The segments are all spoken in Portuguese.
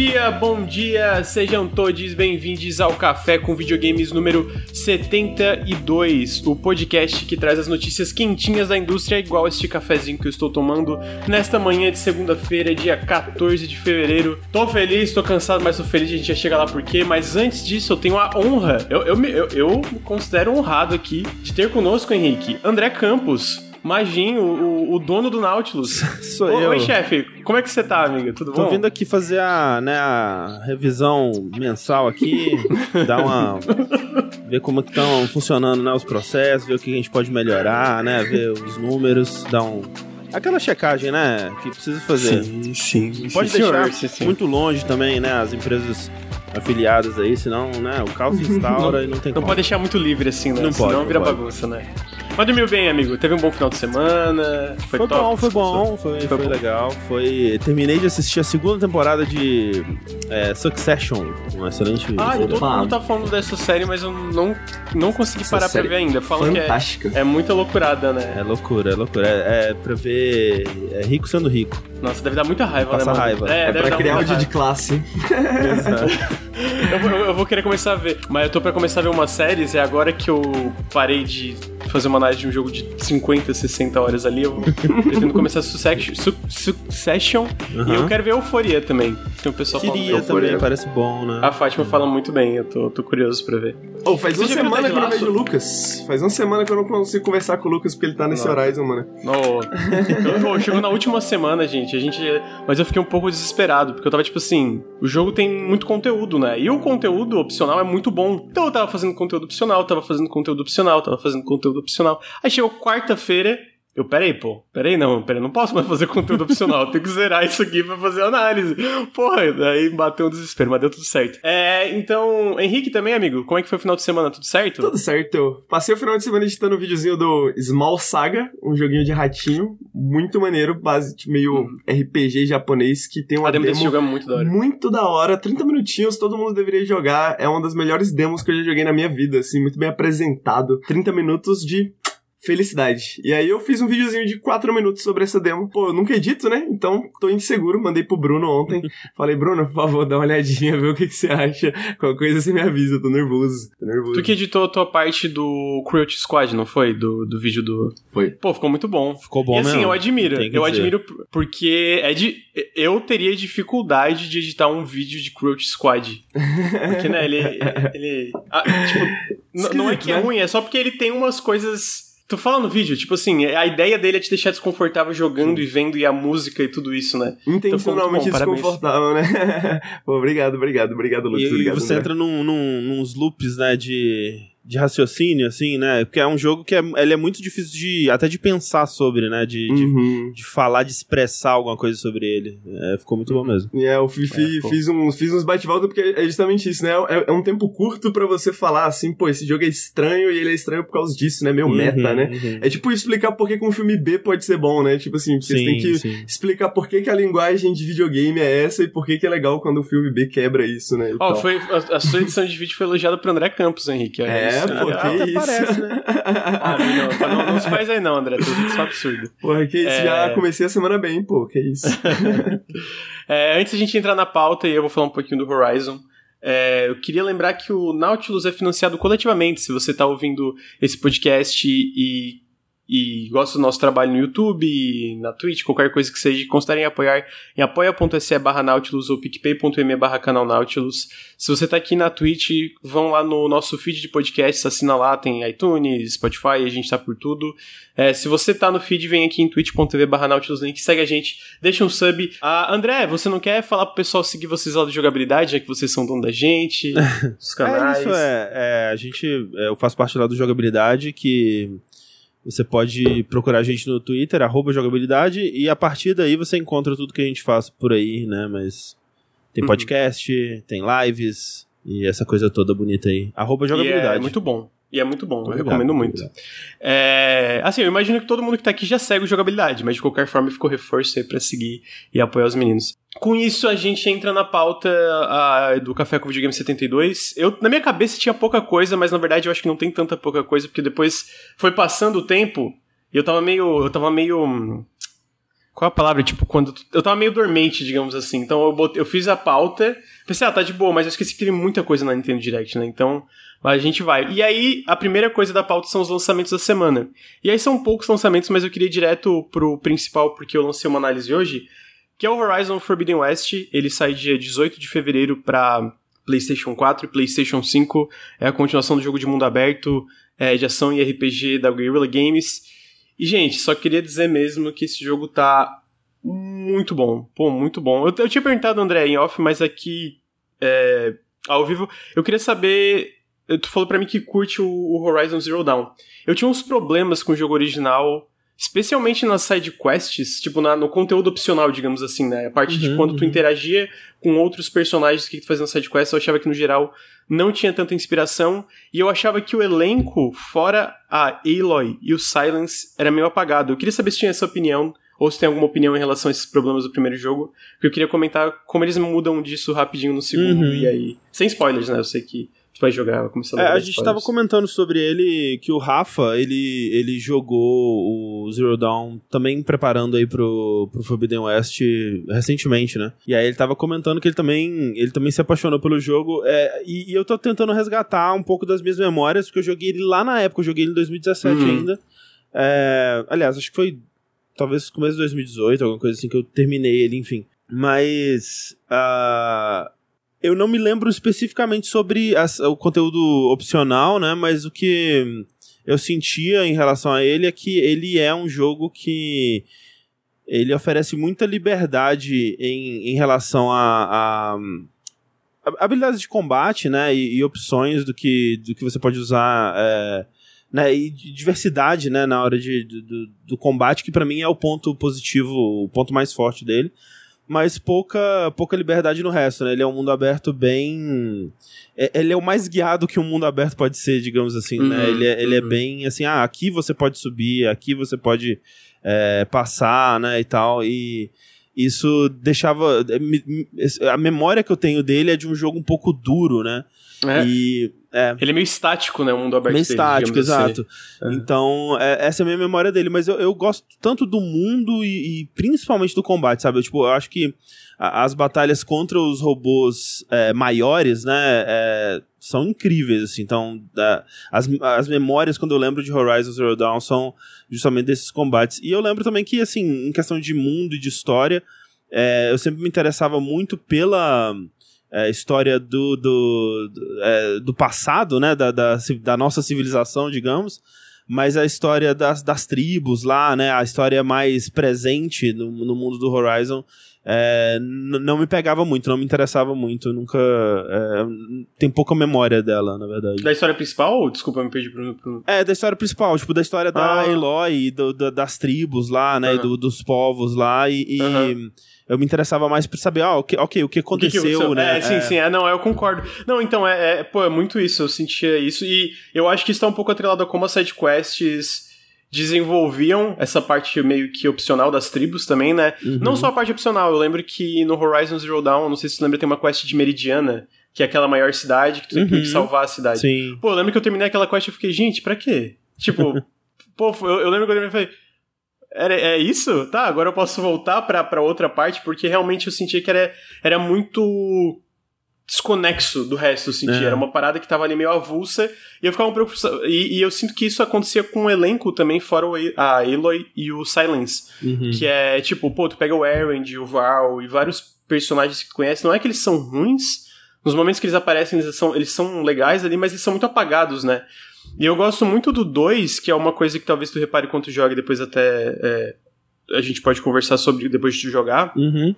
dia, bom dia, sejam todos bem-vindos ao Café com Videogames número 72, o podcast que traz as notícias quentinhas da indústria, igual este cafezinho que eu estou tomando nesta manhã de segunda-feira, dia 14 de fevereiro. Tô feliz, tô cansado, mas tô feliz, a gente já chega lá por quê, mas antes disso eu tenho a honra, eu, eu, eu, eu considero honrado aqui de ter conosco, Henrique, André Campos. Majinho, o, o dono do Nautilus. Sou Ô, eu. Oi, chefe. Como é que você tá, amigo? Tudo Tô bom? vindo aqui fazer a, né, a revisão mensal aqui, dar uma. ver como que estão funcionando né, os processos, ver o que a gente pode melhorar, né? Ver os números, dar um. Aquela checagem, né? Que precisa fazer. Sim, sim. Não pode sim, deixar senhor, sim, sim. muito longe também, né? As empresas afiliadas aí, senão, né? O caos se instaura e não tem Não como. pode deixar muito livre assim, né? Não Senão pode, não vira pode. bagunça, né? Mas dormiu bem, amigo. Teve um bom final de semana. Foi, Foi top. bom, foi bom, foi, Foi foi bom. legal. Foi. Terminei de assistir a segunda temporada de é, Succession, um excelente. Ah, todo mundo tá falando dessa série, mas eu não, não consegui Essa parar pra ver ainda. Falam que é, Fantástica. é muita loucurada, né? É loucura, é loucura. É, é pra ver. É rico sendo rico. Nossa, deve dar muita raiva, Passa né, mano? raiva. É, É deve pra dar criar ódio de classe. Eu vou, eu vou querer começar a ver. Mas eu tô pra começar a ver umas séries, e agora que eu parei de fazer uma análise de um jogo de 50, 60 horas ali, eu pretendo começar Succession, Su- Succession e eu quero ver Euforia também. Tem um pessoal falando Queria também, Euforia. parece bom, né? A Fátima fala muito bem, eu tô, tô curioso pra ver. Ô, faz Você uma semana que eu não vejo o Lucas. Faz uma semana que eu não consigo conversar com o Lucas porque ele tá nesse Não. Horizon, mano. No... Eu- pô, chegou na última semana, gente. A gente. Mas eu fiquei um pouco desesperado, porque eu tava tipo assim: o jogo tem muito conteúdo, né? E o conteúdo opcional é muito bom. Então eu tava fazendo conteúdo opcional, tava fazendo conteúdo opcional, tava fazendo conteúdo opcional. Aí chegou quarta-feira. Eu, peraí, pô, peraí, não, peraí, não posso mais fazer conteúdo opcional, tenho que zerar isso aqui pra fazer análise. Porra, daí bateu um desespero, mas deu tudo certo. É, então, Henrique também, amigo, como é que foi o final de semana? Tudo certo? Tudo certo. Passei o final de semana editando um videozinho do Small Saga, um joguinho de ratinho, muito maneiro, base de meio RPG japonês, que tem uma A demo demo desse jogo é muito da hora. muito da hora, 30 minutinhos, todo mundo deveria jogar. É uma das melhores demos que eu já joguei na minha vida, assim, muito bem apresentado. 30 minutos de felicidade. E aí eu fiz um videozinho de 4 minutos sobre essa demo. Pô, eu nunca edito, né? Então tô inseguro, mandei pro Bruno ontem. Falei, Bruno, por favor, dá uma olhadinha, vê o que, que você acha. Qualquer coisa você me avisa, eu tô nervoso. Tô nervoso. Tu que editou a tua parte do Cruelty Squad, não foi? Do, do vídeo do. Foi. Pô, ficou muito bom. Ficou bom e assim, mesmo. eu admiro. Eu dizer. admiro porque é de. Eu teria dificuldade de editar um vídeo de Cruelty Squad. Porque, né, ele. ele ah, tipo, não é que é né? ruim, é só porque ele tem umas coisas. Tu fala no vídeo, tipo assim, a ideia dele é te deixar desconfortável jogando e vendo e a música e tudo isso, né? Intencionalmente Então, bom, desconfortável, né? Pô, obrigado, obrigado, obrigado, Lucas. E, e obrigado, você André. entra num, num, nos loops, né, de, de raciocínio, assim, né? Porque é um jogo que é, ele é muito difícil de até de pensar sobre, né? De, de, Uhum. de falar, de expressar alguma coisa sobre ele. É, ficou muito bom mesmo. É, eu fi- fi- É, fiz, uns, fiz uns bate-volta porque é justamente isso, né? É, é um tempo curto pra você falar assim, pô, esse jogo é estranho e ele é estranho por causa disso, né? Meio meta, Uhum, né? uhum. É tipo explicar por que, que um filme B pode ser bom, né? Tipo assim, porque você tem que sim. explicar por que, que a linguagem de videogame é essa e por que, que é legal quando o filme B quebra isso, né? Ó, tal. foi, a, a sua edição de vídeo foi elogiada por André Campos, Henrique. É, isso, pô, que até isso. parece, né? Ah, não, não, não se faz aí não, André. Tudo isso é um absurdo. Porra, que isso, É. já comecei a semana bem, pô, que isso. É, antes da gente entrar na pauta, e eu vou falar um pouquinho do Horizon, é, eu queria lembrar que o Nautilus é financiado coletivamente. Se você está ouvindo esse podcast e, e gosta do nosso trabalho no YouTube, na Twitch, qualquer coisa que seja, considerem apoiar em apoia.se barra Nautilus ou picpay.me barra canal Nautilus. Se você está aqui na Twitch, vão lá no nosso feed de podcasts, assina lá, tem iTunes, Spotify, a gente tá por tudo. É, se você tá no feed, vem aqui em twitch.tv barra Nautilus Link, segue a gente, deixa um sub. Ah, André, você não quer falar pro pessoal seguir vocês lá do jogabilidade, já que vocês são dono da gente, os canais? É isso, é, é, A gente. é, eu faço parte lá do Jogabilidade, que você pode procurar a gente no Twitter, arroba jogabilidade, e a partir daí você encontra tudo que a gente faz por aí, né? Mas tem Uhum. podcast, tem lives e essa coisa toda bonita aí. Arroba E jogabilidade. é muito bom. E é muito bom, eu recomendo muito. É, assim, eu imagino que todo mundo que tá aqui já segue o jogabilidade, mas de qualquer forma ficou reforço aí pra seguir e apoiar os meninos. Com isso, a gente entra na pauta ah, do Café com Videogame 72. Eu, na minha cabeça tinha pouca coisa, mas na verdade eu acho que não tem tanta pouca coisa, porque depois foi passando o tempo e eu tava meio. Eu tava meio. Qual a palavra? Tipo, quando. Eu tava meio dormente, digamos assim. Então eu, botei, eu fiz a pauta. Pensei, ah, tá de boa, mas eu esqueci que teve muita coisa na Nintendo Direct, né? Então. A gente vai. E aí, a primeira coisa da pauta são os lançamentos da semana. E aí são poucos lançamentos, mas eu queria ir direto pro principal, porque eu lancei uma análise hoje, que é o Horizon Forbidden West. Ele sai dia 18 de fevereiro pra PlayStation 4 e PlayStation 5. É a continuação do jogo de mundo aberto, é, de ação e RPG da Guerrilla Games. E, gente, só queria dizer mesmo que esse jogo tá muito bom. Pô, muito bom. Eu, eu tinha perguntado, André, em off, mas aqui, é, ao vivo, eu queria saber tu falou para mim que curte o, Horizon Zero Dawn. Eu tinha uns problemas com o jogo original, especialmente nas side quests, tipo na, no conteúdo opcional, digamos assim, né? A parte uhum, de quando tu uhum. interagia com outros personagens que tu fazia nas side quests, eu achava que no geral não tinha tanta inspiração e eu achava que o elenco, fora a Aloy e o Silence, era meio apagado. Eu queria saber se tinha essa opinião ou se tem alguma opinião em relação a esses problemas do primeiro jogo, porque eu queria comentar como eles mudam disso rapidinho no segundo uhum. e aí, sem spoilers, né? Eu sei que vai jogar, vai começar a é, A gente estava comentando sobre ele que o Rafa, ele, ele jogou o Zero Dawn também preparando aí pro, pro Forbidden West recentemente, né? E aí ele tava comentando que ele também, ele também se apaixonou pelo jogo. É, e, e, eu tô tentando resgatar um pouco das minhas memórias, porque eu joguei ele lá na época, eu joguei ele em 2017 uhum. ainda. É, aliás, acho que foi talvez começo de 2018, alguma coisa assim que eu terminei ele, enfim. Mas. Uh, eu não me lembro especificamente sobre as, o conteúdo opcional, né? Mas o que eu sentia em relação a ele é que ele é um jogo que ele oferece muita liberdade em, em relação a, a, a habilidades de combate, né? E, e, opções do que, do que você pode usar. É, né, e diversidade né, na hora de, do, do combate, que para mim é o ponto positivo, o ponto mais forte dele mas pouca, pouca liberdade no resto, né? Ele é um mundo aberto bem. É, ele é o mais guiado que um mundo aberto pode ser, digamos assim, né? uhum, né? Ele, é, ele é uhum. bem assim, ah, aqui você pode subir, aqui você pode é, passar, né? E tal. E isso deixava. É, a memória que eu tenho dele é de um jogo um pouco duro, né? É. E, é. Ele é meio estático, né? O mundo aberto. Meio dele, estático, assim. exato. Assim. Então, é, essa é a minha memória dele. Mas eu, eu gosto tanto do mundo e, e principalmente do combate, sabe? Eu, tipo, eu acho que as batalhas contra os robôs é, maiores, né? É, são incríveis, assim. Então, as, as memórias, quando eu lembro de Horizon Zero Dawn, são justamente desses combates. E eu lembro também que, assim, em questão de mundo e de história, é, eu sempre me interessava muito pela é, história do, do, do, é, do passado, né, da, da, da, nossa civilização, digamos, mas a história das, das tribos lá, né, a história mais presente no, no mundo do Horizon, é, não me pegava muito, não me interessava muito, nunca. É, tem pouca memória dela, na verdade. Da história principal? Desculpa, me perdi pro, pro... É, da história principal, tipo, da história da ah. Eloy, do, do, das tribos lá, né, uhum. do, dos povos lá, e. e uhum eu me interessava mais pra saber, ah, ok, okay o que aconteceu, o que que né? É, sim, é... sim, é, não, eu concordo. Não, então, é, é, pô, é muito isso, eu sentia isso, e eu acho que isso tá um pouco atrelado a como as sidequests desenvolviam essa parte meio que opcional das tribos também, né? Uhum. Não só a parte opcional, eu lembro que no Horizon Zero Dawn, não sei se você lembra, tem uma quest de Meridiana, que é aquela maior cidade, que tu uhum. tem que uhum. salvar a cidade. Sim. Pô, eu lembro que eu terminei aquela quest e fiquei, gente, pra quê? Tipo, pô, eu, eu lembro que eu terminei e falei, era, é isso? Tá, agora eu posso voltar pra, pra outra parte, porque realmente eu sentia que era, era muito desconexo do resto, eu sentia. É. Era uma parada que tava ali meio avulsa, e eu ficava um pouco... E, e eu sinto que isso acontecia com o elenco também, fora o, a Aloy e o Silence. Uhum. Que é, tipo, pô, tu pega o Erend, o Val e vários personagens que conhece, não é que eles são ruins, nos momentos que eles aparecem, eles são, eles são legais ali, mas eles são muito apagados, né? E eu gosto muito do 2, que é uma coisa que talvez tu repare quando tu joga e depois até é, a gente pode conversar sobre depois de tu jogar. Uhum.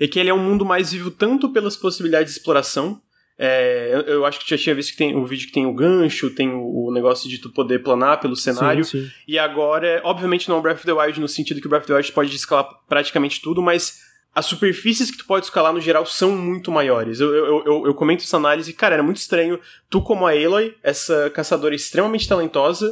É que ele é um mundo mais vivo tanto pelas possibilidades de exploração. É, eu, eu, acho que já tinha visto que tem o vídeo que tem o gancho, tem o, o negócio de tu poder planar pelo cenário. Sim, sim. E agora, obviamente não é Breath of the Wild no sentido que o Breath of the Wild pode escalar praticamente tudo, mas as superfícies que tu pode escalar no geral são muito maiores. Eu, eu, eu, eu comento essa análise, cara, era muito estranho. Tu, como a Aloy, essa caçadora extremamente talentosa,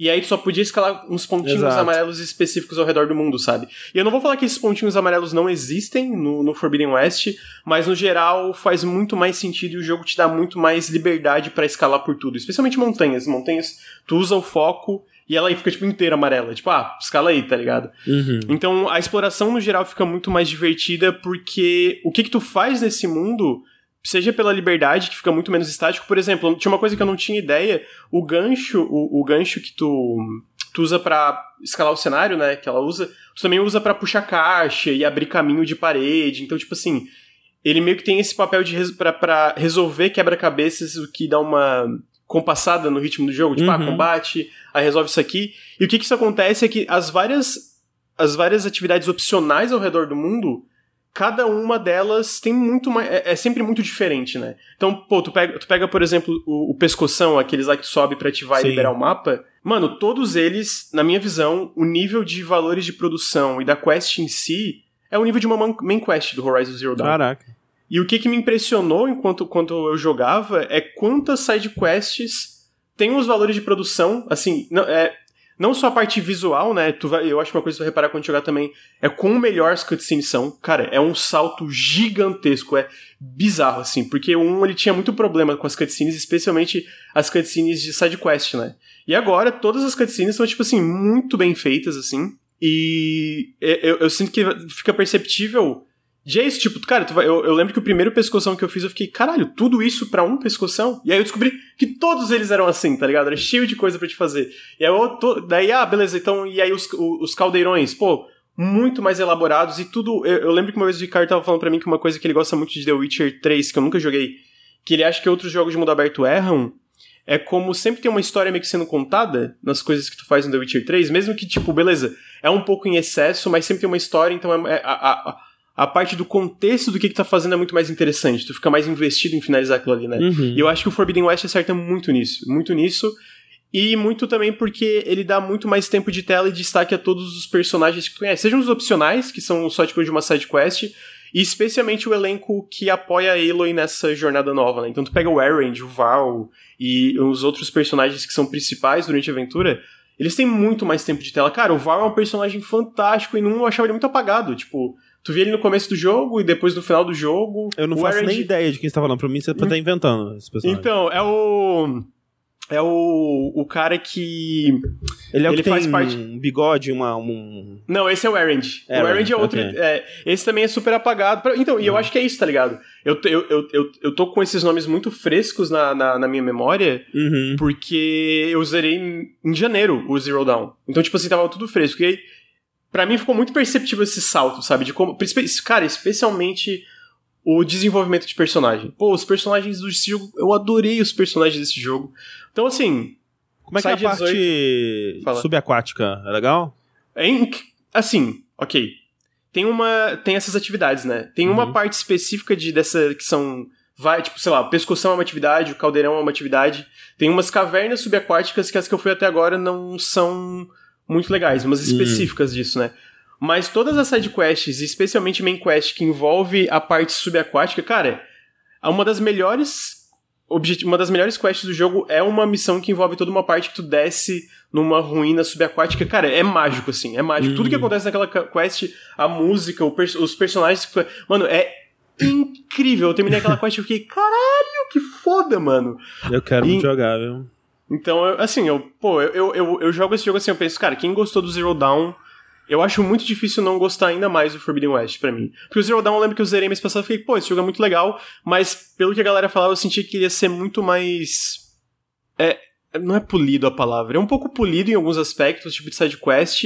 E aí tu só podia escalar uns pontinhos Exato. amarelos específicos ao redor do mundo, sabe? E eu não vou falar que esses pontinhos amarelos não existem no, no Forbidden West, mas no geral faz muito mais sentido e o jogo te dá muito mais liberdade pra escalar por tudo. Especialmente montanhas. Montanhas, tu usa o foco e ela aí fica, tipo, inteira amarela. Tipo, ah, escala aí, tá ligado? Uhum. Então a exploração no geral fica muito mais divertida porque o que que tu faz nesse mundo, seja pela liberdade, que fica muito menos estático. Por exemplo, tinha uma coisa que eu não tinha ideia, o gancho, o, o gancho que tu, tu usa pra escalar o cenário, né, que ela usa, tu também usa pra puxar caixa e abrir caminho de parede. Então, tipo assim, ele meio que tem esse papel de res, pra, pra resolver quebra-cabeças, o que dá uma compassada no ritmo do jogo, tipo, ah, Uhum. combate, aí resolve isso aqui. E o que que isso acontece é que as várias as várias atividades opcionais ao redor do mundo, cada uma delas tem muito mais. É, é sempre muito diferente, né? Então, pô, tu pega, tu pega por exemplo, o, o pescoção, aqueles lá que tu sobe pra ativar Sim. e liberar o mapa. Mano, todos eles, na minha visão, o nível de valores de produção e da quest em si é o nível de uma main quest do Horizon Zero Dawn. Caraca. E o que, que me impressionou enquanto, enquanto eu jogava é quantas side quests têm os valores de produção, assim, não, é, não só a parte visual, né? Tu vai, eu acho uma coisa que tu vai reparar quando jogar também é quão melhor as cutscenes são. Cara, é um salto gigantesco, é bizarro, assim, porque um ele tinha muito problema com as cutscenes, especialmente as cutscenes de side quest, né? E agora todas as cutscenes são, tipo assim, muito bem feitas, assim. E eu, eu sinto que fica perceptível de é isso, tipo, cara, vai- eu, eu lembro que o primeiro pescoção que eu fiz, eu fiquei, caralho, tudo isso pra um pescoção? E aí eu descobri que todos eles eram assim, tá ligado? Era cheio de coisa pra te fazer. E aí eu tô, daí, ah, beleza, então, e aí os, os caldeirões, pô, muito mais elaborados e tudo. Eu, eu lembro que uma vez o Ricardo tava falando pra mim que uma coisa que ele gosta muito de The Witcher 3, que eu nunca joguei, que ele acha que outros jogos de mundo aberto erram, é como sempre tem uma história meio que sendo contada nas coisas que tu faz no The Witcher 3, mesmo que, tipo, beleza, é um pouco em excesso, mas sempre tem uma história, então é, é- a, a, a parte do contexto do que, que tá fazendo é muito mais interessante. Tu fica mais investido em finalizar aquilo ali, né? Uhum. E eu acho que o Forbidden West acerta muito nisso. Muito nisso. E muito também porque ele dá muito mais tempo de tela e destaque a todos os personagens que tu conhece. Sejam os opcionais, que são só tipo de uma side quest, e especialmente o elenco que apoia a Aloy nessa jornada nova, né? Então tu pega o Erend, o Val e os outros personagens que são principais durante a aventura, eles têm muito mais tempo de tela. Cara, o Val é um personagem fantástico e não eu achava ele muito apagado. Tipo, tu via ele no começo do jogo e depois no final do jogo. Eu não faço Erend- nem ideia de quem você tá falando. Pra mim, você tá inventando esse personagem. Então, é o. É o, o cara que. ele é o ele que tem faz parte- um bigode, uma, um... Não, esse é o Erend. o Erend, é outro. ok. é, esse também é super apagado. Então, e eu acho que é isso, tá ligado? Eu, eu, eu, eu, eu tô com esses nomes muito frescos na, na, na minha memória, Uhum. porque eu zerei em, em janeiro o Zero Dawn. Então, tipo assim, tava tudo fresco. E aí, pra mim ficou muito perceptível esse salto, sabe? De como. Cara, especialmente o desenvolvimento de personagem. Pô, os personagens do jogo. Eu adorei os personagens desse jogo. Então, assim. Como é que é a Sai 18. parte Fala. subaquática? É legal? É assim, ok. Tem uma. Tem essas atividades, né? Tem uma Uhum. parte específica de dessa que são. Vai, tipo, sei lá, pescoção é uma atividade, o caldeirão é uma atividade. Tem umas cavernas subaquáticas que as que eu fui até agora não são muito legais, umas Uhum. específicas disso, né? Mas todas as sidequests, especialmente main quest que envolve a parte subaquática, cara, uma das melhores uma das melhores quests do jogo é uma missão que envolve toda uma parte que tu desce numa ruína subaquática. Cara, é mágico, assim. É mágico. Hum. Tudo que acontece naquela quest, a música, pers- os personagens. que Mano, é incrível. Eu terminei aquela quest e fiquei, caralho, que foda, mano. Eu quero E- jogar, viu? Então, eu- assim, eu, pô, eu, eu, eu, jogo esse jogo assim, eu penso, cara, quem gostou do Zero Dawn, eu acho muito difícil não gostar ainda mais do Forbidden West pra mim. Porque o Zero Dawn eu lembro que eu zerei mês passado e fiquei, pô, esse jogo é muito legal, mas pelo que a galera falava, eu senti que ia ser muito mais. É. Não é polido a palavra, é um pouco polido em alguns aspectos, tipo de side quest,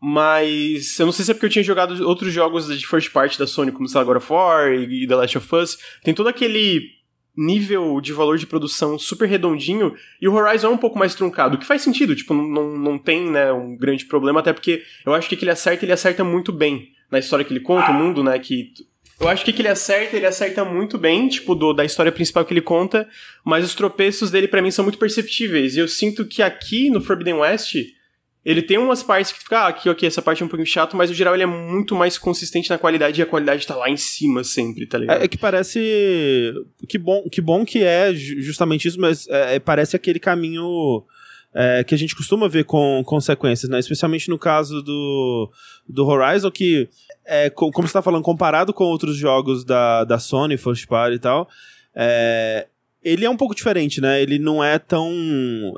mas eu não sei se é porque eu tinha jogado outros jogos de first party da Sony, como sei lá, God of War e The Last of Us. Tem todo aquele nível de valor de produção super redondinho e o Horizon é um pouco mais truncado, o que faz sentido, tipo, não, não, tem, né, um grande problema, até porque eu acho que ele acerta, ele acerta muito bem na história que ele conta, o mundo, né, que... Eu acho que que ele acerta, ele acerta muito bem, tipo, do, da história principal que ele conta, mas os tropeços dele pra mim são muito perceptíveis, e eu sinto que aqui no Forbidden West, ele tem umas partes que fica, ah, aqui, ok, essa parte é um pouquinho chato, mas no geral ele é muito mais consistente na qualidade, e a qualidade tá lá em cima sempre, tá ligado? É, é que parece. Que bom, que bom que é ju- justamente isso, mas é, é, parece aquele caminho é, que a gente costuma ver com consequências, né? Especialmente no caso do, do Horizon, que, é, como você está falando, comparado com outros jogos da, da Sony, First Party e tal, é, ele é um pouco diferente, né? Ele não é tão.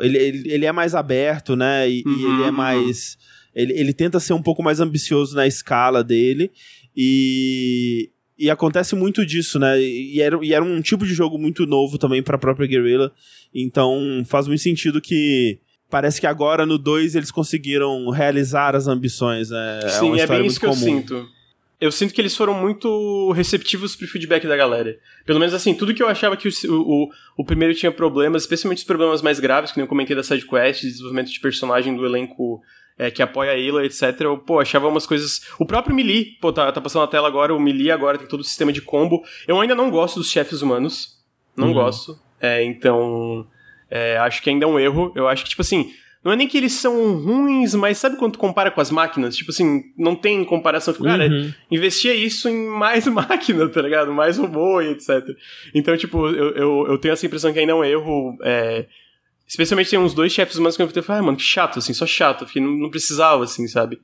Ele, ele, ele é mais aberto, né? E, uhum. e ele é uhum. mais. Ele, ele tenta ser um pouco mais ambicioso na escala dele. E, e acontece muito disso, né? E era, e era um tipo de jogo muito novo também para a própria Guerrilla. Então faz muito sentido que. Parece que agora no 2 eles conseguiram realizar as ambições, né? É Sim, é, é bem isso que comum. eu sinto. Eu sinto que eles foram muito receptivos pro feedback da galera. Pelo menos assim, tudo que eu achava que o, o, o primeiro tinha problemas, especialmente os problemas mais graves, que nem eu comentei da sidequest, desenvolvimento de personagem do elenco é, que apoia a Ayla, etc. Eu, pô, achava umas coisas. O próprio Melee, pô, tá, tá passando na tela agora, o Melee agora tem todo o sistema de combo. Eu ainda não gosto dos chefes humanos. Não uhum. gosto. É, então. É, acho que ainda é um erro. Eu acho que, tipo assim. Não é nem que eles são ruins, mas sabe quando tu compara com as máquinas? Tipo assim, não tem comparação. Cara, uhum. investia isso em mais máquina, tá ligado? Mais robô e etc. Então, tipo, eu, eu, eu tenho essa impressão que ainda é um erro. É, Especialmente tem uns dois chefes humanos que eu falei, ah, mano, que chato, assim, só chato, porque não, não precisava, assim, sabe?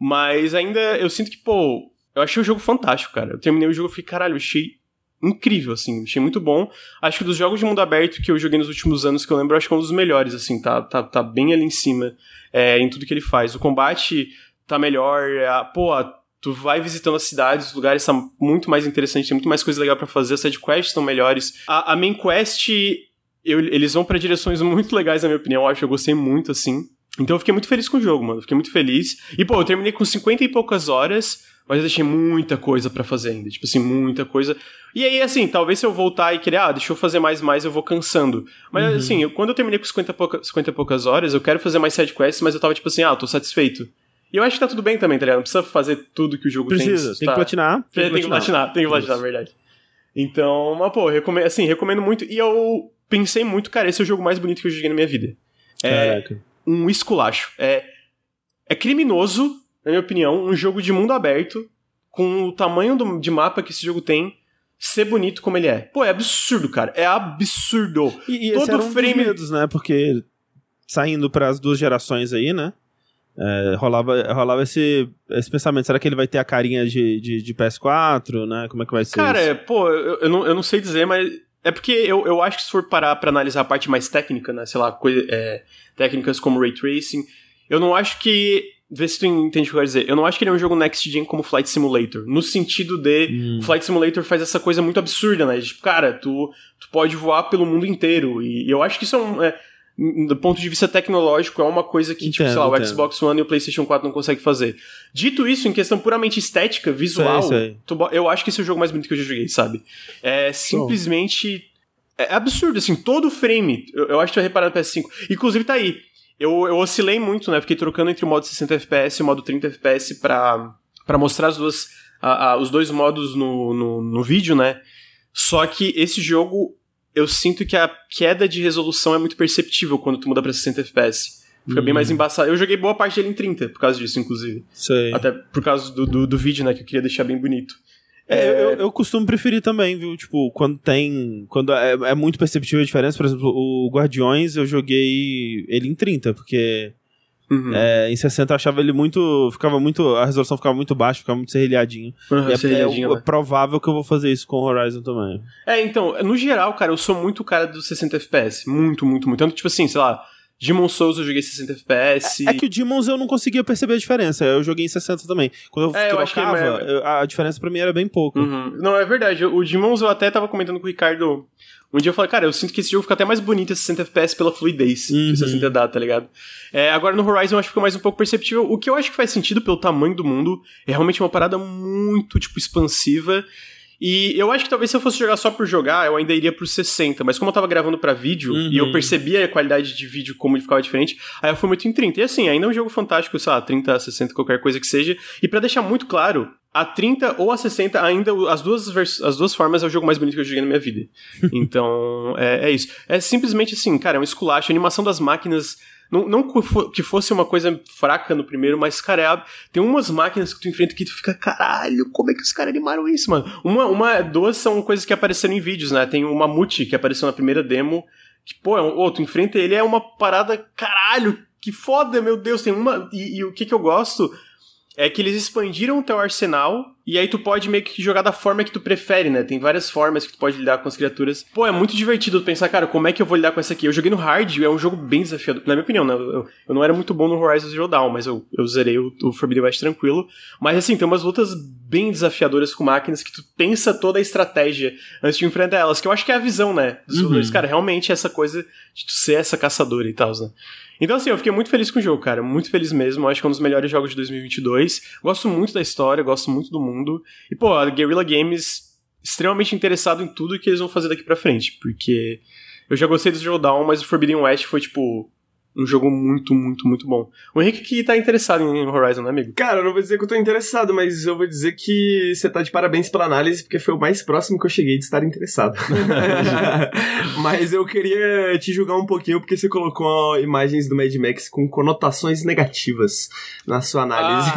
Mas ainda eu sinto que, pô, eu achei o jogo fantástico, cara. Eu terminei o jogo e falei, caralho, eu achei incrível, assim, achei muito bom. Acho que dos jogos de mundo aberto que eu joguei nos últimos anos, que eu lembro, acho que é um dos melhores, assim, tá, tá, tá bem ali em cima é, em tudo que ele faz. O combate tá melhor, a, pô, tu vai visitando as cidades, os lugares são muito mais interessantes, tem muito mais coisa legal para fazer, as sidequests estão melhores. A, a main quest eu, eles vão para direções muito legais, na minha opinião. Eu acho eu gostei muito, assim. Então eu fiquei muito feliz com o jogo, mano. Fiquei muito feliz. E, pô, eu terminei com 50 e poucas horas, mas eu deixei muita coisa para fazer ainda. Tipo assim, muita coisa. E aí, assim, talvez se eu voltar e querer, ah, deixa eu fazer mais, mais, eu vou cansando. Mas, uhum. assim, eu, quando eu terminei com 50 e, pouca, 50 e poucas horas, eu quero fazer mais sidequests, mas eu tava tipo assim, ah, eu tô satisfeito. E eu acho que tá tudo bem também, tá ligado? Não precisa fazer tudo que o jogo precisa, tem. Precisa, tem que platinar. Tem, tem que platinar, tem que platinar, na verdade. Então, mas, pô, recomendo, assim, recomendo muito. E eu pensei muito, cara, esse é o jogo mais bonito que eu joguei na minha vida. É Caraca. um esculacho. É, é criminoso, na minha opinião, um jogo de mundo aberto, com o tamanho do, de mapa que esse jogo tem, ser bonito como ele é. Pô, é absurdo, cara. É absurdo. E, e Todo um frame. Dos medos, né? Porque saindo para as duas gerações aí, né? É, rolava, rolava esse, esse pensamento, será que ele vai ter a carinha de, de, de PS4, né? Como é que vai ser Cara, isso? Pô, eu, eu, não, eu não sei dizer, mas é porque eu, eu acho que se for parar pra analisar a parte mais técnica, né? Sei lá, coisa, é, técnicas como Ray Tracing, eu não acho que. Vê se tu entende o que eu quero dizer. Eu não acho que ele é um jogo next gen como Flight Simulator. No sentido de. Hum. Flight Simulator faz essa coisa muito absurda, né? Tipo, cara, tu, tu pode voar pelo mundo inteiro. E, e eu acho que isso é um. É, do ponto de vista tecnológico, é uma coisa que, entendo, tipo, sei lá, o entendo. Xbox One e o PlayStation 4 não conseguem fazer. Dito isso, em questão puramente estética, visual, sei, sei. Eu acho que esse é o jogo mais bonito que eu já joguei, sabe? É simplesmente. É absurdo, assim, todo o frame. Eu, eu acho que eu reparar no PS5. Inclusive, tá aí. Eu, eu oscilei muito, né? Fiquei trocando entre o modo 60 FPS e o modo 30 FPS pra, pra mostrar as duas, a, a, os dois modos no, no, no vídeo, né? Só que esse jogo eu sinto que a queda de resolução é muito perceptível quando tu muda pra 60 FPS. Fica bem mais uhum. embaçado. Eu joguei boa parte dele em 30, por causa disso, inclusive. Sei. Até por causa do, do, do vídeo, né, que eu queria deixar bem bonito. É, é... Eu, eu, costumo preferir também, viu? Tipo, quando tem. Quando é, é, muito perceptível a diferença. Por exemplo, o Guardiões eu joguei ele em 30, porque Uhum. É, em 60 eu achava ele muito. Ficava muito. A resolução ficava muito baixa, ficava muito serrilhadinho. Uhum, e é, é, né? provável que eu vou fazer isso com o Horizon também. É, então, no geral, cara, eu sou muito cara dos 60 FPS. Muito, muito, muito. Tanto, tipo assim, sei lá. Demon Souls eu joguei 60 FPS. É, é que o Demons eu não conseguia perceber a diferença. Eu joguei em 60 também. Quando eu é, trocava, eu a diferença pra mim era bem pouco. Uhum. Não, é verdade. O Demons eu até tava comentando com o Ricardo um dia eu falei, cara, eu sinto que esse jogo fica até mais bonito a 60 FPS pela fluidez uhum. que 60 dá, tá ligado? É, agora no Horizon eu acho que fica mais um pouco perceptível. O que eu acho que faz sentido pelo tamanho do mundo é realmente uma parada muito, tipo, expansiva. E eu acho que talvez se eu fosse jogar só por jogar, eu ainda iria pro 60, mas como eu tava gravando para vídeo uhum. e eu uhum. percebia a qualidade de vídeo como ele ficava diferente, aí eu fui muito em 30. E assim, ainda é um jogo fantástico, sei lá, 30, 60, qualquer coisa que seja. E para deixar muito claro, a 30 ou a 60, ainda as duas, as duas formas é o jogo mais bonito que eu joguei na minha vida. Então, é, é isso. É simplesmente assim, cara, é um esculacho. A animação das máquinas. Não, não que fosse uma coisa fraca no primeiro, mas, cara, é, tem umas máquinas que tu enfrenta que tu fica, caralho, como é que os caras animaram isso, mano? Uma, uma, duas são coisas que apareceram em vídeos, né? Tem o Mamute, que apareceu na primeira demo, que, pô, é um, oh, tu enfrenta ele, é uma parada, caralho, que foda, meu Deus, tem uma. E, e o que que eu gosto é que eles expandiram o teu arsenal e aí tu pode meio que jogar da forma que tu prefere, né? Tem várias formas que tu pode lidar com as criaturas. Pô, é muito divertido pensar, cara, como é que eu vou lidar com essa aqui? Eu joguei no hard e é um jogo bem desafiador, na minha opinião, né? Eu, eu não era muito bom no Horizon Zero Dawn, mas eu, eu zerei o, o Forbidden West tranquilo. Mas assim, tem umas lutas bem desafiadoras com máquinas que tu pensa toda a estratégia antes de enfrentar elas, que eu acho que é a visão, né? Dos uhum. Cara, realmente essa coisa de tu ser essa caçadora e tal, né? Então, assim, eu fiquei muito feliz com o jogo, cara. Muito feliz mesmo. Acho que é um dos melhores jogos de 2022. Gosto muito da história, gosto muito do mundo. E, pô, a Guerrilla Games extremamente interessado em tudo que eles vão fazer daqui pra frente. Porque eu já gostei do Dawn, mas o Forbidden West foi, tipo, um jogo muito, muito, muito bom. O Henrique que tá interessado em Horizon, né, amigo? Cara, eu não vou dizer que eu tô interessado, mas eu vou dizer que você tá de parabéns pela análise, porque foi o mais próximo que eu cheguei de estar interessado. mas eu queria te julgar um pouquinho, porque você colocou imagens do Mad Max com conotações negativas na sua análise.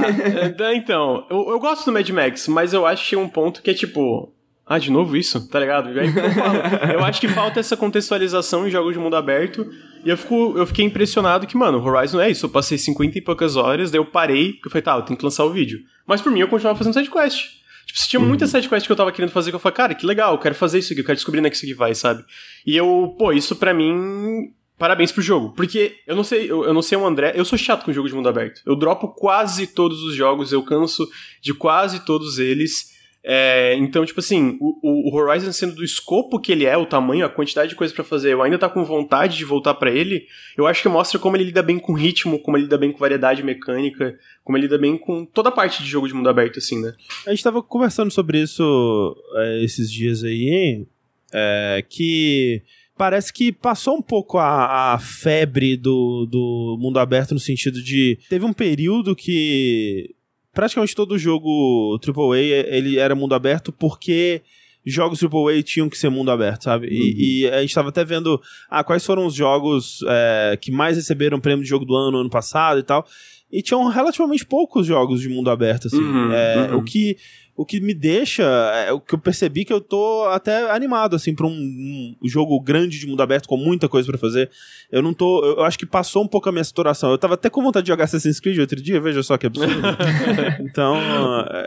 Ah, então, eu, eu gosto do Mad Max, mas eu acho que um ponto que é tipo ah, de novo isso? Tá ligado? Aí, eu, eu acho que falta essa contextualização em jogos de mundo aberto. E eu, fico, eu fiquei impressionado que, mano, Horizon é isso. Eu passei 50 e poucas horas, daí eu parei, porque eu falei, tá, eu tenho que lançar o vídeo. Mas por mim, eu continuava fazendo sidequest. Tipo, se tinha uhum. muita sidequest que eu tava querendo fazer, que eu falei, cara, que legal, eu quero fazer isso aqui, eu quero descobrir onde é que isso aqui vai, sabe? E eu, pô, isso pra mim parabéns pro jogo. Porque eu não sei, eu, eu, não sei o André, eu sou chato com jogo de mundo aberto. Eu dropo quase todos os jogos, eu canso de quase todos eles. É, então, tipo assim, o, o, Horizon sendo do escopo que ele é, o tamanho, a quantidade de coisas para fazer, eu ainda tá com vontade de voltar para ele, eu acho que mostra como ele lida bem com ritmo, como ele lida bem com variedade mecânica, como ele lida bem com toda a parte de jogo de mundo aberto, assim, né? A gente tava conversando sobre isso é, esses dias aí, é, que parece que passou um pouco a, a, febre do, do mundo aberto no sentido de. Teve um período que praticamente todo jogo AAA ele era mundo aberto porque jogos AAA tinham que ser mundo aberto, sabe? Uhum. E, e, a gente tava até vendo ah, quais foram os jogos é, que mais receberam prêmio de jogo do ano, ano passado e tal. E tinham relativamente poucos jogos de mundo aberto, assim. Uhum, é, uhum. O que o que me deixa, é o que eu percebi que eu tô até animado, assim, pra um, um jogo grande de mundo aberto com muita coisa para fazer. Eu não tô. Eu, acho que passou um pouco a minha saturação. Eu tava até com vontade de jogar Assassin's Creed outro dia, veja só que absurdo. então,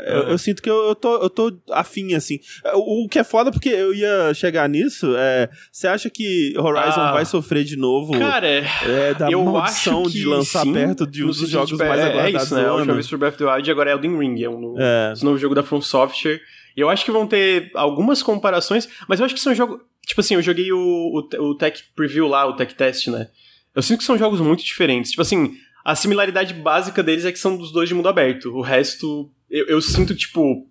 eu, eu, sinto que eu, eu, tô, eu tô afim, assim. O, o que é foda, porque eu ia chegar nisso, é. Você acha que Horizon ah, vai sofrer de novo? Cara, é, da eu maldição de lançar sim, perto de um dos jogos mais é, aguardados. É isso, né? A última vez pro Breath of the Wild agora é Elden Ring, é um novo, é. novo jogo da From Software. E eu acho que vão ter algumas comparações, mas eu acho que são jogos. Tipo assim, eu joguei o, o, o Tech Preview lá, o Tech Test, né? Eu sinto que são jogos muito diferentes. Tipo assim, a similaridade básica deles é que são dos dois de mundo aberto. O resto, eu, eu sinto, tipo.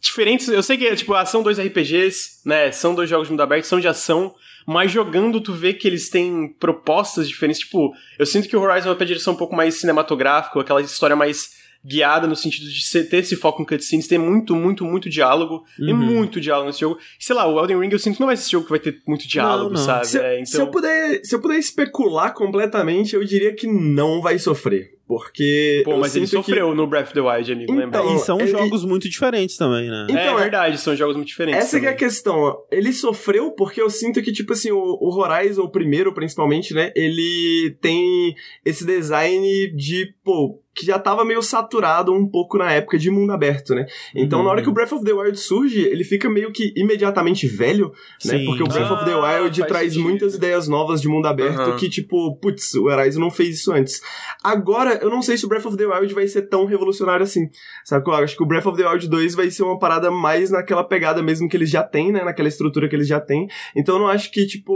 Diferentes. Eu sei que, tipo, ah, são dois RPGs, né? São dois jogos de mundo aberto, são de ação. Mas jogando, tu vê que eles têm propostas diferentes. Tipo, eu sinto que o Horizon vai pra direção um pouco mais cinematográfica, aquela história mais guiada no sentido de ter esse foco em cutscenes, ter muito, muito, muito diálogo. Uhum. Tem muito diálogo nesse jogo. Sei lá, o Elden Ring eu sinto que não vai ser esse jogo que vai ter muito diálogo, não, não. sabe? Se, é, então... se, eu puder, se eu puder especular completamente, eu diria que não vai sofrer. Porque. Pô, mas ele sofreu que... no Breath of the Wild, amigo, então, lembra? E são jogos muito diferentes também, né? Então, é, é verdade, são jogos muito diferentes. Essa é a questão. Ele sofreu porque eu sinto que, tipo assim, o, o Horizon, o primeiro, principalmente, né? Ele tem esse design de, pô, que já tava meio saturado um pouco na época de mundo aberto, né? Então, uhum. na hora que o Breath of the Wild surge, ele fica meio que imediatamente velho, né? Sim. Porque o Breath ah, of the ah, Wild traz sentido. muitas ideias novas de mundo aberto uhum. que, tipo, putz, o Horizon não fez isso antes. Agora, eu não sei se o Breath of the Wild vai ser tão revolucionário assim. Sabe? Eu acho que o Breath of the Wild 2 vai ser uma parada mais naquela pegada mesmo que eles já têm, né? Naquela estrutura que eles já têm. Então, eu não acho que, tipo,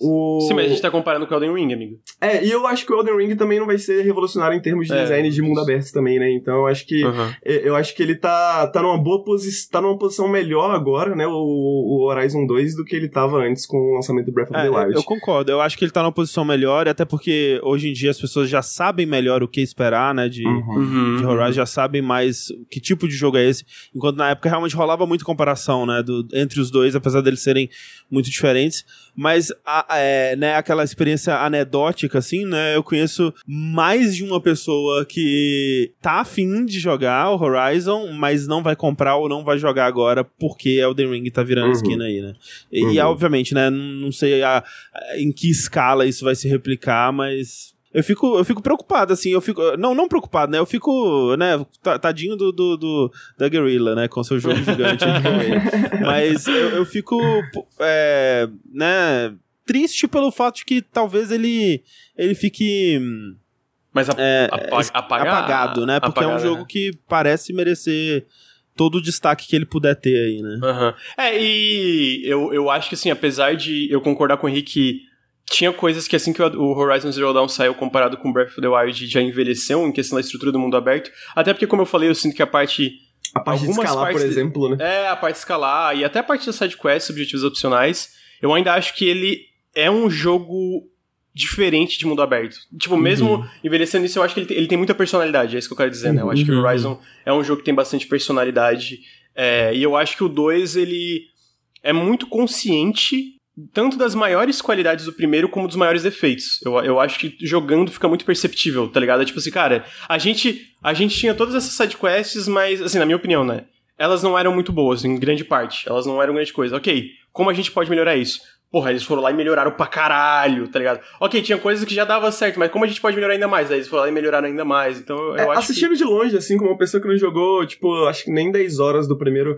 o... Sim, mas a gente tá comparando com o Elden Ring, amigo. É, e eu acho que o Elden Ring também não vai ser revolucionário em termos de é. design de mundo aberto também, né? Então eu acho que uhum. eu acho que ele tá, tá numa boa posição, tá numa posição melhor agora, né, o, o, Horizon 2 do que ele tava antes com o lançamento do Breath of the é, Wild. Eu concordo. Eu acho que ele tá numa posição melhor, até porque hoje em dia as pessoas já sabem melhor o que esperar, né, de, uhum. de Horizon, já sabem mais que tipo de jogo é esse, enquanto na época realmente rolava muita comparação, né, do, entre os dois, apesar deles serem muito diferentes mas a, é, né, aquela experiência anedótica, assim, né? Eu conheço mais de uma pessoa que que tá afim de jogar o Horizon, mas não vai comprar ou não vai jogar agora porque Elden Ring tá virando Uhum. esquina aí, né? E, Uhum. e, obviamente, né, não sei a- em que escala isso vai se replicar, mas eu fico, eu fico preocupado, assim, eu fico. Não, não preocupado, né? Eu fico, né, ta- tadinho do, do, do- da Guerrilla, né? Com seu jogo gigante. Mas eu, eu fico, é, né, triste pelo fato de que talvez ele, ele fique hum, Mas a, é, apa- es- apaga- apagado, né? Porque é um apagado, jogo né? que parece merecer todo o destaque que ele puder ter aí, né? Aham. É, e eu, eu acho que assim, apesar de eu concordar com o Henrique que tinha coisas que assim que o Horizon Zero Dawn saiu comparado com Breath of the Wild já envelheceu em questão da estrutura do mundo aberto. Até porque, como eu falei, eu sinto que a parte. A parte de escalar, por de- exemplo, né? É, a parte de escalar e até a parte das sidequests, objetivos opcionais, eu ainda acho que ele é um jogo diferente de mundo aberto. Tipo, mesmo envelhecendo isso, eu acho que ele tem, ele tem muita personalidade, é isso que eu quero dizer, né? Eu acho que o Uhum. Horizon é um jogo que tem bastante personalidade. é, e eu acho que o 2, ele é muito consciente tanto das maiores qualidades do primeiro como dos maiores defeitos. Eu, eu acho que jogando fica muito perceptível, tá ligado? É tipo assim, cara, a gente, a gente tinha todas essas sidequests, mas, assim, na minha opinião, né? Elas não eram muito boas, em grande parte. Elas não eram grande coisa. Ok, como a gente pode melhorar isso? Porra, eles foram lá e melhoraram pra caralho, tá ligado? Ok, tinha coisas que já dava certo, mas como a gente pode melhorar ainda mais? Aí eles foram lá e melhoraram ainda mais. Então eu É, acho que... assistindo de longe, assim, como uma pessoa que não jogou, tipo, acho que nem 10 horas do primeiro.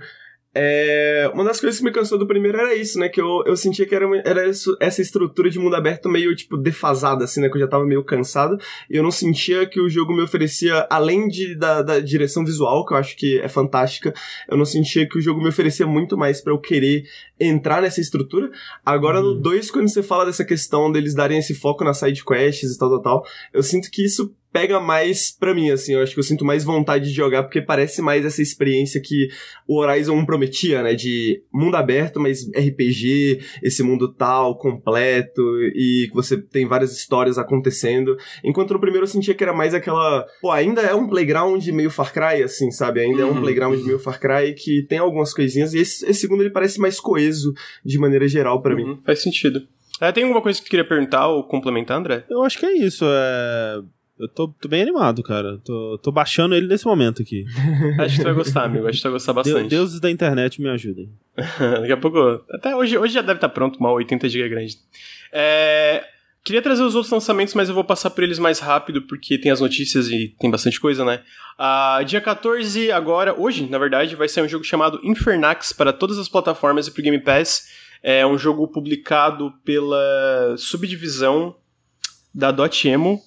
É, uma das coisas que me cansou do primeiro era isso, né? Que eu, eu sentia que era, uma- era isso- essa estrutura de mundo aberto meio, tipo, defasada, assim, né? Que eu já tava meio cansado. E eu não sentia que o jogo me oferecia, além de, da, da direção visual, que eu acho que é fantástica, eu não sentia que o jogo me oferecia muito mais pra eu querer entrar nessa estrutura. Agora, no 2, quando você fala dessa questão deles darem esse foco nas side quests e tal, tal, tal, eu sinto que isso pega mais pra mim, assim, eu acho que eu sinto mais vontade de jogar, porque parece mais essa experiência que o Horizon 1 prometia, né, de mundo aberto, mas RPG, esse mundo tal, completo, e que você tem várias histórias acontecendo, enquanto no primeiro eu sentia que era mais aquela, pô, ainda é um playground meio Far Cry, assim, sabe, ainda é um Uhum, playground uhum. meio Far Cry que tem algumas coisinhas, e esse, esse segundo ele parece mais coeso de maneira geral pra mim. Uhum, faz sentido. É, tem alguma coisa que tu queria perguntar ou complementar, André? Eu acho que é isso. É... Eu tô, tô bem animado, cara. Tô, tô baixando ele nesse momento aqui. Acho que tu vai gostar, amigo. Acho que tu vai gostar bastante. deuses da internet me ajudem. Daqui a pouco. Até hoje, hoje já deve estar pronto, mal 80 GB grande. É, queria trazer os outros lançamentos, mas eu vou passar por eles mais rápido, porque tem as notícias e tem bastante coisa, né? Ah, dia 14, agora, hoje, na verdade, vai sair um jogo chamado Infernax para todas as plataformas e pro Game Pass. É um jogo publicado pela subdivisão da Dotemu.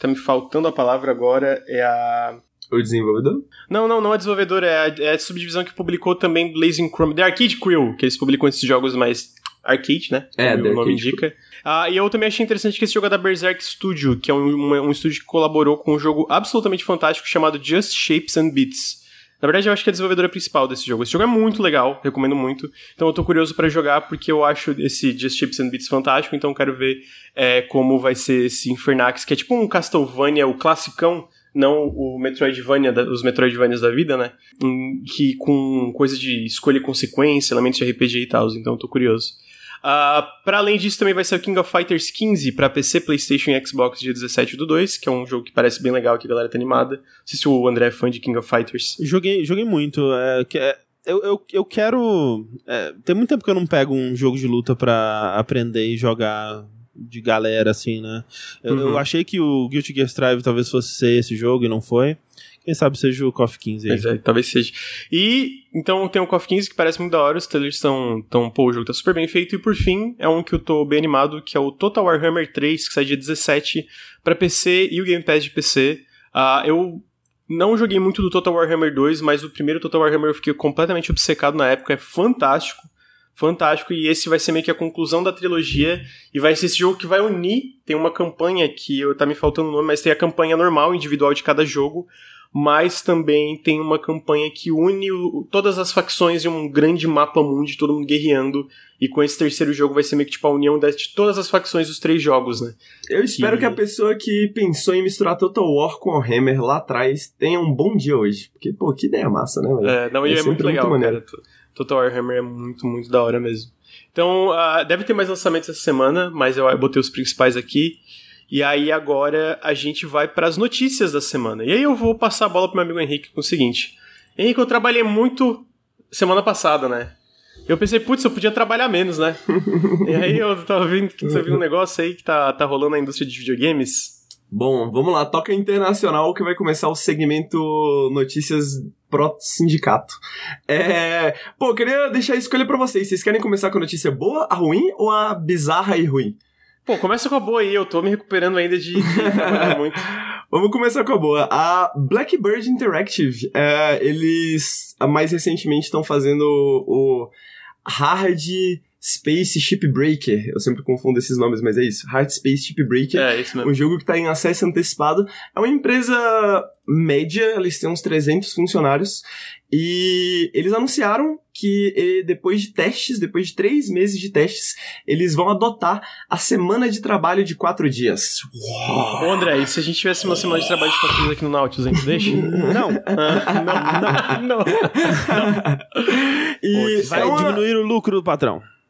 Tá me faltando a palavra agora, é a. O desenvolvedor? Não, não, não é desenvolvedor, é a, é a subdivisão que publicou também Blazing Chrome, The Arcade Crew, que eles publicam esses jogos mais arcade, né? É, Como o nome indica. Ah, e eu também achei interessante que esse jogo é da Berserk Studio, que é um, um, um estúdio que colaborou com um jogo absolutamente fantástico chamado Just Shapes and Beats. Na verdade, eu acho que é a desenvolvedora principal desse jogo. Esse jogo é muito legal, recomendo muito. Então eu tô curioso pra jogar, porque eu acho esse Just Shapes and Beats fantástico, então quero ver é, como vai ser esse Infernax, que é tipo um Castlevania, o classicão, não o Metroidvania, os Metroidvanias da vida, né? Hum, Que com coisa de escolha e consequência, elementos de RPG e tal, então eu tô curioso. Ah, para além disso, também vai ser o King of Fighters 15 pra PC, PlayStation e Xbox dia 17 do 2, que é um jogo que parece bem legal, que a galera tá animada. Não sei se o André é fã de King of Fighters. Joguei, joguei muito. É, é- eu, eu, eu quero. é, tem muito tempo que eu não pego um jogo de luta pra aprender e jogar de galera, assim, né? Eu, Uhum. eu achei que o Guilty Gear Strive talvez fosse ser esse jogo e não foi. Quem sabe seja o KOF 15 aí. É, talvez seja. E então tem o KOF 15 que parece muito da hora, os trailers estão. Tão, pô, o jogo tá super bem feito. E por fim, é um que eu tô bem animado, que é o Total Warhammer 3, que sai dia 17 pra PC e o Game Pass de PC. Ah, eu não joguei muito do Total Warhammer 2, mas o primeiro Total Warhammer eu fiquei completamente obcecado na época, é fantástico. Fantástico, e esse vai ser meio que a conclusão da trilogia, e vai ser esse jogo que vai unir. Tem uma campanha que eu, tá me faltando o nome, mas tem a campanha normal, individual de cada jogo, mas também tem uma campanha que une o- todas as facções em um grande mapa mundi, todo mundo guerreando. E com esse terceiro jogo vai ser meio que tipo a união das- de todas as facções dos três jogos, né? Eu espero Que- que... a pessoa que pensou em misturar Total War com o Hammer lá atrás tenha um bom dia hoje. Porque, pô, que ideia massa, né, velho? É, não, e É é, muito muito legal, maneiro. cara. Total Warhammer é muito, muito da hora mesmo. Então, ah, deve ter mais lançamentos essa semana, mas eu, eu botei os principais aqui. E aí agora a gente vai para as notícias da semana. E aí eu vou passar a bola pro meu amigo Henrique com o seguinte. Henrique, eu trabalhei muito semana passada, né? Eu pensei, putz, eu podia trabalhar menos, né? e aí eu tava vendo que você viu um negócio aí que tá, tá rolando na indústria de videogames. Bom, vamos lá, toca internacional que vai começar o segmento notícias pro sindicato. É, pô, eu queria deixar a escolha para vocês. Vocês querem começar com a notícia boa, a ruim ou a bizarra e ruim? Pô, começa com a boa aí, eu tô me recuperando ainda de, de trabalhar muito. Vamos começar com a boa. A Blackbird Interactive, é, eles mais recentemente estão fazendo o Hard Space Shipbreaker. Eu sempre confundo esses nomes, mas é isso. Hard Space Shipbreaker. É, isso mesmo. Um jogo que está em acesso antecipado. É uma empresa média, eles têm uns 300 funcionários. E eles anunciaram que depois de testes, depois de três meses de testes, eles vão adotar a semana de trabalho de quatro dias. Uau. Ô André, e se a gente tivesse uma semana de trabalho de quatro dias aqui no Nautilus, a gente deixa? Não. Ah, não, não, não. E Vai é uma- diminuir o lucro do patrão.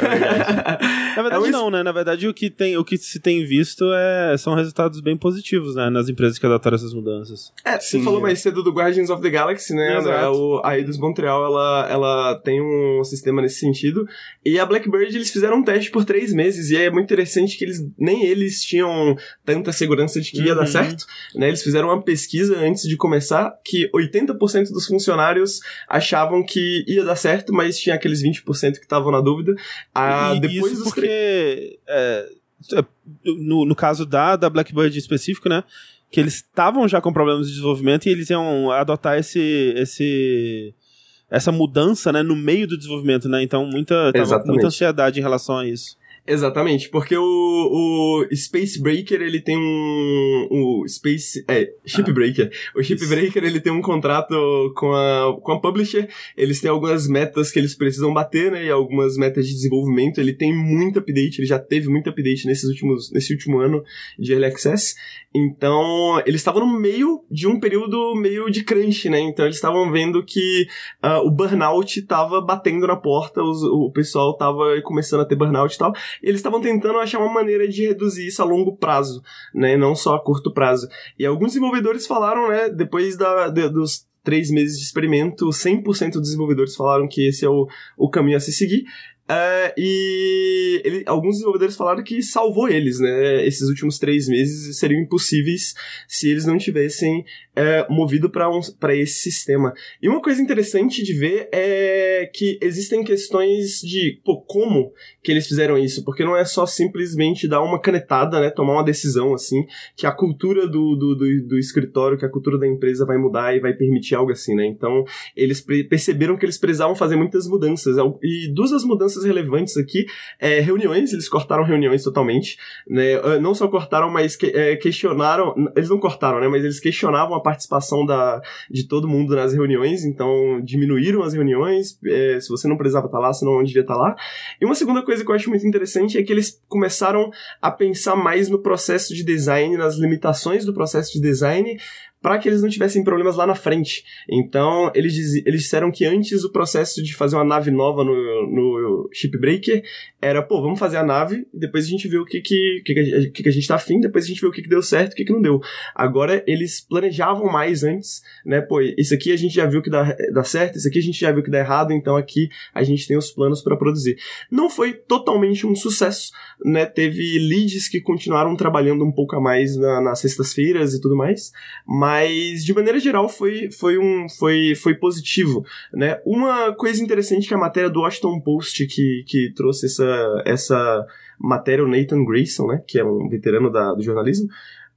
Na verdade, É um não, né? Na verdade, o que, tem, o que se tem visto é, são resultados bem positivos, né? Nas empresas que adotaram essas mudanças. É, você Sim, falou é. mais cedo do Guardians of the Galaxy, né? Exato. A, o, a Eidos Montreal, ela, ela tem um sistema nesse sentido. E a Blackbird, eles fizeram um teste por três meses. E é muito interessante que eles nem eles tinham tanta segurança de que ia dar Uhum. certo. Né? Eles fizeram uma pesquisa antes de começar que 80% dos funcionários achavam que ia dar certo, mas tinha aqueles 20% que estavam na dúvida. Ah, E depois isso porque, é, é, no, no caso da, da Blackbird em específico, né? Que eles estavam já com problemas de desenvolvimento e eles iam adotar esse, esse, essa mudança, né? No meio do desenvolvimento, né? Então, muita, muita ansiedade em relação a isso. Exatamente, porque o, o Space Breaker, ele tem um... O Space... É, Shipbreaker. O Shipbreaker, ele tem um contrato com a, com a publisher, eles têm algumas metas que eles precisam bater, né, e algumas metas de desenvolvimento, ele tem muito update, ele já teve muito update nesses últimos, nesse último ano de Early Access, então eles estavam no meio de um período meio de crunch, né, então eles estavam vendo que ah, o burnout tava batendo na porta, os- o pessoal tava começando a ter burnout e tal, eles estavam tentando achar uma maneira de reduzir isso a longo prazo, né, não só a curto prazo. E alguns desenvolvedores falaram, né, depois da, de- dos três meses de experimento, 100% dos desenvolvedores falaram que esse é o, o caminho a se seguir. É, e ele- alguns desenvolvedores falaram que salvou eles, né? Esses últimos três meses seriam impossíveis se eles não tivessem é, movido para um, esse sistema. E uma coisa interessante de ver é que existem questões de pô, como que eles fizeram isso, porque não é só simplesmente dar uma canetada, né? Tomar uma decisão assim, que a cultura do, do, do, do escritório, que a cultura da empresa vai mudar e vai permitir algo assim, né? Então, eles perceberam que eles precisavam fazer muitas mudanças. E duas das mudanças relevantes aqui é reuniões, eles cortaram reuniões totalmente, né? Ah, Não só cortaram, mas que- é, questionaram, eles não cortaram, né? Mas eles questionavam a participação da, de todo mundo nas reuniões, então diminuíram as reuniões, é, se você não precisava estar lá, você não devia estar lá. E uma segunda coisa que eu acho muito interessante é que eles começaram a pensar mais no processo de design, nas limitações do processo de design, para que eles não tivessem problemas lá na frente. Então, eles, diz- eles disseram que antes o processo de fazer uma nave nova no, no Shipbreaker era, pô, vamos fazer a nave, depois a gente vê o que, que, que, a, que a gente tá afim, depois a gente vê o que, que deu certo e o que, que não deu. Agora, eles planejavam mais antes, né? Pô, isso aqui a gente já viu que dá, dá certo, isso aqui a gente já viu que dá errado, então aqui a gente tem os planos para produzir. Não foi totalmente um sucesso, né? Teve leads que continuaram trabalhando um pouco a mais na- nas sextas-feiras e tudo mais, mas de maneira geral foi, foi, um, foi, foi positivo, né? Uma coisa interessante que a matéria do Washington Post que, que trouxe essa, essa matéria, o Nathan Grayson, né? Que é um veterano da, do jornalismo.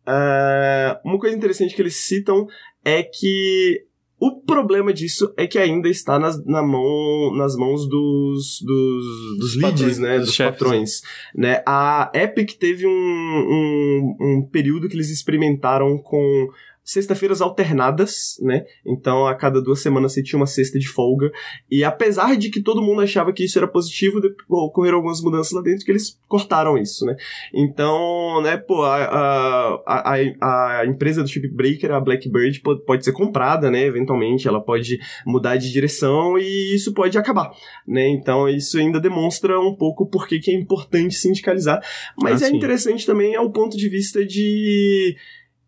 ah, uma coisa interessante que eles citam é que o problema disso é que ainda está nas, na mão, nas mãos dos, dos, dos leads, né? dos Dos patrões. Né? A Epic teve um, um, um período que eles experimentaram com sexta-feiras alternadas, né? Então a cada duas semanas você tinha uma sexta de folga. E apesar de que todo mundo achava que isso era positivo, ocorreram algumas mudanças lá dentro que eles cortaram isso, né? Então, né, pô, a, a, a, a empresa do Chip Breaker, a Blackbird, pode, pode ser comprada, né? Eventualmente, ela pode mudar de direção e isso pode acabar, né? Então isso ainda demonstra um pouco por que é importante sindicalizar. Mas ah, é sim. interessante também ao ponto de vista de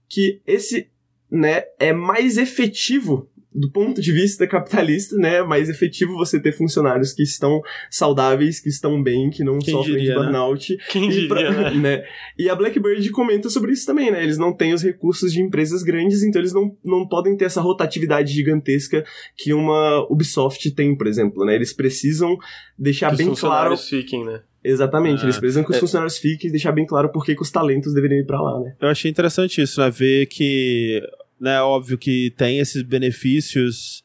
que esse né, é mais efetivo do ponto de vista capitalista, né, mais efetivo você ter funcionários que estão saudáveis, que estão bem, que não Quem sofrem diria, de né? burnout. Né? Quem diria, pra, né? né? E a Blackbird comenta sobre isso também, né? Eles não têm os recursos de empresas grandes, então eles não, não podem ter essa rotatividade gigantesca que uma Ubisoft tem, por exemplo, né? Eles precisam deixar que bem claro. Fiquem, né? Exatamente, eles ah, precisam que os é... funcionários fiquem e deixar bem claro por que, que os talentos deveriam ir para lá, né? Eu achei interessante isso, né? Ver que, né, óbvio que tem esses benefícios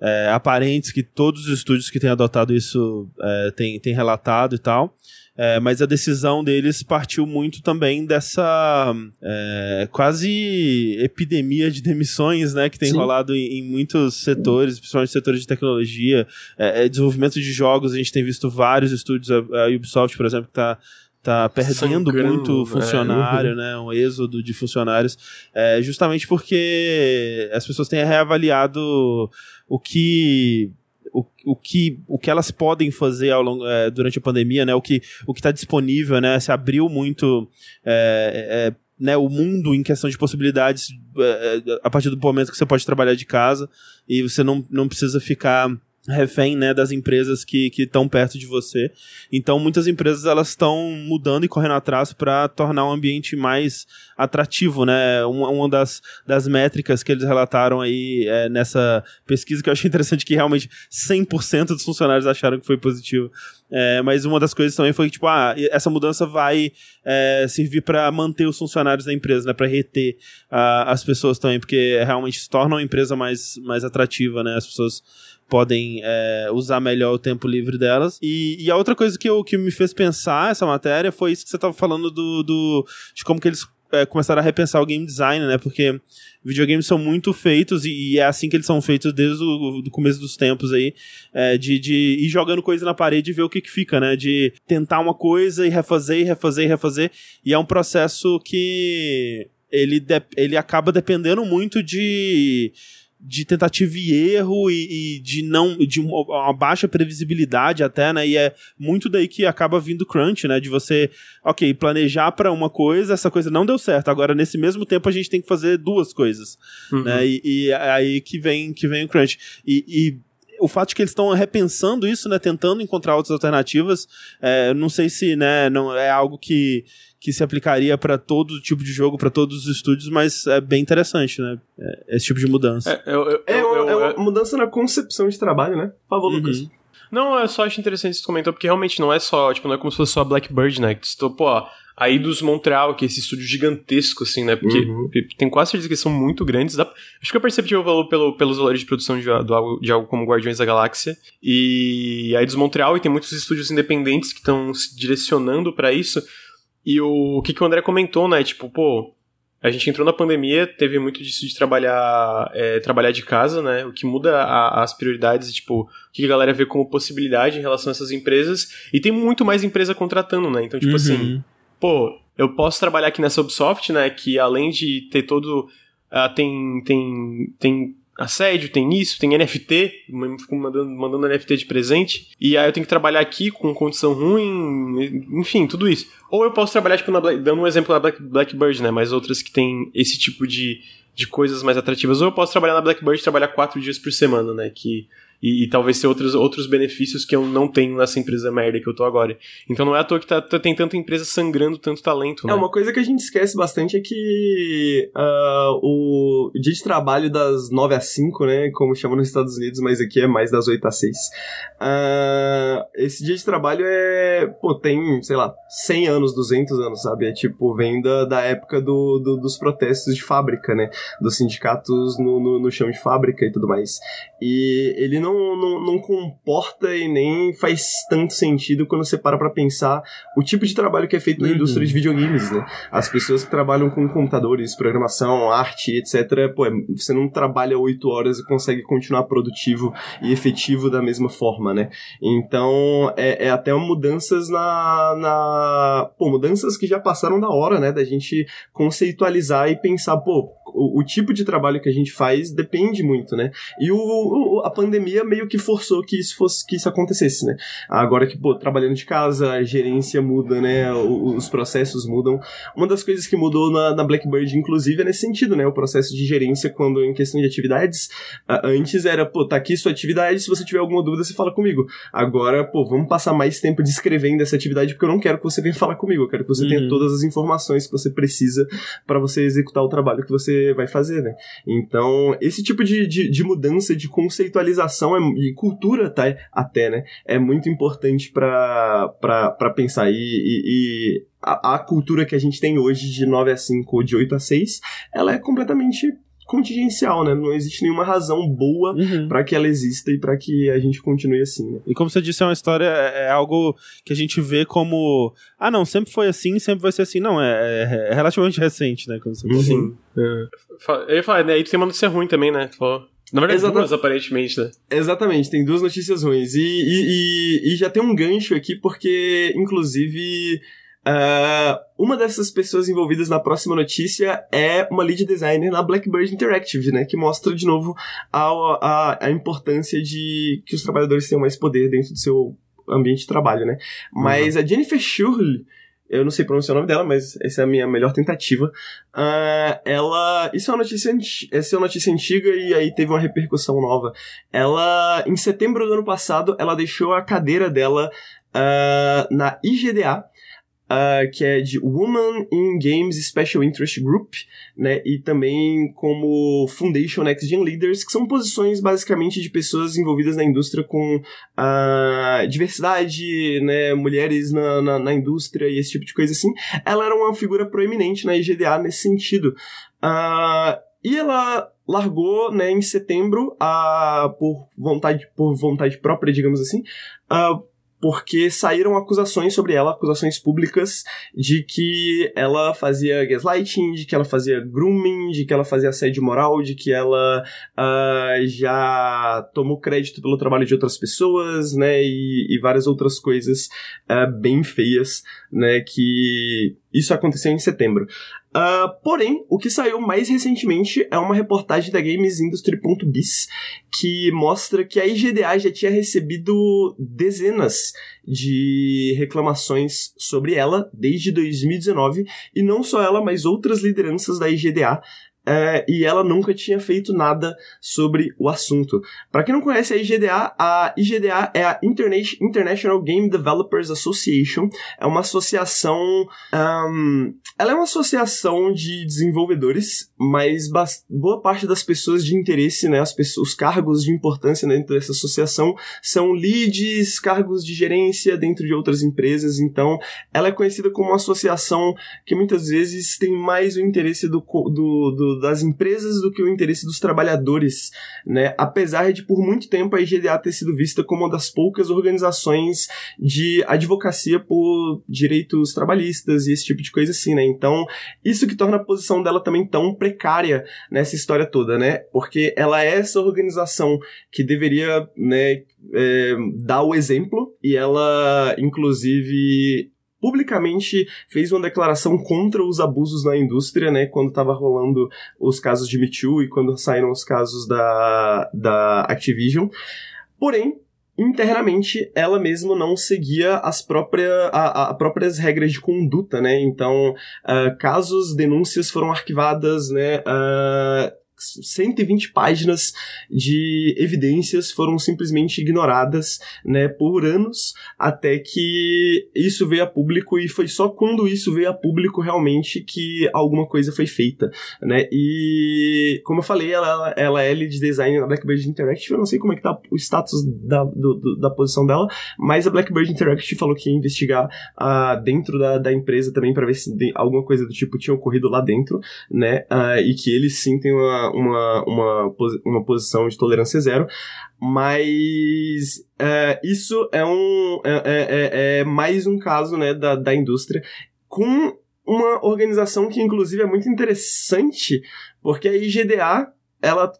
é, aparentes que todos os estúdios que têm adotado isso é, têm, têm relatado e tal. É, mas a decisão deles partiu muito também dessa é, quase epidemia de demissões, né, que tem Sim. rolado em, em, muitos setores, principalmente setores de tecnologia, é, é, desenvolvimento de jogos. A gente tem visto vários estúdios, a, a Ubisoft, por exemplo, que está tá perdendo Sangrando, muito é. funcionário, é. né? Um êxodo de funcionários, é, justamente porque as pessoas têm reavaliado o que o, o, que, o que elas podem fazer ao longo, é, durante a pandemia, né? O que o está disponível, né? Se abriu muito é, é, né, o mundo em questão de possibilidades a partir do momento que você pode trabalhar de casa e você não, não precisa ficar refém né, das empresas que estão perto de você. Então, muitas empresas elas estão mudando e correndo atrás para tornar o ambiente mais atrativo, né? Uma, uma das, das métricas que eles relataram aí é, nessa pesquisa que eu achei interessante que realmente 100% dos funcionários acharam que foi positivo. É, mas uma das coisas também foi que, tipo, ah, essa mudança vai é, servir para manter os funcionários da empresa, né? Para reter uh, as pessoas também, porque realmente se torna uma empresa mais, mais atrativa, né? As pessoas podem é, usar melhor o tempo livre delas. E, e, a outra coisa que, eu, que me fez pensar essa matéria foi isso que você estava falando do, do, de como que eles é, começaram a repensar o game design, né? Porque videogames são muito feitos e, e é assim que eles são feitos desde o do começo dos tempos aí, é, de, de ir jogando coisa na parede e ver o que que fica, né? De tentar uma coisa e refazer, e refazer, e refazer. E é um processo que ele, ele acaba dependendo muito de de tentativa e erro e, e, de não de uma, baixa previsibilidade até, né? E é muito daí que acaba vindo crunch, né? De você, ok, planejar para uma coisa, essa coisa não deu certo. Agora nesse mesmo tempo a gente tem que fazer duas coisas, uhum. né? E, e, é aí que vem que vem o crunch. E, e o fato de que eles estão repensando isso, né, tentando encontrar outras alternativas, é, não sei se, né, não é algo que que se aplicaria para todo tipo de jogo, para todos os estúdios, mas é bem interessante, né? É, esse tipo de mudança. É, eu, eu, é, eu, é uma mudança na concepção de trabalho, né? Por favor, uhum. Lucas. Não, eu só acho interessante esse comentário, porque realmente não é só, tipo, não é como se fosse só Blackbird, né? Que estou, pô, aí dos Montreal, que é esse estúdio gigantesco, assim, né? Porque uhum. tem quase certeza que são muito grandes. Dá... Acho que é perceptível pelo, pelos valores de produção de, de, algo, de algo como Guardiões da Galáxia. E aí dos Montreal, e tem muitos estúdios independentes que estão se direcionando para isso. E o, o que, que o André comentou, né? Tipo, pô, a gente entrou na pandemia, teve muito disso de trabalhar, é, trabalhar de casa, né? O que muda a, as prioridades, tipo, o que a galera vê como possibilidade em relação a essas empresas. E tem muito mais empresa contratando, né? Então, tipo assim, uhum. assim, pô, eu posso trabalhar aqui nessa Ubisoft, né? Que além de ter todo. Uh, tem, tem, tem assédio, tem isso, tem NFT, fico mandando, mandando NFT de presente, e aí eu tenho que trabalhar aqui com condição ruim, enfim, tudo isso. Ou eu posso trabalhar, tipo, na Black, dando um exemplo na Black, Blackbird, né, mas outras que tem esse tipo de, de coisas mais atrativas, ou eu posso trabalhar na Blackbird e trabalhar quatro dias por semana, né, que e, e, talvez ter outros, outros benefícios que eu não tenho nessa empresa merda que eu tô agora. Então não é à toa que tá, tá tem tanta empresa sangrando tanto talento, é, né? É, uma coisa que a gente esquece bastante é que uh, o dia de trabalho das 9 às 5, né, como chamam nos Estados Unidos, mas aqui é mais das 8 às 6. Uh, ah, esse dia de trabalho é, pô, tem, sei lá, 100 anos, 200 anos, sabe? É tipo, vem da, da época do, do dos protestos de fábrica, né? Dos sindicatos no, no, no chão de fábrica e tudo mais. E ele não, não, não comporta e nem faz tanto sentido quando você para pra pensar o tipo de trabalho que é feito na Uhum. indústria de videogames, né? As pessoas que trabalham com computadores, programação, arte, etc., pô, é- você não trabalha oito horas e consegue continuar produtivo e efetivo da mesma forma, né? Então, é, é até mudanças na, na. Pô, mudanças que já passaram da hora, né? Da gente conceitualizar e pensar, pô, o, o tipo de trabalho que a gente faz depende muito, né? E o, o- a pandemia meio que forçou que isso fosse que isso acontecesse, né? Agora que, pô, trabalhando de casa, a gerência muda, né? Os processos mudam. Uma das coisas que mudou na, na Blackbird, inclusive, é nesse sentido, né? O processo de gerência, quando em questão de atividades, antes era, pô, tá aqui sua atividade, se você tiver alguma dúvida, você fala comigo. Agora, pô, vamos passar mais tempo descrevendo essa atividade, porque eu não quero que você venha falar comigo, eu quero que você tenha Uhum. todas as informações que você precisa para você executar o trabalho que você vai fazer, né? Então, esse tipo de, de, de mudança, de conceitualização é- e cultura, tá? Até, né? É muito importante pra pensar. E, e, e a, a cultura que a gente tem hoje de 9 a 5 ou de 8 a 6, ela é completamente contingencial, né? Não existe nenhuma razão boa Uhum. pra que ela exista e pra que a gente continue assim, né? E como você disse, é uma história, é é algo que a gente vê como. Ah, não, sempre foi assim, sempre vai ser assim. Não, é, é- é relativamente recente, né? Como você falou. Sim. É. Eu ia falar, né? Aí tem uma notícia ruim também, né? Tu falou. Na verdade, Exata- duas, aparentemente, né? Exatamente, tem duas notícias ruins. E, e, e, e já tem um gancho aqui, porque, inclusive, ah, uma dessas pessoas envolvidas na próxima notícia é uma lead designer na Blackbird Interactive, né? Que mostra de novo a, a, a importância de que os trabalhadores tenham mais poder dentro do seu ambiente de trabalho, né? Mas a Jennifer Shirley. Eu não sei pronunciar o nome dela, mas essa é a minha melhor tentativa. Ah, ela. Isso é uma notícia, essa é uma notícia antiga e aí teve uma repercussão nova. Ela, em setembro do ano passado, ela deixou a cadeira dela ah, na IGDA, ah, que é de Woman in Games Special Interest Group, né? E também como Foundation Next Gen Leaders, que são posições basicamente de pessoas envolvidas na indústria com ah, diversidade, né? Mulheres na, na, na indústria e esse tipo de coisa assim. Ela era uma figura proeminente na IGDA nesse sentido. Ah, e ela largou, né, em setembro, a, por vontade, por vontade própria, digamos assim, ah, porque saíram acusações sobre ela, acusações públicas, de que ela fazia gaslighting, de que ela fazia grooming, de que ela fazia assédio moral, de que ela ah, já tomou crédito pelo trabalho de outras pessoas, né, e, e várias outras coisas ah, bem feias, né, que isso aconteceu em setembro. Ah, porém, o que saiu mais recentemente é uma reportagem da GamesIndustry.biz que mostra que a IGDA já tinha recebido dezenas de reclamações sobre ela desde 2019 e não só ela, mas outras lideranças da IGDA. Eh, e ela nunca tinha feito nada sobre o assunto. Para quem não conhece a IGDA, a IGDA é a Interna- International Game Developers Association. É uma associação Ahn, ela é uma associação de desenvolvedores, mas boa parte das pessoas de interesse, né, as pessoas, os cargos de importância dentro dessa associação são leads, cargos de gerência dentro de outras empresas, então ela é conhecida como uma associação que muitas vezes tem mais o interesse do, co- do- das empresas do que o interesse dos trabalhadores, né, apesar de por muito tempo a IGDA ter sido vista como uma das poucas organizações de advocacia por direitos trabalhistas e esse tipo de coisa assim, né? Então, isso que torna a posição dela também tão precária nessa história toda, né? Porque ela é essa organização que deveria, né, é, dar o exemplo e ela, inclusive, publicamente fez uma declaração contra os abusos na indústria, né, quando estava rolando os casos de Me Too e quando saíram os casos da, da Activision. Porém, internamente ela mesma não seguia as próprias, a, a próprias regras de conduta, né? Então, ah, casos, denúncias foram arquivadas, né? ah, 120 páginas de evidências foram simplesmente ignoradas, né, por anos, até que isso veio a público e foi só quando isso veio a público realmente que alguma coisa foi feita, né, e como eu falei, ela, ela é lead designer na Blackbird Interactive, eu não sei como é que tá o status da, do- do- da posição dela, mas a Blackbird Interactive falou que ia investigar ah, dentro da, da empresa também para ver se alguma coisa do tipo tinha ocorrido lá dentro, né? ah, e que eles sim têm uma, uma, uma, uma, posição de tolerância zero, mas é, isso é, um, é, é, é, mais um caso né, da, da indústria com uma organização que, inclusive, é muito interessante, porque a IGDA, ela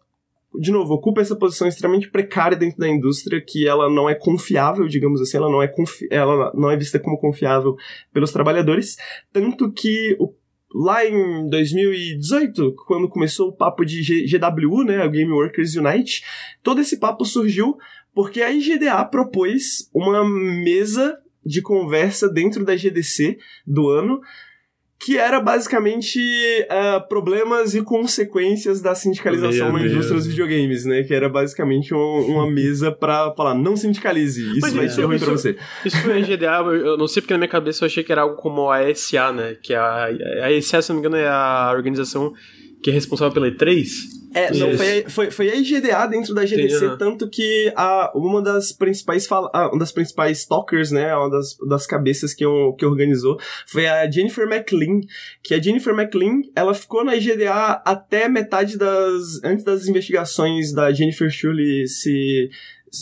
de novo, ocupa essa posição extremamente precária dentro da indústria, que ela não é confiável, digamos assim, ela não é, ela não é vista como confiável pelos trabalhadores, tanto que o lá em 2018, quando começou o papo de GWU, né, a Game Workers Unite, todo esse papo surgiu porque a IGDA propôs uma mesa de conversa dentro da GDC do ano que era basicamente uh, problemas e consequências da sindicalização na indústria dos videogames, né? Que era basicamente um, uma mesa pra falar, não sindicalize, isso Mas vai isso, ser ruim pra você. Isso foi a GDA, eu não sei porque na minha cabeça eu achei que era algo como a ESA, né? Que a, a ESA, se não me engano, é a organização que é responsável pela E3. É, não, foi, foi, foi a IGDA dentro da GDC, Entendi. tanto que a, uma das principais fala, uma das principais talkers, né, uma das, das cabeças que, eu, que organizou, foi a Jennifer McLean, que a Jennifer McLean, ela ficou na IGDA até metade das, antes das investigações da Jennifer Shuley se,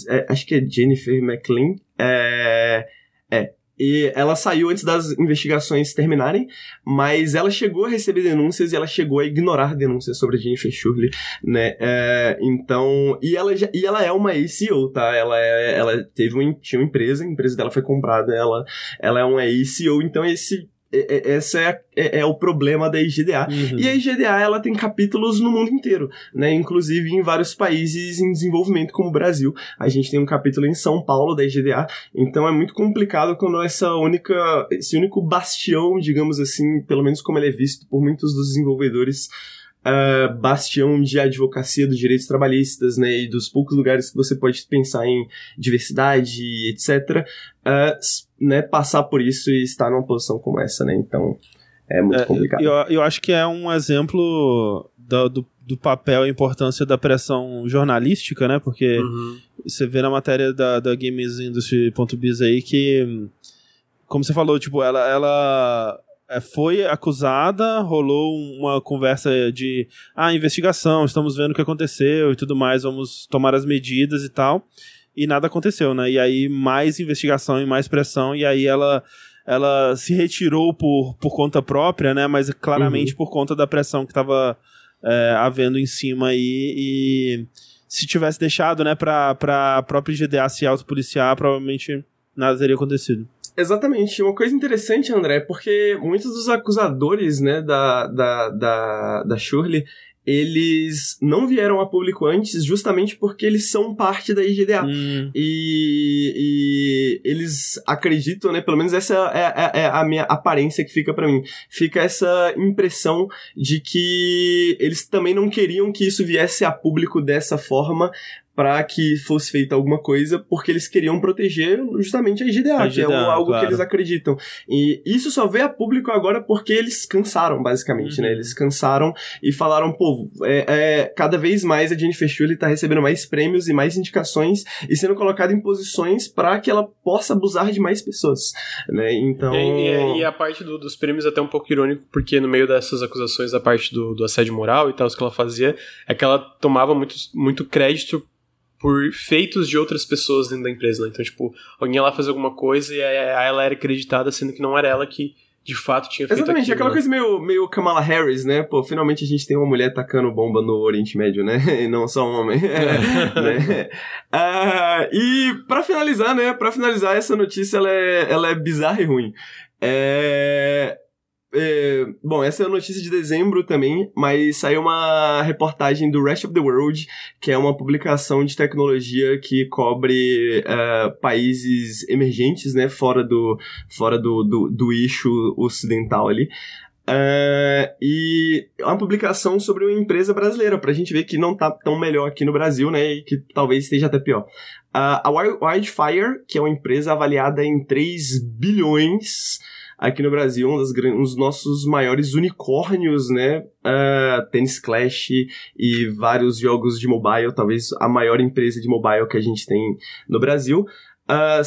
é, acho que é Jennifer McLean, é, é, e ela saiu antes das investigações terminarem, mas ela chegou a receber denúncias e ela chegou a ignorar denúncias sobre a Jennifer Shirley, né? É, então, e ela, já, e ela é uma ACO, tá? Ela, é, ela teve um, tinha uma empresa, a empresa dela foi comprada, ela, ela é uma ACO, então esse esse é, é, é, o problema da IGDA. Uhum. E a IGDA, ela tem capítulos no mundo inteiro, né? Inclusive em vários países em desenvolvimento, como o Brasil. A gente tem um capítulo em São Paulo da IGDA, então é muito complicado quando essa única, esse único bastião, digamos assim, pelo menos como ele é visto por muitos dos desenvolvedores, uh, bastião de advocacia dos direitos trabalhistas, né, e dos poucos lugares que você pode pensar em diversidade, etc., uh, né, passar por isso e estar numa posição como essa, né, então é muito é, complicado. Eu, eu acho que é um exemplo do, do, do papel e importância da pressão jornalística, né, porque uhum. você vê na matéria da, da GamesIndustry.biz aí que, como você falou, tipo, ela, ela é, foi acusada, rolou uma conversa de ah, investigação, estamos vendo o que aconteceu e tudo mais, vamos tomar as medidas e tal. E nada aconteceu, né? E aí mais investigação e mais pressão, e aí ela ela se retirou por, por conta própria, né? Mas claramente uhum. por conta da pressão que estava é, havendo em cima aí. E se tivesse deixado, né, pra, pra própria GDA se autopoliciar, provavelmente nada teria acontecido. Exatamente. Uma coisa interessante, André, porque muitos dos acusadores, né, da, da, da, da Shirley, eles não vieram a público antes justamente porque eles são parte da IGDA. Hum. E, e, eles acreditam, né? Pelo menos essa é, é, é a minha aparência que fica para mim. Fica essa impressão de que eles também não queriam que isso viesse a público dessa forma, para que fosse feita alguma coisa, porque eles queriam proteger justamente a IGDA, a IGDA que é algo claro. que eles acreditam. E isso só veio a público agora porque eles cansaram, basicamente, né? uhum. né? Eles cansaram e falaram, pô, é, é, cada vez mais a Jennifer Shuley tá recebendo mais prêmios e mais indicações e sendo colocada em posições para que ela possa abusar de mais pessoas, né? Então... E, e, e a parte do, dos prêmios é até um pouco irônico, porque no meio dessas acusações da parte do, do assédio moral e tal, o que ela fazia, é que ela tomava muito, muito crédito por feitos de outras pessoas dentro da empresa, né? Então, tipo, alguém ia lá fazer alguma coisa e aí ela era acreditada, sendo que não era ela que de fato tinha feito Exatamente, aquilo, aquela né? coisa meio, meio Kamala Harris, né? Pô, finalmente a gente tem uma mulher tacando bomba no Oriente Médio, né? E não só um homem. né? Uh, e para finalizar, né? Para finalizar, essa notícia ela é, ela é bizarra e ruim. É, é, bom, essa é a notícia de dezembro também, mas saiu uma reportagem do Rest of the World, que é uma publicação de tecnologia que cobre uh, países emergentes, né, fora do, fora do, do, do eixo ocidental ali. Uh, e é uma publicação sobre uma empresa brasileira, pra gente ver que não tá tão melhor aqui no Brasil, né, e que talvez esteja até pior. Uh, a Wildfire, que é uma empresa avaliada em 3 bilhões aqui no Brasil, um, das, um dos nossos maiores unicórnios, né? Uh, Clash e vários jogos de mobile, talvez a maior empresa de mobile que a gente tem no Brasil. Uh,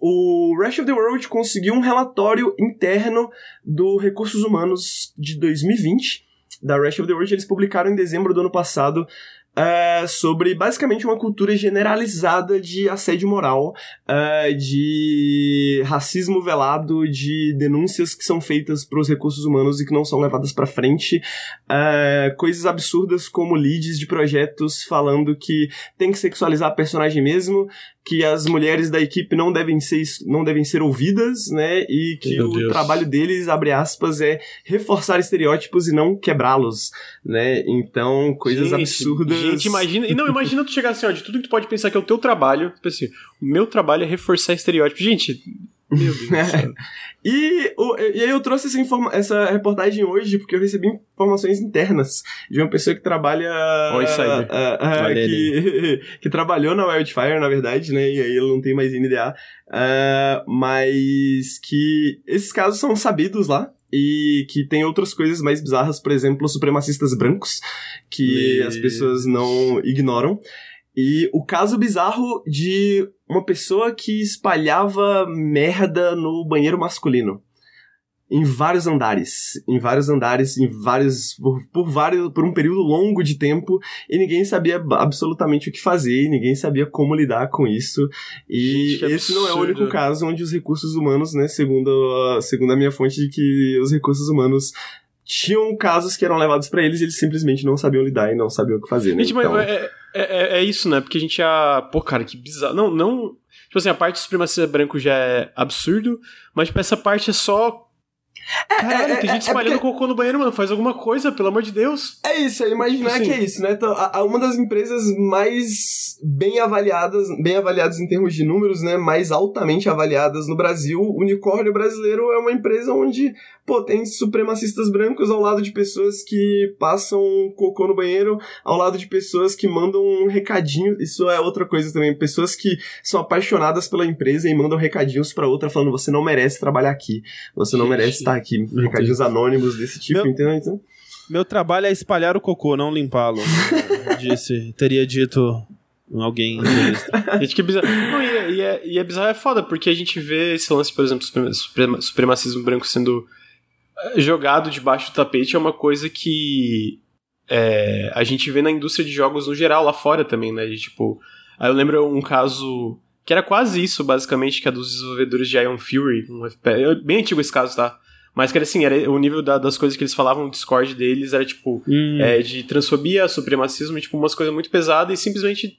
o Rest of the World conseguiu um relatório interno do Recursos Humanos de 2020 da Rush of the World, eles publicaram em dezembro do ano passado é, sobre basicamente uma cultura generalizada de assédio moral, é, de racismo velado, de denúncias que são feitas para os recursos humanos e que não são levadas para frente, é, coisas absurdas como leads de projetos falando que tem que sexualizar a personagem mesmo, que as mulheres da equipe não devem ser, não devem ser ouvidas, né? E que Meu o Deus. trabalho deles, abre aspas, é reforçar estereótipos e não quebrá-los, né? Então, coisas gente, absurdas. Gente, imagina. E não, imagina tu chegar assim, ó, de tudo que tu pode pensar que é o teu trabalho. Tipo assim, o meu trabalho é reforçar estereótipos. Gente, meu Deus céu. E, o, e aí eu trouxe essa, informa essa reportagem hoje porque eu recebi informações internas de uma pessoa que trabalha. Oi, uh, uh, uh, que, que trabalhou na Wildfire, na verdade, né? E aí ele não tem mais NDA. Ah, mas que esses casos são sabidos lá e que tem outras coisas mais bizarras, por exemplo, supremacistas brancos, que as pessoas não ignoram. E o caso bizarro de uma pessoa que espalhava merda no banheiro masculino. Em vários andares. Em vários andares, em vários. Por, por, vários. por um período longo de tempo. E ninguém sabia absolutamente o que fazer, ninguém sabia como lidar com isso. E Gente, esse não é o único caso onde os recursos humanos, né, segundo, segundo a minha fonte, de que os recursos humanos tinham casos que eram levados para eles e eles simplesmente não sabiam lidar e não sabiam o que fazer, né? Gente, então... mas é, é, é, isso, né? Porque a gente já. Pô, cara, que bizarro. Não, não. Tipo assim, a parte do supremacista branco já é absurdo, mas tipo, essa parte é só é, Caralho, é, tem gente é, espalhando é porque... cocô no banheiro, mano. Faz alguma coisa, pelo amor de Deus. É isso, é imaginar assim. que é isso, né? Então, a, a, uma das empresas mais bem avaliadas, bem avaliadas em termos de números, né? Mais altamente avaliadas no Brasil, o Unicórnio Brasileiro é uma empresa onde, pô, tem supremacistas brancos ao lado de pessoas que passam cocô no banheiro, ao lado de pessoas que mandam um recadinho. Isso é outra coisa também. Pessoas que são apaixonadas pela empresa e mandam recadinhos para outra falando: você não merece trabalhar aqui, você não merece estar aqui. Recadinhos anônimos desse tipo, Meu... entendeu? Então... Meu trabalho é espalhar o cocô, não limpá-lo. disse, teria dito alguém gente, que bizarro. Não, e, é, e, é, e é bizarro, é foda, porque a gente vê esse lance, por exemplo, suprema, supremacismo branco sendo eh, jogado debaixo do tapete, é uma coisa que é, a gente vê na indústria de jogos no geral, lá fora também, né? De, tipo, aí eu lembro um caso que era quase isso, basicamente, que é dos desenvolvedores de Ion Fury, um FPS, é bem antigo esse caso, tá? Mas que era assim, era o nível da, das coisas que eles falavam no Discord deles era tipo hum. é, de transfobia, supremacismo, tipo, umas coisas muito pesadas e simplesmente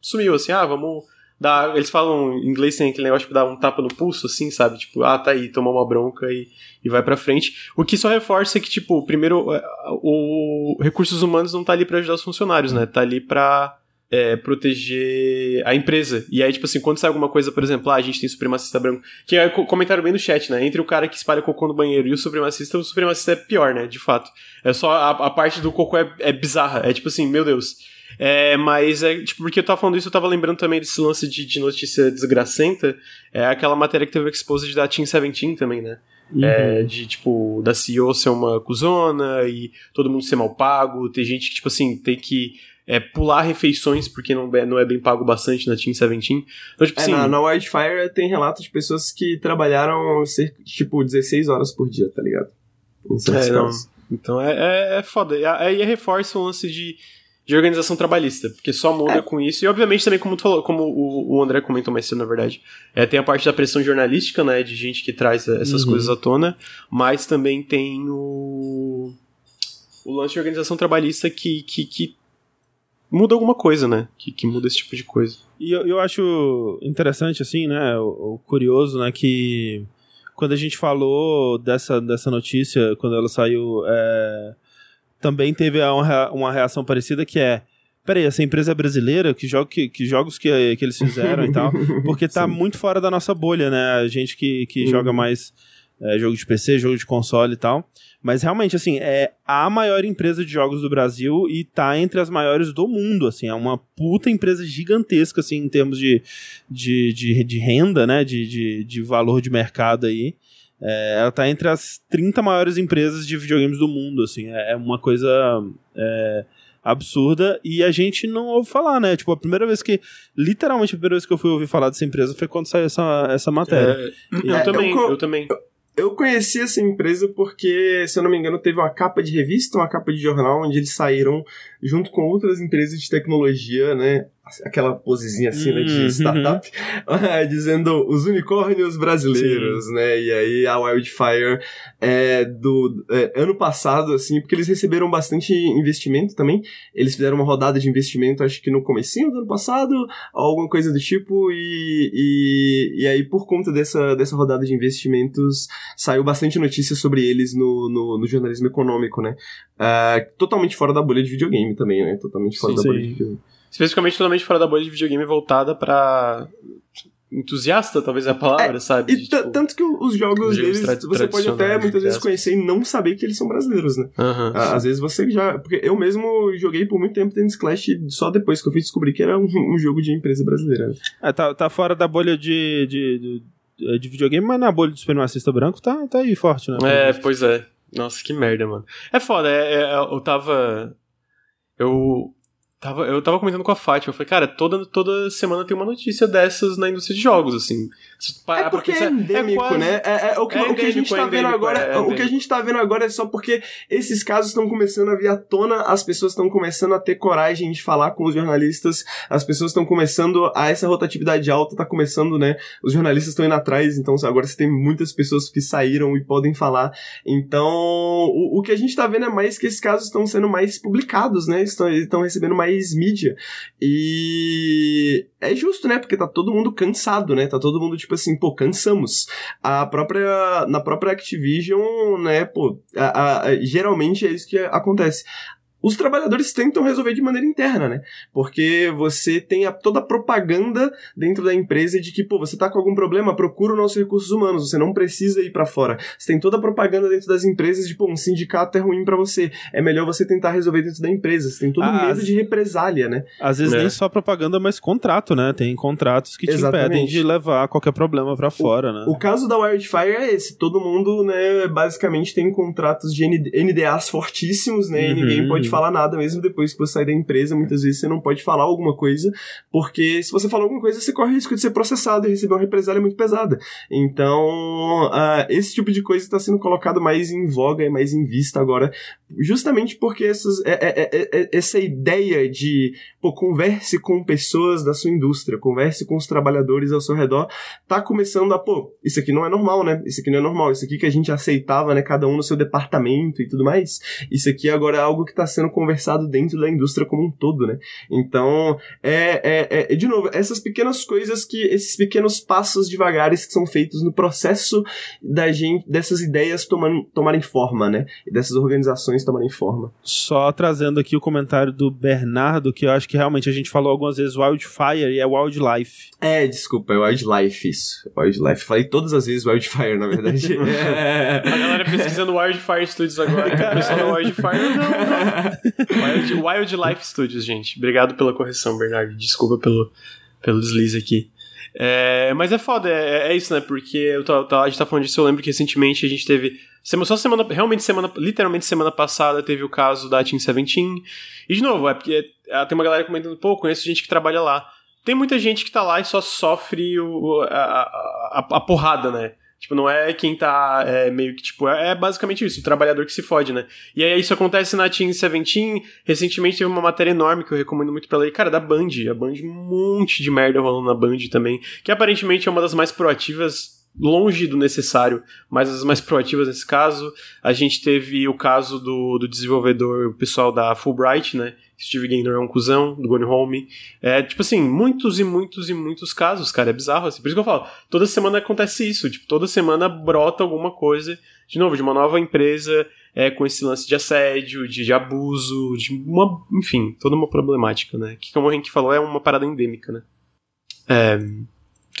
sumiu, assim, ah, vamos dar. Eles falam em inglês tem aquele negócio de dar um tapa no pulso, assim, sabe? Tipo, ah, tá aí, toma uma bronca e, e vai pra frente. O que só reforça é que, tipo, primeiro, é, o Recursos Humanos não tá ali para ajudar os funcionários, né? Tá ali pra. É, proteger a empresa. E aí, tipo assim, quando sai alguma coisa, por exemplo, ah, a gente tem supremacista branco. Que é comentário bem no chat, né? Entre o cara que espalha cocô no banheiro e o supremacista, o supremacista é pior, né? De fato. É só a, a parte do cocô é, é bizarra. É tipo assim, meu Deus. É, mas é, tipo, porque eu tava falando isso, eu tava lembrando também desse lance de, de notícia desgracenta. É aquela matéria que teve exposed da Team 17 também, né? Uhum. É, de, tipo, da CEO ser uma cuzona e todo mundo ser mal pago. Tem gente que, tipo assim, tem que é, pular refeições porque não é, não é bem pago bastante na Team 17. Então, tipo é, assim. Na, na Wildfire tem relatos de pessoas que trabalharam, cerca, tipo, 16 horas por dia, tá ligado? É, não. Então é, é, é foda. Aí reforça o lance de de organização trabalhista, porque só muda é. com isso. E obviamente também, como tu falou, como o, o André comentou mais cedo, na verdade, é, tem a parte da pressão jornalística, né, de gente que traz essas uhum. coisas à tona, mas também tem o, o lance de organização trabalhista que, que, que muda alguma coisa, né, que, que muda esse tipo de coisa. E eu, eu acho interessante, assim, né, o, o curioso, né, que quando a gente falou dessa, dessa notícia, quando ela saiu, é, também teve uma, reação parecida que é peraí, essa empresa é brasileira? Que, jogo, que, que jogos que, que eles fizeram e tal? Porque tá Sim. muito fora da nossa bolha, né? A gente que, que uhum. joga mais é, jogo de PC, jogo de console e tal. Mas realmente, assim, é a maior empresa de jogos do Brasil e tá entre as maiores do mundo, assim. É uma puta empresa gigantesca, assim, em termos de, de, de, de renda, né? De, de, de valor de mercado aí. É, ela tá entre as 30 maiores empresas de videogames do mundo, assim. É, é uma coisa é, absurda e a gente não ouve falar, né? Tipo, a primeira vez que. Literalmente a primeira vez que eu fui ouvir falar dessa empresa foi quando saiu essa, essa matéria. É, eu, também, eu, eu também. eu conheci essa empresa porque, se eu não me engano, teve uma capa de revista, uma capa de jornal, onde eles saíram junto com outras empresas de tecnologia, né? Aquela posezinha assim, né, de Uhum. startup, dizendo os unicórnios brasileiros, né? E aí a Wildfire é do é, ano passado, assim, porque eles receberam bastante investimento também. Eles fizeram uma rodada de investimento, acho que no comecinho do ano passado, alguma coisa do tipo, e, e, e aí por conta dessa, dessa rodada de investimentos saiu bastante notícia sobre eles no, no, no jornalismo econômico, né? Ah, totalmente fora da bolha de videogame também, né? Totalmente fora Sim, da bolha sim. de videogame. Especificamente totalmente fora da bolha de videogame voltada pra entusiasta, talvez é a palavra, sabe? E De, tipo, tanto que os jogos deles, você pode até muitas vezes conhecer e não saber que eles são brasileiros, né? Ah, Às vezes você já. Porque eu mesmo joguei por muito tempo Tennis Clash só depois que eu fui descobrir que era um, um jogo de empresa brasileira. né? É, tá, tá fora da bolha de, de, de, de videogame, mas na bolha do supremacista branco tá, tá aí forte, né? É, pois é. Nossa, que merda, mano. É foda, é, é, eu tava. Eu. Tava, eu tava comentando com a Fátima, eu falei, cara, toda, toda semana tem uma notícia dessas na indústria de jogos, assim. É pra porque é pensar, endêmico, quase- né? É, é o, que, É o que a gente tá é vendo agora. é o que a gente tá vendo agora é só porque esses casos estão começando a vir à tona, as pessoas estão começando a ter coragem de falar com os jornalistas, as pessoas estão começando a essa rotatividade alta, tá começando, né? Os jornalistas estão indo atrás, então agora você tem muitas pessoas que saíram e podem falar. Então, o, o que a gente tá vendo é mais que esses casos estão sendo mais publicados, né? Estão, estão recebendo mais mídia. E é justo, né? Porque tá todo mundo cansado, né? Tá todo mundo tipo assim, pô, cansamos. A própria na própria Activision, né, pô, a- a- geralmente é isso que acontece. Os trabalhadores tentam resolver de maneira interna, né? Porque você tem a, toda a propaganda dentro da empresa de que, pô, você tá com algum problema, procura os nossos recursos humanos, você não precisa ir pra fora. Você tem toda a propaganda dentro das empresas de, pô, um sindicato é ruim pra você. É melhor você tentar resolver dentro da empresa. Você tem todo Ah, medo de represália, né? Às vezes É. nem só propaganda, mas contrato, né? Tem contratos que te Exatamente. impedem de levar qualquer problema pra fora, né? O caso da Wildfire é esse. Todo mundo, né, basicamente tem contratos de ND NDAs fortíssimos, né? E Uhum. ninguém pode falar nada mesmo depois que você sair da empresa. Muitas vezes você não pode falar alguma coisa, porque se você falar alguma coisa, você corre o risco de ser processado e receber uma represália muito pesada. Então, ah, esse tipo de coisa está sendo colocado mais em voga e mais em vista agora, justamente porque essas, é- é- é- é- essa ideia de, pô, converse com pessoas da sua indústria, converse com os trabalhadores ao seu redor, tá começando a, pô, isso aqui não é normal, né? Isso aqui não é normal, isso aqui que a gente aceitava, né? Cada um no seu departamento e tudo mais. Isso aqui agora é algo que tá sendo conversado dentro da indústria como um todo, né? Então, é, é, é de novo, essas pequenas coisas que, esses pequenos passos devagares que são feitos no processo da gente, dessas ideias tomarem, tomarem forma, né? E dessas organizações tomarem forma. Só trazendo aqui o comentário do Bernardo, que eu acho que realmente a gente falou algumas vezes Wildfire e é Wildlife. É, desculpa, é Wildlife isso. Wildlife. Falei todas as vezes Wildfire, na verdade. É. A galera pesquisando Wildfire Studios agora. O pessoal da Wildfire. Não, não. Wild, Wildlife Studios, gente. Obrigado pela correção, Bernardo. Desculpa pelo, pelo deslize aqui. É, mas é foda, é, é isso, né? Porque eu tô- tô- a gente tá falando disso, eu lembro que recentemente a gente teve. sema- Só semana. Realmente, semana. Literalmente semana passada teve o caso da Team 17. E de novo, é porque é, tem uma galera comentando, pô, conheço gente que trabalha lá. Tem muita gente que tá lá e só sofre o, a, a- a porrada, né? Tipo, não é quem tá é, meio que, tipo, é, é basicamente isso, o trabalhador que se fode, né? E aí isso acontece na Team 17. Recentemente teve uma matéria enorme que eu recomendo muito pra ler, cara, da Band. A Band, um monte de merda rolando na Band também, que aparentemente é uma das mais proativas, longe do necessário, mas as mais proativas nesse caso. A gente teve o caso do, do desenvolvedor, o pessoal da Fulbright, né? Steve Gaynor é um cuzão, do Gone Home. É, tipo assim, muitos e muitos e muitos casos, cara, é bizarro, assim. Por isso que eu falo, toda semana acontece isso, tipo, toda semana brota alguma coisa, de novo, de uma nova empresa, é, com esse lance de assédio, de, de abuso, de uma, enfim, toda uma problemática, né? Que como o Henrique falou, é uma parada endêmica, né? É,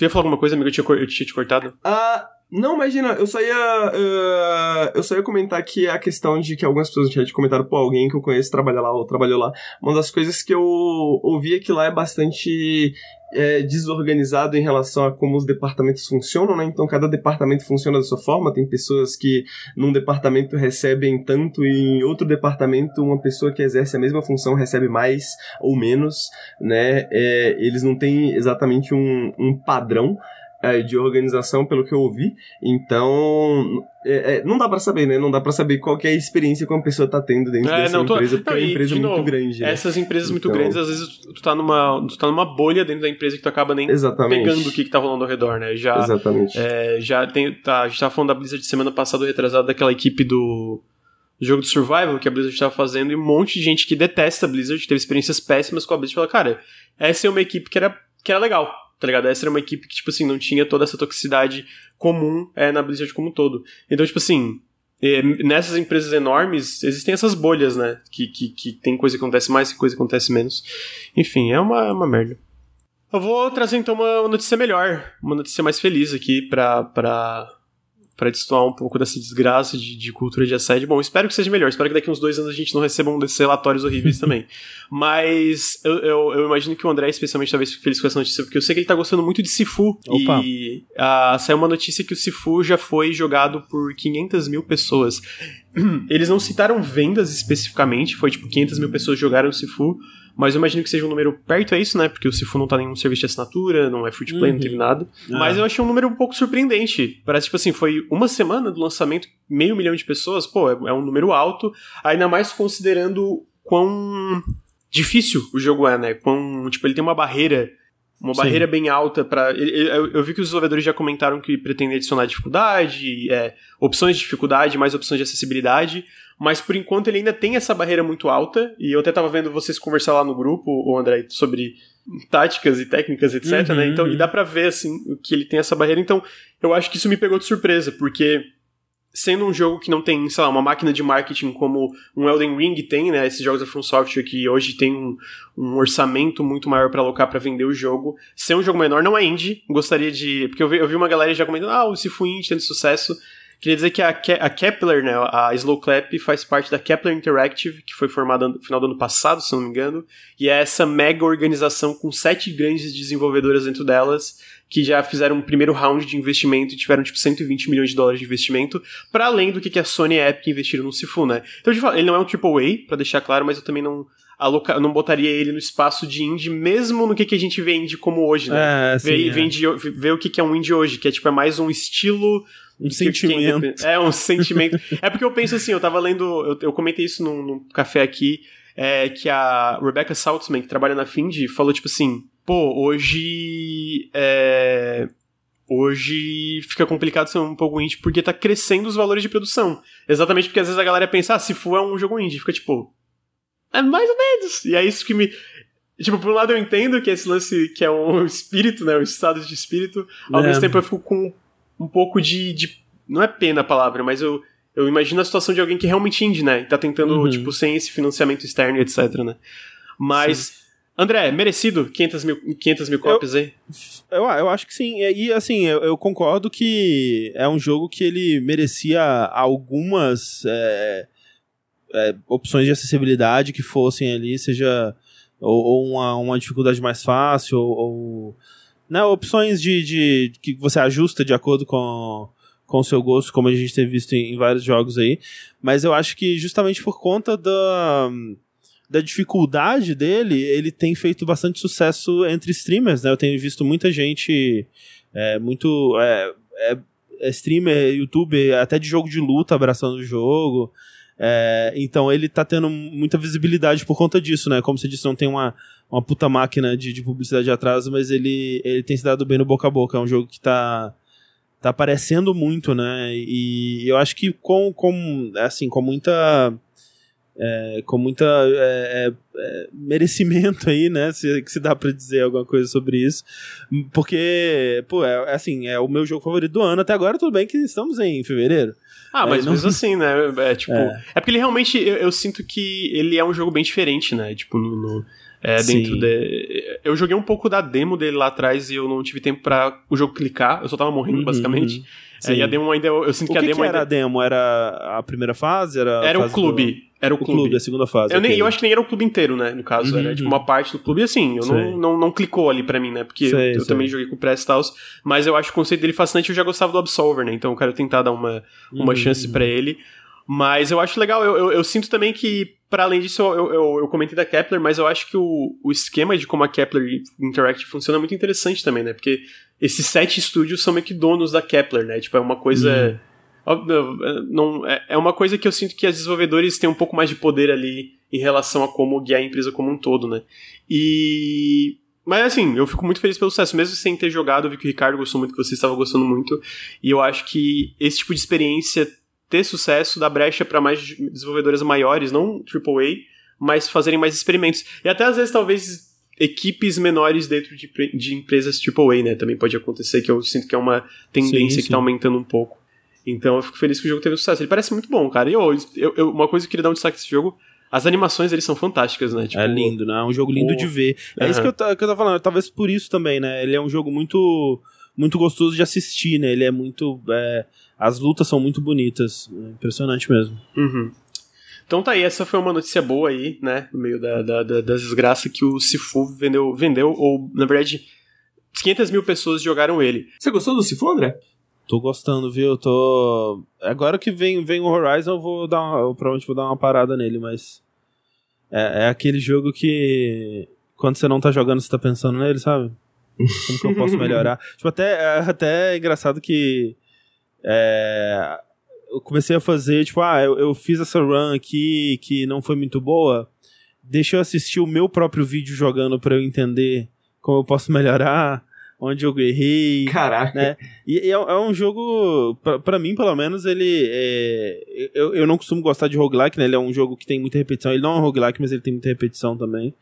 tu ia falar alguma coisa, amigo? Eu tinha, eu tinha te cortado? Ah, não, imagina, eu só ia. eh, eu só ia comentar que a questão de que algumas pessoas no chat comentaram, pô, alguém que eu conheço trabalha lá ou trabalhou lá. Uma das coisas que eu ouvi é que lá é bastante. Eh, desorganizado em relação a como os departamentos funcionam, né? Então cada departamento funciona da sua forma. Tem pessoas que num departamento recebem tanto e em outro departamento uma pessoa que exerce a mesma função recebe mais ou menos, né? Eh, eles não têm exatamente um, um padrão. É, de organização, pelo que eu ouvi. Então, é, é, não dá para saber, né? Não dá para saber qual é a experiência que uma pessoa tá tendo dentro é, dessa não, tô... empresa, porque não, é uma empresa muito novo, grande. Né? Essas empresas muito então... grandes, às vezes tu tá, numa, tu tá numa bolha dentro da empresa que tu acaba nem Exatamente. pegando o que, que tá rolando ao redor, né? Já, Exatamente. É, já tem, tá, a gente tava falando da Blizzard de semana passada, retrasada, daquela equipe do jogo de survival que a Blizzard estava fazendo e um monte de gente que detesta a Blizzard, teve experiências péssimas com a Blizzard, fala, cara, essa é uma equipe que era, que era legal, tá ligado? Essa era uma equipe que, tipo assim, não tinha toda essa toxicidade comum é, na Blizzard como um todo. Então, tipo assim, é, nessas empresas enormes, existem essas bolhas, né? Que, que, que tem coisa que acontece mais e coisa que acontece menos. Enfim, é uma, uma merda. Eu vou trazer então uma notícia melhor, uma notícia mais feliz aqui pra, pra para destoar um pouco dessa desgraça de, de, cultura de assédio. Bom, espero que seja melhor. Espero que daqui uns dois anos a gente não receba um desses relatórios horríveis também. Mas eu, eu, eu, imagino que o André, especialmente, talvez feliz com essa notícia, porque eu sei que ele tá gostando muito de Sifu. Opa. E uh, saiu uma notícia que o Sifu já foi jogado por 500 mil pessoas. Eles não citaram vendas especificamente, foi tipo 500 mil pessoas jogaram o Sifu mas eu imagino que seja um número perto a isso, né? Porque o Sifu não tá nenhum serviço de assinatura, não é free to play, uhum. não teve nada. Ah. Mas eu achei um número um pouco surpreendente. Parece, tipo assim, foi uma semana do lançamento, meio milhão de pessoas, pô, é, é um número alto, ainda mais considerando quão difícil o jogo é, né? Quão, tipo, ele tem uma barreira uma Sim. barreira bem alta para eu, eu, vi que os desenvolvedores já comentaram que pretendem adicionar dificuldade, é, opções de dificuldade, mais opções de acessibilidade, mas por enquanto ele ainda tem essa barreira muito alta, e eu até tava vendo vocês conversar lá no grupo, o André, sobre táticas e técnicas, etc, né? uhum, né? Então, uhum. e dá pra ver, assim, que ele tem essa barreira. Então, eu acho que isso me pegou de surpresa, porque sendo um jogo que não tem, sei lá, uma máquina de marketing como um Elden Ring tem, né? Esses jogos da From Software que hoje tem um, um orçamento muito maior para alocar para vender o jogo. Ser um jogo menor não é indie. Gostaria de. Porque eu vi, eu vi uma galera já comentando, ah, o Sifu Indie tendo sucesso. Queria dizer que a, Ke a Kepler, né, a Slow Clap, faz parte da Kepler Interactive, que foi formada no final do ano passado, se não me engano, e é essa mega organização com sete grandes desenvolvedoras dentro delas, que já fizeram um primeiro round de investimento e tiveram tipo 120 milhões de dólares de investimento, para além do que a Sony e a Epic investiram no Sifu, né? Então, ele não é um AAA, para deixar claro, mas eu também não aloca, não botaria ele no espaço de indie, mesmo no que, que a gente vê indie como hoje, né? É, sim, vê, é. Vende, vê o que, que é um indie hoje, que é tipo é mais um estilo um sentimento. é, um sentimento. é porque eu penso assim, eu tava lendo, eu, eu comentei isso num, num café aqui, é, que a Rebecca Saltzman, que trabalha na Find, falou tipo assim, pô, hoje é, hoje fica complicado ser um pouco indie porque tá crescendo os valores de produção. Exatamente porque às vezes a galera pensa, ah, se for é um jogo indie, fica tipo, é mais ou menos. E é isso que me Tipo, por um lado eu entendo que esse lance que é um espírito, né? Um estado de espírito. Ao é. mesmo tempo eu fico com um pouco de, de. Não é pena a palavra, mas eu, eu imagino a situação de alguém que realmente indie, né? E tá tentando, uhum. tipo, sem esse financiamento externo e etc, né? Mas. Sim. André, merecido 500 mil, 500 mil cópias aí? Eu, eu acho que sim. E assim, eu, eu, concordo que é um jogo que ele merecia algumas é, é, opções de acessibilidade que fossem ali, seja ou, ou uma, uma dificuldade mais fácil, ou, ou né, opções de, de que você ajusta de acordo com com o seu gosto, como a gente tem visto em, em, vários jogos aí. Mas eu acho que justamente por conta da, da dificuldade dele, ele tem feito bastante sucesso entre streamers, né? Eu tenho visto muita gente, é, muito é, é, é streamer, youtuber, até de jogo de luta abraçando o jogo. É, então ele tá tendo muita visibilidade por conta disso, né? Como você disse, não tem uma, uma puta máquina de, de publicidade atrás, mas ele, ele tem se dado bem no boca a boca. É um jogo que tá, tá aparecendo muito, né? E eu acho que com, com, assim, com muita. É, com muita é, é, é merecimento aí, né? Se, se dá pra dizer alguma coisa sobre isso. Porque, pô, é, assim, é o meu jogo favorito do ano. Até agora, tudo bem que estamos em fevereiro. Ah, mas é, mesmo assim, né? É tipo. É. é porque ele realmente. Eu, eu, sinto que ele é um jogo bem diferente, né? Tipo, no. no é, dentro de... Eu joguei um pouco da demo dele lá atrás e eu não tive tempo para o jogo clicar, eu só tava morrendo, uhum, basicamente. Uhum. É, e a demo ainda. Eu, eu sinto o que, que a demo. que era ainda... a demo? Era a primeira fase? Era, era fase o clube. Do... Era o, o clube. a segunda fase. Eu, nem, eu acho que nem era o clube inteiro, né? No caso, uhum. era tipo uma parte do clube. E assim, eu não, não, não clicou ali pra mim, né? Porque sei, eu, eu também joguei com o Press e tal. Mas eu acho o conceito dele fascinante. Eu já gostava do Absolver, né? Então eu quero tentar dar uma, uma uhum. chance para ele. Mas eu acho legal, eu, eu, eu sinto também que, para além disso, eu, eu, eu, comentei da Kepler, mas eu acho que o, o esquema de como a Kepler Interactive funciona é muito interessante também, né? Porque esses sete estúdios são meio que donos da Kepler, né? Tipo, é uma coisa. Não, é, é uma coisa que eu sinto que os desenvolvedores têm um pouco mais de poder ali em relação a como guiar a empresa como um todo, né? E. Mas assim, eu fico muito feliz pelo sucesso. Mesmo sem ter jogado, eu vi que o Ricardo gostou muito, que você estava gostando muito. E eu acho que esse tipo de experiência ter sucesso dá brecha para mais desenvolvedores maiores, não AAA, mas fazerem mais experimentos. E até às vezes, talvez, equipes menores dentro de, de empresas AAA, né? Também pode acontecer, que eu sinto que é uma tendência sim, sim. que tá aumentando um pouco. Então eu fico feliz que o jogo teve sucesso. Ele parece muito bom, cara. E eu, eu, eu uma coisa que eu queria dar um destaque desse jogo as animações eles são fantásticas, né? Tipo, é lindo, né? É um jogo lindo de ver. É uhum. isso que eu, que eu tava falando. Talvez por isso também, né? Ele é um jogo muito muito gostoso de assistir, né? Ele é muito. É... as lutas são muito bonitas. É impressionante mesmo. Uhum. Então tá aí, essa foi uma notícia boa aí, né? No meio da, da, da, das desgraças que o Sifu vendeu, vendeu, ou na verdade, 500 mil pessoas jogaram ele. Você gostou do Sifu, André? Tô gostando, viu? Tô. Agora que vem, vem o Horizon, eu vou dar uma, eu provavelmente vou dar uma parada nele, mas. É, é aquele jogo que. Quando você não tá jogando, você tá pensando nele, sabe? Como que eu posso melhorar? tipo, até, é, até é engraçado que. É, eu comecei a fazer, tipo, ah, eu, eu fiz essa run aqui que não foi muito boa. Deixa eu assistir o meu próprio vídeo jogando para eu entender como eu posso melhorar onde eu errei. Caraca. Né? E, e é, é, um jogo, para mim, pelo menos, ele. É, eu, eu não costumo gostar de roguelike, né? Ele é um jogo que tem muita repetição. Ele não é um roguelike, mas ele tem muita repetição também.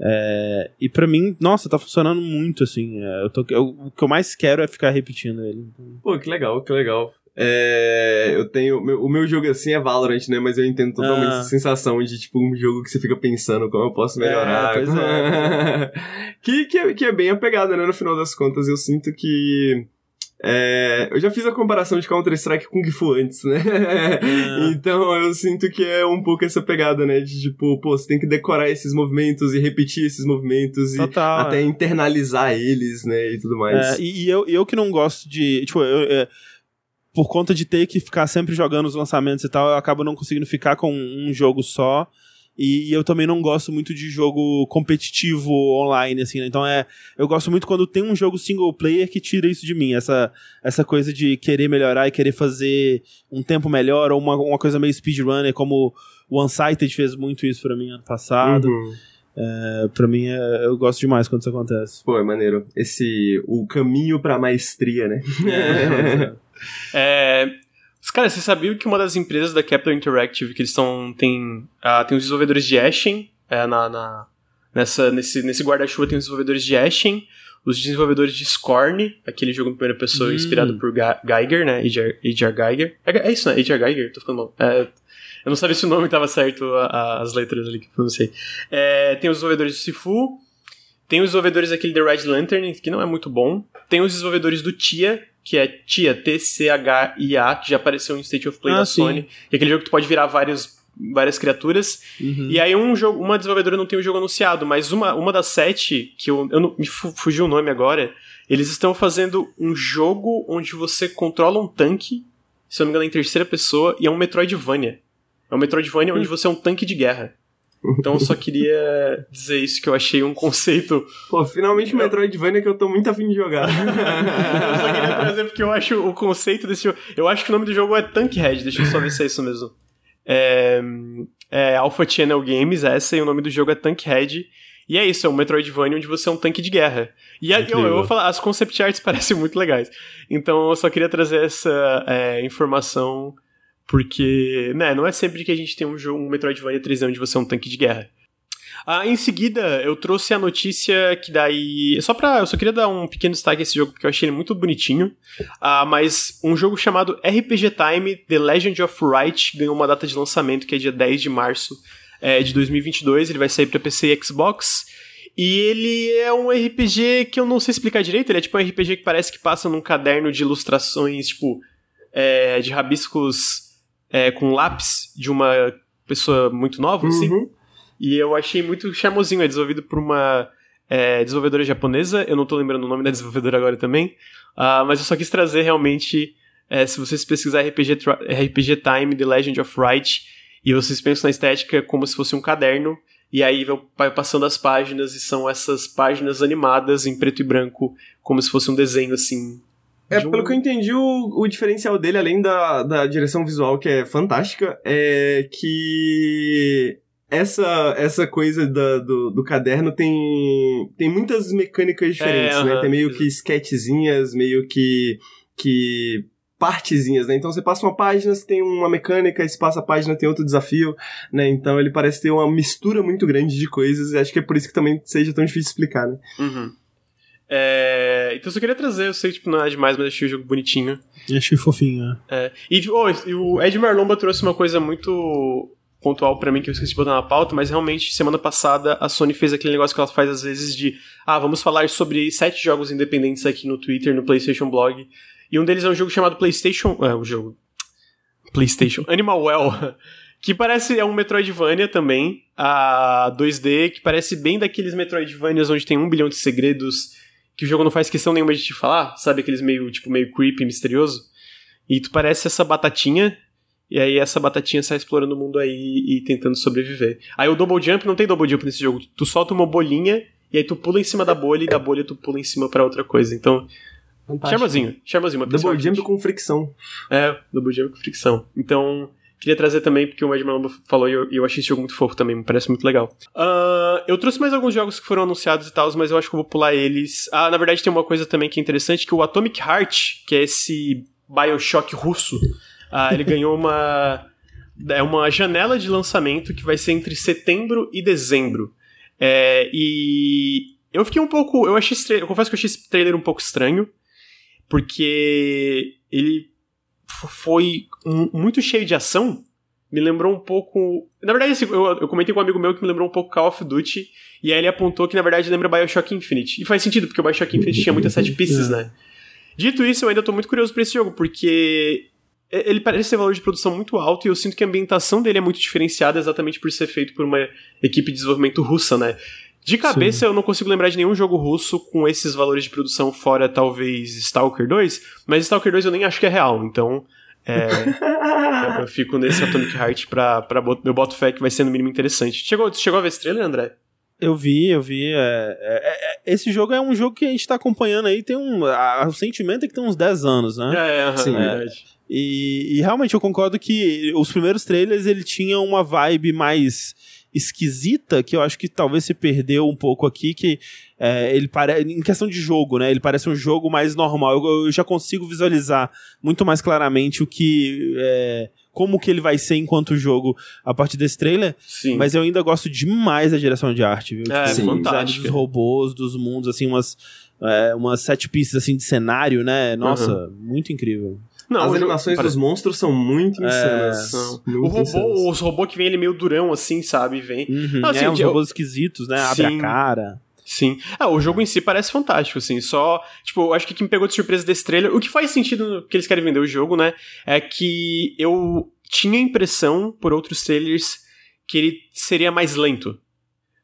É, e para mim, nossa, tá funcionando muito, assim. É, eu tô, eu, o que eu mais quero é ficar repetindo ele. Pô, que legal, que legal. É, eu tenho. Meu, o meu jogo assim é Valorant, né? Mas eu entendo totalmente ah. essa sensação de, tipo, um jogo que você fica pensando como eu posso melhorar. É, é. que, que, é, que é bem apegado, né? No final das contas, eu sinto que. É, eu já fiz a comparação de Counter-Strike com Kung Fu antes, né? É. então eu sinto que é um pouco essa pegada, né? De tipo, pô, você tem que decorar esses movimentos e repetir esses movimentos Total, e até internalizar eles, né? E tudo mais. É, e, e, eu, eu que não gosto de. Tipo, eu, eu é, por conta de ter que ficar sempre jogando os lançamentos e tal, eu acabo não conseguindo ficar com um jogo só. E, eu também não gosto muito de jogo competitivo online, assim, né? Então é. Eu gosto muito quando tem um jogo single player que tira isso de mim. Essa, essa coisa de querer melhorar e querer fazer um tempo melhor, ou uma, uma coisa meio speedrunner, como o Unsighted fez muito isso para mim ano passado. Uhum. É, pra mim, é, eu gosto demais quando isso acontece. Pô, é maneiro. Esse. O caminho pra maestria, né? É, é, cara, você sabia que uma das empresas da Capital Interactive que eles estão. Tem, uh, tem os desenvolvedores de Ashen é, na, na, nessa, nesse, nesse guarda-chuva tem os desenvolvedores de Ashen, os desenvolvedores de Scorn, aquele jogo em primeira pessoa hum. inspirado por Ga Geiger, né? H.R. Geiger. É, é, isso, né? H.R. Geiger, tô ficando mal. É, eu não sabia se o nome estava certo, a, a, as letras ali que eu pronunciei. É, tem os desenvolvedores de Sifu, tem os desenvolvedores daquele The Red Lantern, que não é muito bom. Tem os desenvolvedores do Tia, que é Tia, T-C-H-I-A, que já apareceu em State of Play ah, da sim. Sony. Que é aquele jogo que tu pode virar várias, várias criaturas. Uhum. E aí um jogo, uma desenvolvedora não tem o jogo anunciado, mas uma, uma das sete, que eu, eu não, me fugiu o nome agora, eles estão fazendo um jogo onde você controla um tanque, se eu não me engano, em terceira pessoa, e é um Metroidvania. É um Metroidvania onde hum. você é um tanque de guerra. Então eu só queria dizer isso, que eu achei um conceito. Pô, finalmente o Metroidvania que eu tô muito afim de jogar. eu só queria trazer porque eu acho o conceito desse jogo. Eu acho que o nome do jogo é Tankhead, deixa eu só ver se é isso mesmo. É, é Alpha Channel Games, essa, e o nome do jogo é Tankhead. E é isso, é um Metroidvania onde você é um tanque de guerra. E a, eu, eu, vou falar, as concept arts parecem muito legais. Então eu só queria trazer essa é, informação porque, né, não é sempre que a gente tem um jogo, um Metroidvania 3D onde você é um tanque de guerra. Ah, em seguida, eu trouxe a notícia que daí. Só pra. Eu só queria dar um pequeno destaque a esse jogo, porque eu achei ele muito bonitinho. Ah, mas um jogo chamado RPG Time The Legend of Wright ganhou uma data de lançamento, que é dia 10 de março é, de 2022. Ele vai sair pra PC e Xbox. E ele é um RPG que eu não sei explicar direito. Ele é tipo um RPG que parece que passa num caderno de ilustrações, tipo. É, de rabiscos é, com lápis de uma pessoa muito nova, assim. uhum. assim. E eu achei muito charmosinho. É desenvolvido por uma é, desenvolvedora japonesa. Eu não tô lembrando o nome da desenvolvedora agora também. Uh, mas eu só quis trazer realmente. É, se vocês pesquisar RPG, RPG Time, The Legend of Wright, e vocês pensam na estética como se fosse um caderno, e aí vai passando as páginas e são essas páginas animadas em preto e branco, como se fosse um desenho assim. É, pelo que eu entendi, o, o diferencial dele, além da, da direção visual, que é fantástica, é que essa, essa coisa da- do, do caderno tem, tem muitas mecânicas diferentes, É, né? Tem meio que sketchzinhas, meio que, que partezinhas, né? Então você passa uma página, você tem uma mecânica, e se passa a página, tem outro desafio, né? Então ele parece ter uma mistura muito grande de coisas, e acho que é por isso que também seja tão difícil explicar, né? Uhum. É, então eu só queria trazer, eu sei que tipo, não é demais, mas achei o jogo bonitinho. Achei fofinho, né? É, e, oh, e o Ed Marlomba trouxe uma coisa muito pontual pra mim que eu esqueci de botar na pauta, mas realmente semana passada a Sony fez aquele negócio que ela faz às vezes de ah, vamos falar sobre sete jogos independentes aqui no Twitter, no PlayStation Blog. E um deles é um jogo chamado PlayStation, é, o jogo PlayStation Animal Well, que parece é um Metroidvania também, a 2D, que parece bem daqueles Metroidvanias onde tem um bilhão de segredos que o jogo não faz questão nenhuma de te falar, sabe aqueles meio tipo meio creepy, misterioso. E tu parece essa batatinha, e aí essa batatinha sai explorando o mundo aí e tentando sobreviver. Aí o double jump não tem double jump nesse jogo. Tu solta uma bolinha e aí tu pula em cima da bolha e da bolha tu pula em cima pra outra coisa. Então, charmosinho, charmosinho. uma Double jump com fricção. É, double jump com fricção. Então, queria trazer também, porque o Ed Malamba falou e eu, eu achei esse jogo muito fofo também, me parece muito legal. Ah, eu trouxe mais alguns jogos que foram anunciados e tal, mas eu acho que eu vou pular eles. Ah, na verdade tem uma coisa também que é interessante, que o Atomic Heart, que é esse Bioshock russo, ah, ele ganhou uma... É uma janela de lançamento que vai ser entre setembro e dezembro. É, e eu fiquei um pouco... Eu achei eu confesso que eu achei esse trailer um pouco estranho, porque ele foi muito cheio de ação. Me lembrou um pouco. Na verdade, assim, eu, eu comentei com um amigo meu que me lembrou um pouco Call of Duty. E aí ele apontou que, na verdade, lembra Bioshock Infinite. E faz sentido, porque o Bioshock Infinite tinha muitas set pieces, né? Dito isso, eu ainda tô muito curioso pra esse jogo, porque ele parece ter valor de produção muito alto e eu sinto que a ambientação dele é muito diferenciada exatamente por ser feito por uma equipe de desenvolvimento russa, né? De cabeça, eu não consigo lembrar de nenhum jogo russo com esses valores de produção, fora talvez Stalker 2, mas Stalker 2 eu nem acho que é real, então. É, eu, fico nesse Atomic Heart pra, pra bot- eu boto fé que vai ser no mínimo interessante. Chegou, chegou a ver esse trailer, André? Eu vi, eu vi. é, é, é, esse jogo é um jogo que a gente tá acompanhando aí, tem um. a- o sentimento é que tem uns 10 anos, né? É, aham, Sim. é verdade. E, e realmente eu concordo que os primeiros trailers ele tinha uma vibe mais esquisita que eu acho que talvez se perdeu um pouco aqui que é, ele parece em questão de jogo né ele parece um jogo mais normal eu, eu já consigo visualizar muito mais claramente o que é, como que ele vai ser enquanto jogo a partir desse trailer Sim. mas eu ainda gosto demais da direção de arte viu É, Tipo, o design fantástica. dos robôs dos mundos assim umas é, umas set pieces assim de cenário né nossa muito incrível Não, As animações parece- dos monstros são muito insanas. Não. Muito O robô, insanas. os robôs que vem ele meio durão, assim, sabe? Vem. Uhum, Não, assim, é, uns eu- robôs esquisitos, né? Abre Sim. a cara. Sim. Ah, o jogo em si parece fantástico, assim. Só, tipo, acho que o que me pegou de surpresa desse trailer, o que faz sentido que eles querem vender o jogo, né? É que eu tinha a impressão, por outros trailers, que ele seria mais lento.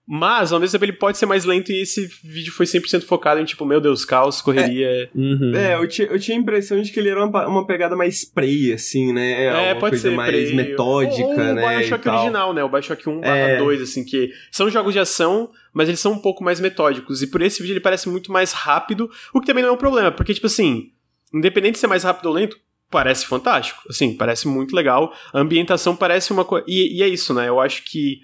Mas, ao mesmo tempo, ele pode ser mais lento e esse vídeo foi 100% focado em, tipo, meu Deus, caos, correria. Uhum. É, eu tinha, eu tinha a impressão de que ele era uma, uma pegada mais prey, assim, né? É, uma pode coisa ser. mais metódica, ou, ou né? o Bioshock original, né? O Bioshock 1 É. 2, assim, que são jogos de ação, mas eles são um pouco mais metódicos. E por esse vídeo ele parece muito mais rápido, o que também não é um problema, porque, tipo assim, independente de ser mais rápido ou lento, parece fantástico. Assim, parece muito legal. A ambientação parece uma coisa. E, e é isso, né? Eu acho que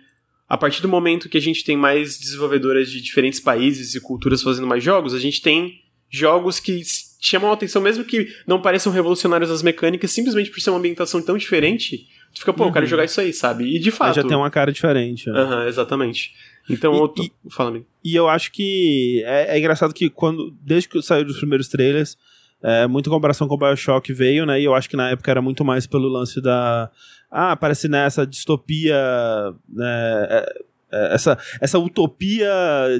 a partir do momento que a gente tem mais desenvolvedoras de diferentes países e culturas fazendo mais jogos, a gente tem jogos que chamam a atenção, mesmo que não pareçam revolucionários nas mecânicas, simplesmente por ser uma ambientação tão diferente, tu fica, pô, eu quero Uhum. jogar isso aí, sabe? E de Mas fato. já tem uma cara diferente. né? Aham, exatamente. Então, E- eu tô... fala amigo. E eu acho que é, é engraçado que quando desde que saiu dos primeiros trailers, é, muita comparação com o Bioshock veio, né? E eu acho que na época era muito mais pelo lance da. Ah, parece nessa distopia. Né, é, é, essa, essa utopia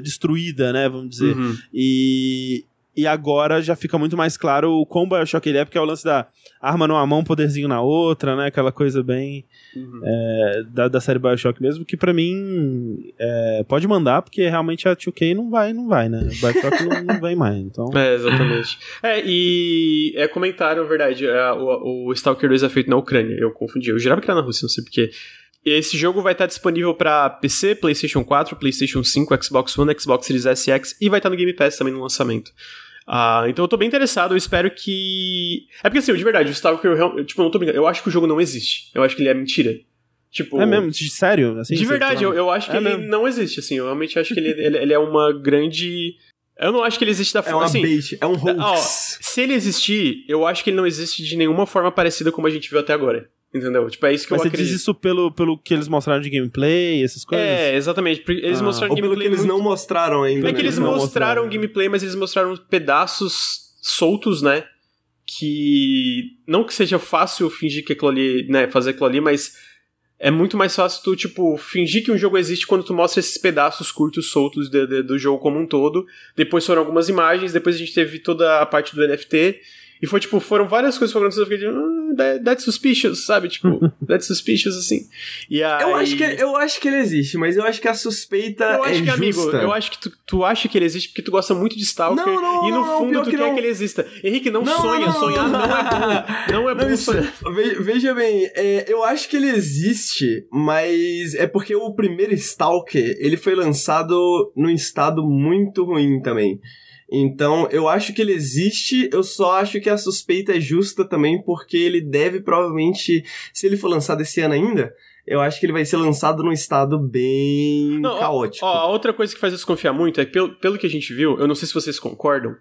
destruída, né? Vamos dizer. Uhum. E, e agora já fica muito mais claro o quão Bioshock ele é, porque é o lance da arma numa mão, poderzinho na outra, né? Aquela coisa bem Uhum. é, da, da série Bioshock mesmo, que pra mim é, pode mandar, porque realmente a 2K não vai, não vai, né? Bioshock não, não vem mais, então... É, exatamente. É, e é comentário, verdade, é, o, o Stalker 2 é feito na Ucrânia, eu confundi. Eu jurava que era na Rússia, não sei porquê. esse jogo vai estar disponível para PC, PlayStation 4, PlayStation 5, Xbox One, Xbox Series S e X e vai estar no Game Pass também no lançamento. Uh, então eu tô bem interessado, eu espero que. É porque assim, de verdade, o Stalker, eu, tipo, eu não tô brincando, eu acho que o jogo não existe. Eu acho que ele é mentira. Tipo, é mesmo? De sério? Assim, de verdade, eu, eu, acho que é ele mesmo. não existe, assim. Eu realmente acho que ele, ele, ele, é uma grande. Eu não acho que ele existe da forma. É uma assim, bait, é um hoax. Ó, se ele existir, eu acho que ele não existe de nenhuma forma parecida como a gente viu até agora. Entendeu? Tipo, é isso que Mas eu você acredito. diz isso pelo, pelo que eles mostraram de gameplay, essas coisas? É, exatamente. Eles Ah. mostraram Ou pelo gameplay. que eles muito- não mostraram ainda. É né? que eles não mostraram mostraram. gameplay, mas eles mostraram pedaços soltos, né? Que. Não que seja fácil fingir que aquilo ali, né? Fazer aquilo ali, mas. É muito mais fácil tu, tipo, fingir que um jogo existe quando tu mostra esses pedaços curtos, soltos de- de- do jogo como um todo. Depois foram algumas imagens, depois a gente teve toda a parte do NFT. E foi, tipo, foram várias coisas que foram acontecendo. Eu fiquei, ah, that- that's suspicious, sabe? Tipo, that's suspicious, assim. E aí... Eu acho, que, eu acho que ele existe, mas eu acho que a suspeita Eu acho é que, amigo, justa. eu acho que tu, tu acha que ele existe porque tu gosta muito de Stalker Não, não, e no não, fundo tu que quer não. que ele exista. Henrique, não, Não, sonha, não, sonhar não. não é bom. Não é bom sonhar. Ve- Veja bem, é, eu acho que ele existe, mas é porque o primeiro Stalker, ele foi lançado num estado muito ruim também. Então, eu acho que ele existe, eu só acho que a suspeita é justa também, porque ele deve provavelmente, se ele for lançado esse ano ainda, eu acho que ele vai ser lançado num estado bem Não, ó, caótico. Ó, a outra coisa que faz eu desconfiar muito é que, pelo, pelo que a gente viu, eu não sei se vocês concordam,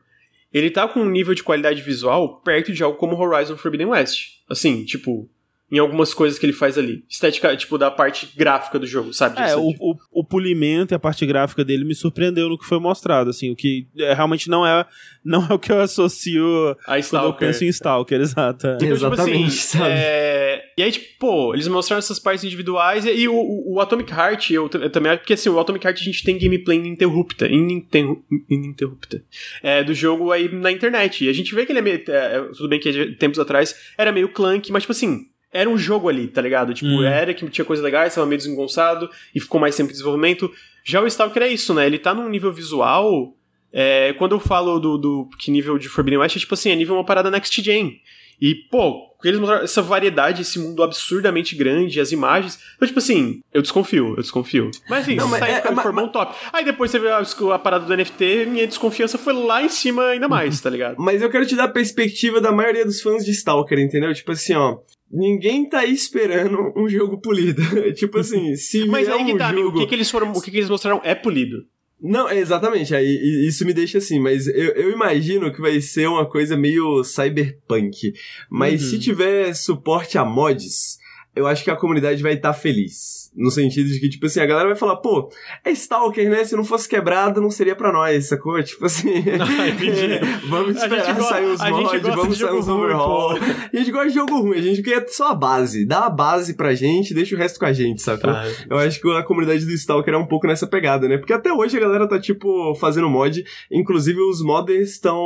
ele tá com um nível de qualidade visual perto de algo como Horizon Forbidden West. Assim, tipo, em algumas coisas que ele faz ali. Estética, tipo, da parte gráfica do jogo, sabe? É, o, o, o polimento e a parte gráfica dele me surpreendeu no que foi mostrado, assim, o que é, realmente não é, não é o que eu associo a quando eu Stalker. penso em Stalker, exato. é. Então, tipo Exatamente, assim, sabe? é, E aí, tipo, pô, eles mostraram essas partes individuais e, e o, o- Atomic Heart, eu, eu também acho, porque assim, o Atomic Heart a gente tem gameplay ininterrupta, ininterru- ininterrupta, é, do jogo aí na internet. E a gente vê que ele é meio. é, tudo bem que tempos atrás era meio clunky, mas tipo assim. Era um jogo ali, tá ligado? Tipo, Hum. era que tinha coisa legais, tava meio desengonçado e ficou mais tempo em desenvolvimento. Já o Stalker é isso, né? Ele tá num nível visual. é, quando eu falo do, do que nível de Forbidden West, é tipo assim, é nível uma parada next gen. E, pô, eles mostraram essa variedade, esse mundo absurdamente grande, as imagens. Então, tipo assim, eu desconfio, eu desconfio. Mas assim, Não, mas sai é- mas- formou um top. Aí depois você vê a, a parada do NFT, minha desconfiança foi lá em cima ainda mais, tá ligado? Mas eu quero te dar a perspectiva da maioria dos fãs de Stalker, entendeu? Tipo assim, ó. Ninguém tá aí esperando um jogo polido. tipo assim, se Mas aí que um tá, amigo, o jogo... que, que eles foram, o que, que eles mostraram é polido. Não, exatamente, aí isso me deixa assim, mas eu, eu imagino que vai ser uma coisa meio cyberpunk. Mas Uhum. se tiver suporte a mods, eu acho que a comunidade vai estar feliz. No sentido de que, tipo assim, a galera vai falar, pô, é Stalker, né? Se não fosse quebrado, não seria pra nós, sacou? Tipo assim. Ah, entendi. vamos esperar sair os mods, vamos sair os overhaul. A gente gosta de jogo ruim, a gente quer só a base. Dá a base pra gente, deixa o resto com a gente, sacou? Tá. Eu acho que a comunidade do Stalker é um pouco nessa pegada, né? Porque até hoje a galera tá, tipo, fazendo mod. Inclusive, os modders estão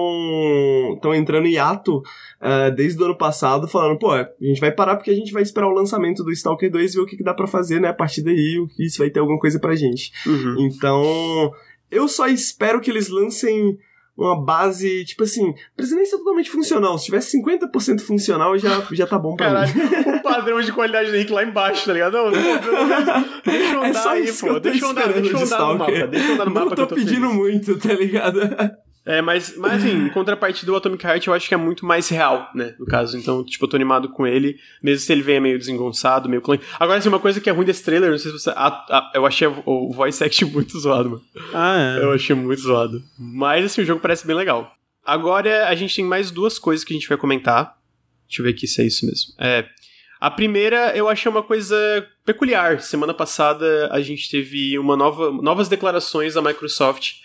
estão entrando em ato ah, desde o ano passado, falando, pô, a gente vai parar porque a gente vai esperar o lançamento do Stalker 2 e ver o que, que dá pra fazer, né? A partir daí, o que isso vai ter alguma coisa pra gente. Uhum. Então, eu só espero que eles lancem uma base, tipo assim, não precisa nem ser totalmente funcional. Se tivesse 50% funcional, já, já tá bom pra mim. Caralho, o padrão de qualidade do Henrique lá embaixo, tá ligado? Não, não, não, não, deixa eu É andar só aí, pô. tô Deixa eu andar, deixa eu andar no mapa. Deixa eu andar no Não mapa tô que eu tô pedindo feliz. muito, tá ligado? É, mas, mas assim, em contrapartida do Atomic Heart, eu acho que é muito mais real, né, no caso. Então, tipo, eu tô animado com ele, mesmo se ele venha meio desengonçado, meio clone. Agora, assim, uma coisa que é ruim desse trailer, não sei se você... a- a- eu achei o, o voice act muito zoado, mano. Ah, é. Eu achei muito zoado. Mas, assim, o jogo parece bem legal. Agora, a gente tem mais duas coisas que a gente vai comentar. Deixa eu ver aqui se é isso mesmo. É... A primeira, eu achei uma coisa peculiar. Semana passada, a gente teve uma nova, novas declarações da Microsoft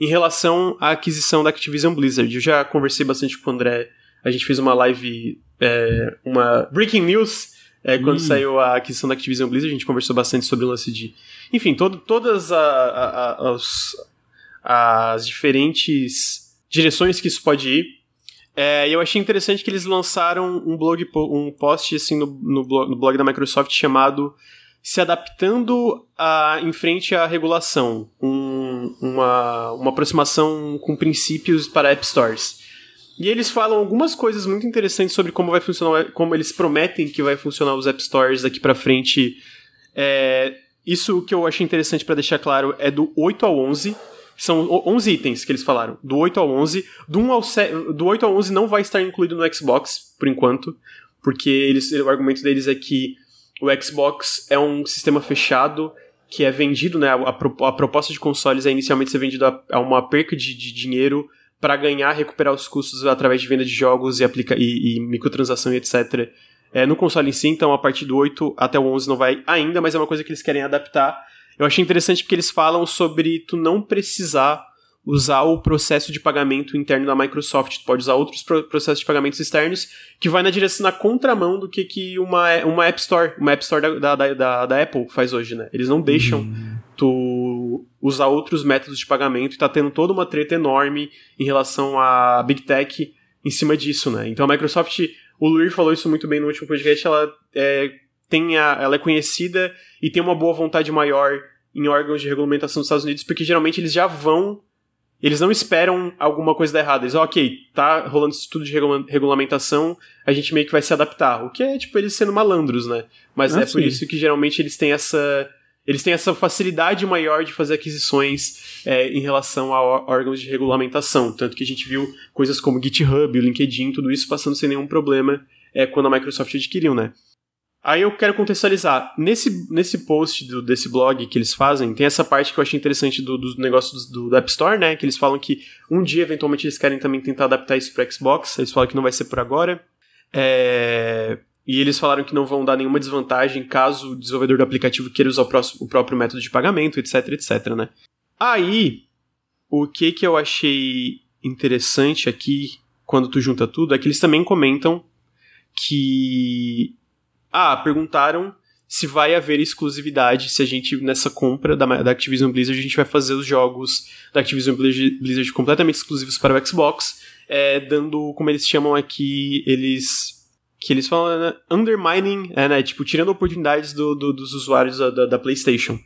em relação à aquisição da Activision Blizzard. Eu já conversei bastante com o André. A gente fez uma live, é, uma breaking news, é, quando Hum. saiu a aquisição da Activision Blizzard. A gente conversou bastante sobre o lance de. Enfim, todo, todas a- a- a- as, as diferentes direções que isso pode ir. É, e eu achei interessante que eles lançaram um blog, um post assim no, no, blog, no blog da Microsoft chamado Se adaptando a, em frente à regulação, um- uma, uma aproximação com princípios para App Stores. E eles falam algumas coisas muito interessantes sobre como vai funcionar, como eles prometem que vai funcionar os App Stores daqui pra frente É, isso que eu achei interessante para deixar claro é do 8 ao 11. São 11 itens que eles falaram. Do 8 ao 11. Do, 1 ao 7, do 8 ao 11 não vai estar incluído no Xbox, por enquanto. Porque eles, o argumento deles é que o Xbox é um sistema fechado que é vendido, né? A, a, proposta de consoles é inicialmente ser vendido a, a uma perca de, de dinheiro para ganhar, recuperar os custos através de venda de jogos e, aplica e, e microtransação e etc. É, no console em si, então a partir do 8 até o 11 não vai ainda, mas é uma coisa que eles querem adaptar. Eu achei interessante porque eles falam sobre tu não precisar usar o processo de pagamento interno da Microsoft. Tu pode usar outros processos de pagamentos externos que vai na direção, na contramão do que, que uma, uma App Store, uma App Store da, da, da, da Apple faz hoje, né? Eles não deixam uhum. tu usar outros métodos de pagamento e tá tendo toda uma treta enorme em relação à Big Tech em cima disso, né? Então a Microsoft, o Luir falou isso muito bem no último podcast, ela é, tem a, ela é conhecida e tem uma boa vontade maior em órgãos de regulamentação dos Estados Unidos, porque geralmente eles já vão eles não esperam alguma coisa dar errado. Eles, ok, tá rolando esse estudo de regulamentação, a gente meio que vai se adaptar. O que é, tipo, eles sendo malandros, né? Mas ah, é sim. por isso que geralmente eles têm essa. Eles têm essa facilidade maior de fazer aquisições é, em relação a órgãos de regulamentação. Tanto que a gente viu coisas como GitHub, o LinkedIn, tudo isso passando sem nenhum problema é, quando a Microsoft adquiriu, né? Aí eu quero contextualizar. Nesse, nesse post do, desse blog que eles fazem, tem essa parte que eu achei interessante do, do negócio do, do, App Store, né? Que eles falam que um dia, eventualmente, eles querem também tentar adaptar isso para Xbox. Eles falam que não vai ser por agora. É... E eles falaram que não vão dar nenhuma desvantagem caso o desenvolvedor do aplicativo queira usar o, próximo, o próprio método de pagamento, etc, etc, né? Aí, o que que eu achei interessante aqui, quando tu junta tudo, é que eles também comentam que ah, perguntaram se vai haver exclusividade, se a gente, nessa compra da, da Activision Blizzard, a gente vai fazer os jogos da Activision Blizzard completamente exclusivos para o Xbox, é, dando, como eles chamam aqui, eles que eles falam né, undermining, é, né, tipo, tirando oportunidades do, do, dos usuários da, da, da, PlayStation.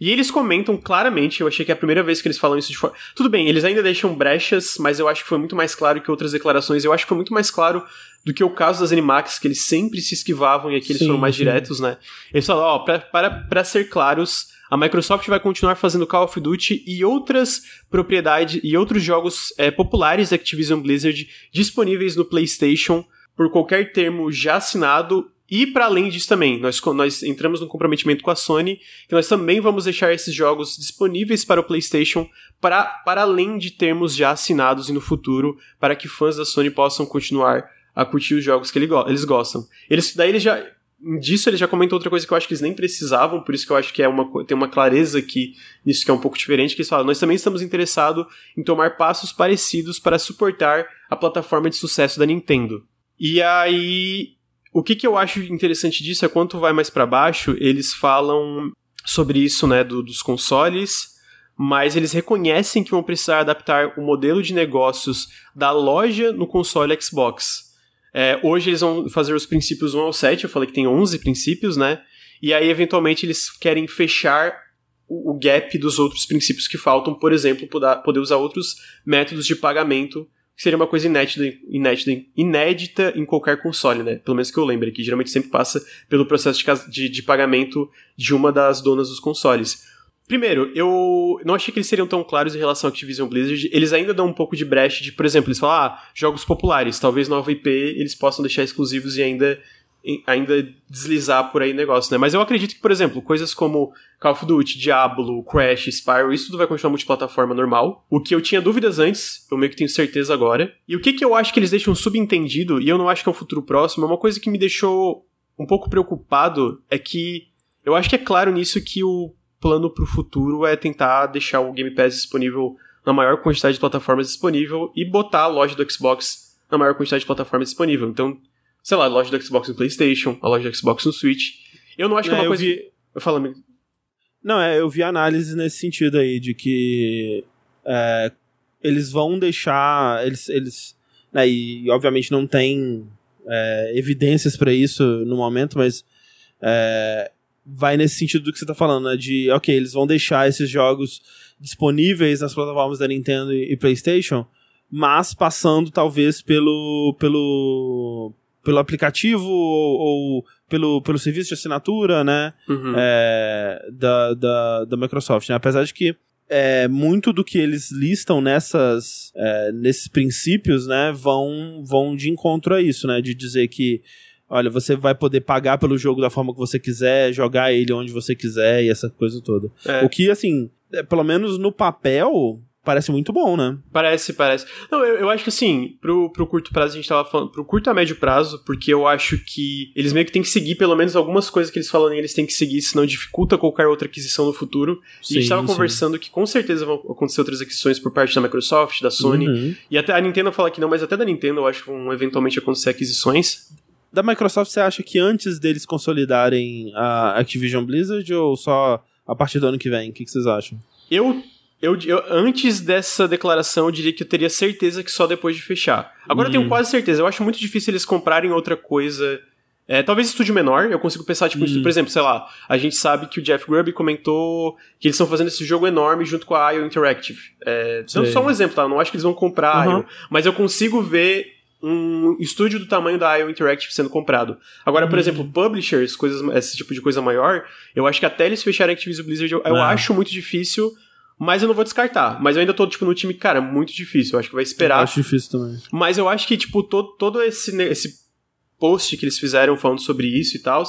E eles comentam claramente, eu achei que é a primeira vez que eles falam isso de forma. Tudo bem, eles ainda deixam brechas, mas eu acho que foi muito mais claro que outras declarações. Eu acho que foi muito mais claro do que o caso das Animax, que eles sempre se esquivavam e aqui eles sim, foram mais sim. diretos, né? Eles falam, ó, pra, para, para ser claros, a Microsoft vai continuar fazendo Call of Duty e outras propriedades e outros jogos é, populares da Activision Blizzard disponíveis no PlayStation por qualquer termo já assinado e para além disso também, nós, nós entramos num comprometimento com a Sony, que nós também vamos deixar esses jogos disponíveis para o PlayStation para, para além de termos já assinados e no futuro, para que fãs da Sony possam continuar a curtir os jogos que ele, eles gostam. Eles, daí ele já. Disso ele já comentou outra coisa que eu acho que eles nem precisavam, por isso que eu acho que é uma, tem uma clareza aqui nisso que é um pouco diferente, que eles falam, nós também estamos interessados em tomar passos parecidos para suportar a plataforma de sucesso da Nintendo. E aí, o que, que eu acho interessante disso é quanto vai mais para baixo, eles falam sobre isso, né, do, dos consoles, mas eles reconhecem que vão precisar adaptar o modelo de negócios da loja no console Xbox. É, hoje eles vão fazer os princípios 1 ao 7, eu falei que tem 11 princípios, né? E aí, eventualmente, eles querem fechar o, o gap dos outros princípios que faltam, por exemplo, poder, usar outros métodos de pagamento que seria uma coisa inédita, inédita, inédita em qualquer console, né? Pelo menos que eu lembre, que geralmente sempre passa pelo processo de, de, de pagamento de uma das donas dos consoles. Primeiro, eu não achei que eles seriam tão claros em relação ao Activision Blizzard. Eles ainda dão um pouco de brecha de, por exemplo, eles falam, ah, jogos populares, talvez nova IP eles possam deixar exclusivos e ainda ainda deslizar por aí negócio, né? Mas eu acredito que, por exemplo, coisas como Call of Duty, Diablo, Crash, Spyro, isso tudo vai continuar multiplataforma normal. O que eu tinha dúvidas antes, eu meio que tenho certeza agora. E o que que eu acho que eles deixam subentendido, e eu não acho que é um futuro próximo, é uma coisa que me deixou um pouco preocupado, é que eu acho que é claro nisso que o plano pro futuro é tentar deixar o Game Pass disponível na maior quantidade de plataformas disponível e botar a loja do Xbox na maior quantidade de plataformas disponível. Então, sei lá, a loja do Xbox no PlayStation, a loja do Xbox no Switch. Eu não acho que é, é uma coisa. Vi... Eu falo, amigo. Não, é, eu vi análise nesse sentido aí, de que é, eles vão deixar. Eles. eles né, e obviamente não tem é, evidências para isso no momento, mas. É, vai nesse sentido do que você tá falando, né? De, ok, eles vão deixar esses jogos disponíveis nas plataformas da Nintendo e, e PlayStation, mas passando talvez pelo, pelo pelo aplicativo ou, ou pelo, pelo serviço de assinatura, né? Uhum. é, da, da, da Microsoft, né? Apesar de que é, muito do que eles listam nessas, é, nesses princípios, né, vão, vão de encontro a isso, né? De dizer que, olha, você vai poder pagar pelo jogo da forma que você quiser, jogar ele onde você quiser e essa coisa toda. É. O que, assim, é, pelo menos no papel, parece muito bom, né? Parece, parece. Não, eu, eu acho que assim, pro, pro curto prazo a gente tava falando, pro curto a médio prazo, porque eu acho que eles meio que têm que seguir pelo menos algumas coisas que eles falam eles têm que seguir, senão dificulta qualquer outra aquisição no futuro. e a gente tava Sim, conversando que com certeza vão acontecer outras aquisições por parte da Microsoft, da Sony. Uhum. E até a Nintendo fala que não, mas até da Nintendo eu acho que vão eventualmente acontecer aquisições. Da Microsoft, você acha que antes deles consolidarem a Activision Blizzard ou só a partir do ano que vem? O que, que vocês acham? Eu, eu, eu- antes dessa declaração, eu diria que eu teria certeza que só depois de fechar. Agora eu tenho Hum. quase certeza. Eu acho muito difícil eles comprarem outra coisa. É, talvez estúdio menor, eu consigo pensar, tipo, Hum. por exemplo, sei lá, a gente sabe que o Jeff Grubb comentou que eles estão fazendo esse jogo enorme junto com a IO Interactive. É, Sei. só um exemplo, tá? Eu não acho que eles vão comprar a Uhum. IO, mas eu consigo ver um estúdio do tamanho da IO Interactive sendo comprado. Agora, por Uhum. exemplo, publishers, coisas, esse tipo de coisa maior, eu acho que até eles fecharem Activision Blizzard, eu, eu É. acho muito difícil, mas eu não vou descartar. Mas eu ainda tô, tipo, no time, cara, muito difícil. Eu acho que vai Eu esperar. acho difícil também. Mas eu acho que, tipo, todo, todo esse, esse post que eles fizeram falando sobre isso e tal,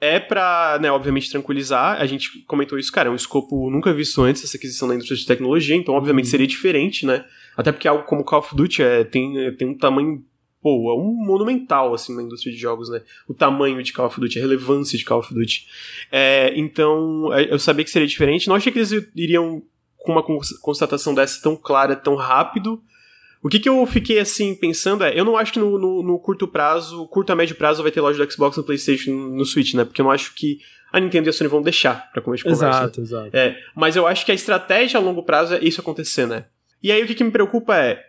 é pra, né, obviamente, tranquilizar. A gente comentou isso, cara, é um escopo nunca visto antes, essa aquisição da indústria de tecnologia, então, obviamente, Uhum. seria diferente, né? Até porque algo como Call of Duty é, tem, tem um tamanho. Pô, é um monumental, assim, na indústria de jogos, né? O tamanho de Call of Duty, a relevância de Call of Duty. É, então, é, eu sabia que seria diferente. Não achei que eles iriam com uma cons- constatação dessa tão clara, tão rápido. O que, que eu fiquei assim pensando é, eu não acho que no, no- no curto prazo, curto a médio prazo vai ter loja do Xbox no PlayStation no Switch, né? Porque eu não acho que a Nintendo e a Sony vão deixar pra começo de conversa. Exato, exato. É, mas eu acho que a estratégia a longo prazo é isso acontecer, né? E aí o que, que me preocupa é,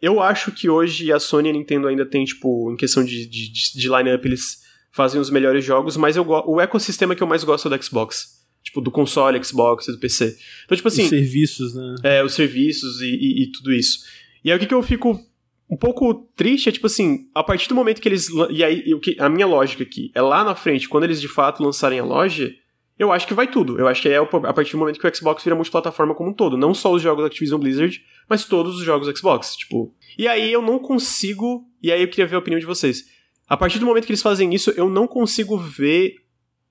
eu acho que hoje a Sony e a Nintendo ainda tem, tipo, em questão de, de, de, line-up, eles fazem os melhores jogos, mas eu o ecossistema que eu mais gosto é o do Xbox. Tipo, do console, Xbox e do PC. Então, tipo assim, Os serviços, né? é, os serviços e, e- e tudo isso. E aí o que, que eu fico um pouco triste é, tipo assim, a partir do momento que eles. E aí, que, a minha lógica aqui é lá na frente, quando eles de fato lançarem a loja, eu acho que vai tudo. Eu acho que é a partir do momento que o Xbox vira multiplataforma como um todo. Não só os jogos da Activision Blizzard, mas todos os jogos Xbox. Tipo. E aí eu não consigo. E aí eu queria ver a opinião de vocês. A partir do momento que eles fazem isso, eu não consigo ver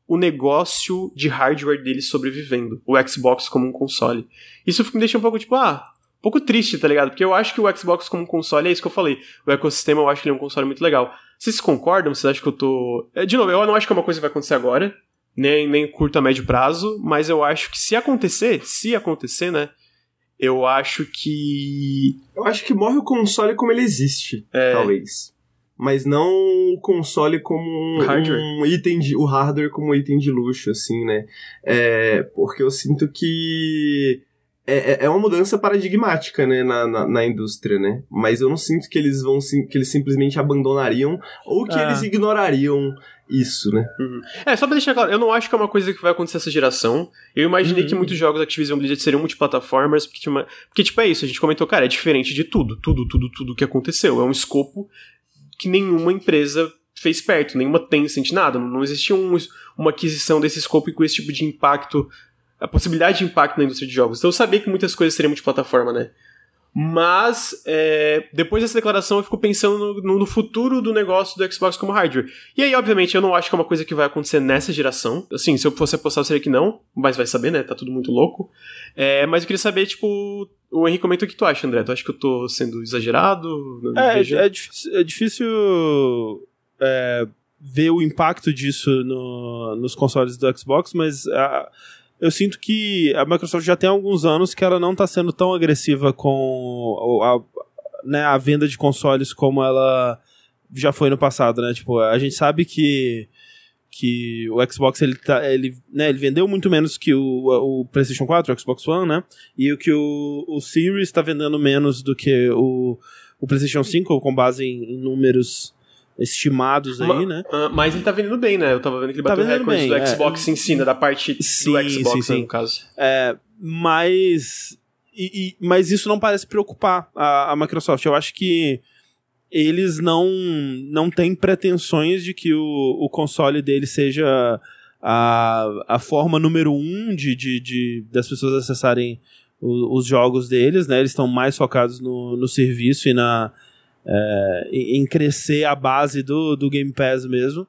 o negócio de hardware deles sobrevivendo. O Xbox como um console. Isso me deixa um pouco tipo, ah, um pouco triste, tá ligado? Porque eu acho que o Xbox como um console é isso que eu falei. O ecossistema eu acho que ele é um console muito legal. Vocês concordam? Vocês acham que eu tô. É, De novo, eu não acho que é uma coisa que vai acontecer agora, nem, nem curto a médio prazo, mas eu acho que se acontecer, se acontecer, né? Eu acho que. Eu acho que morre o console como ele existe, É, talvez. Mas não o console como um, Hardware. um item de. o hardware como um item de luxo, assim, né? É, porque eu sinto que. É, é- é uma mudança paradigmática, né, na, na, na indústria, né? Mas eu não sinto que eles vão que eles simplesmente abandonariam ou que É. eles ignorariam isso, né? É, só pra deixar claro, eu não acho que é uma coisa que vai acontecer essa geração. Eu imaginei Uhum. que muitos jogos Activision Blizzard seriam multiplataformas, porque, porque, tipo, é isso, a gente comentou, cara, é diferente de tudo, tudo, tudo, tudo que aconteceu. É um escopo que nenhuma empresa fez perto, nenhuma Tencent, nada. Não existia um- uma aquisição desse escopo e com esse tipo de impacto, a possibilidade de impacto na indústria de jogos. Então eu sabia que muitas coisas seriam multiplataforma, né? Mas, é, depois dessa declaração, eu fico pensando no, no- futuro do negócio do Xbox como hardware. E aí, obviamente, eu não acho que é uma coisa que vai acontecer nessa geração. Assim, se eu fosse apostar, seria que não. Mas vai saber, né? Tá tudo muito louco. É, mas eu queria saber, tipo... O Henrique comenta o que tu acha, André. Tu acha que eu tô sendo exagerado? É, é difícil, é difícil, é, ver o impacto disso no- nos consoles do Xbox, mas ah, eu sinto que a Microsoft já tem alguns anos que ela não está sendo tão agressiva com a, né, a venda de consoles como ela já foi no passado, né? Tipo, a gente sabe que que o Xbox ele, tá, ele, né, ele vendeu muito menos que o, o PlayStation 4, o Xbox One, né? E o que o, o Series está vendendo menos do que o, o PlayStation 5, com base em, em números estimados aí, Ma- né? Ah, mas ele tá vendendo bem, né? Eu tava vendo que ele Tá bateu recordes bem, do é. Xbox em si, né? Da parte Sim, do Xbox, sim, né, sim. no caso. É, mas, e- e- mas isso não parece preocupar a, a Microsoft. Eu acho que eles não, não têm pretensões de que o, o console dele seja a, a forma número um de, de, de das pessoas acessarem o, os jogos deles, né? Eles estão mais focados no, no serviço e na é, em crescer a base do, do Game Pass mesmo.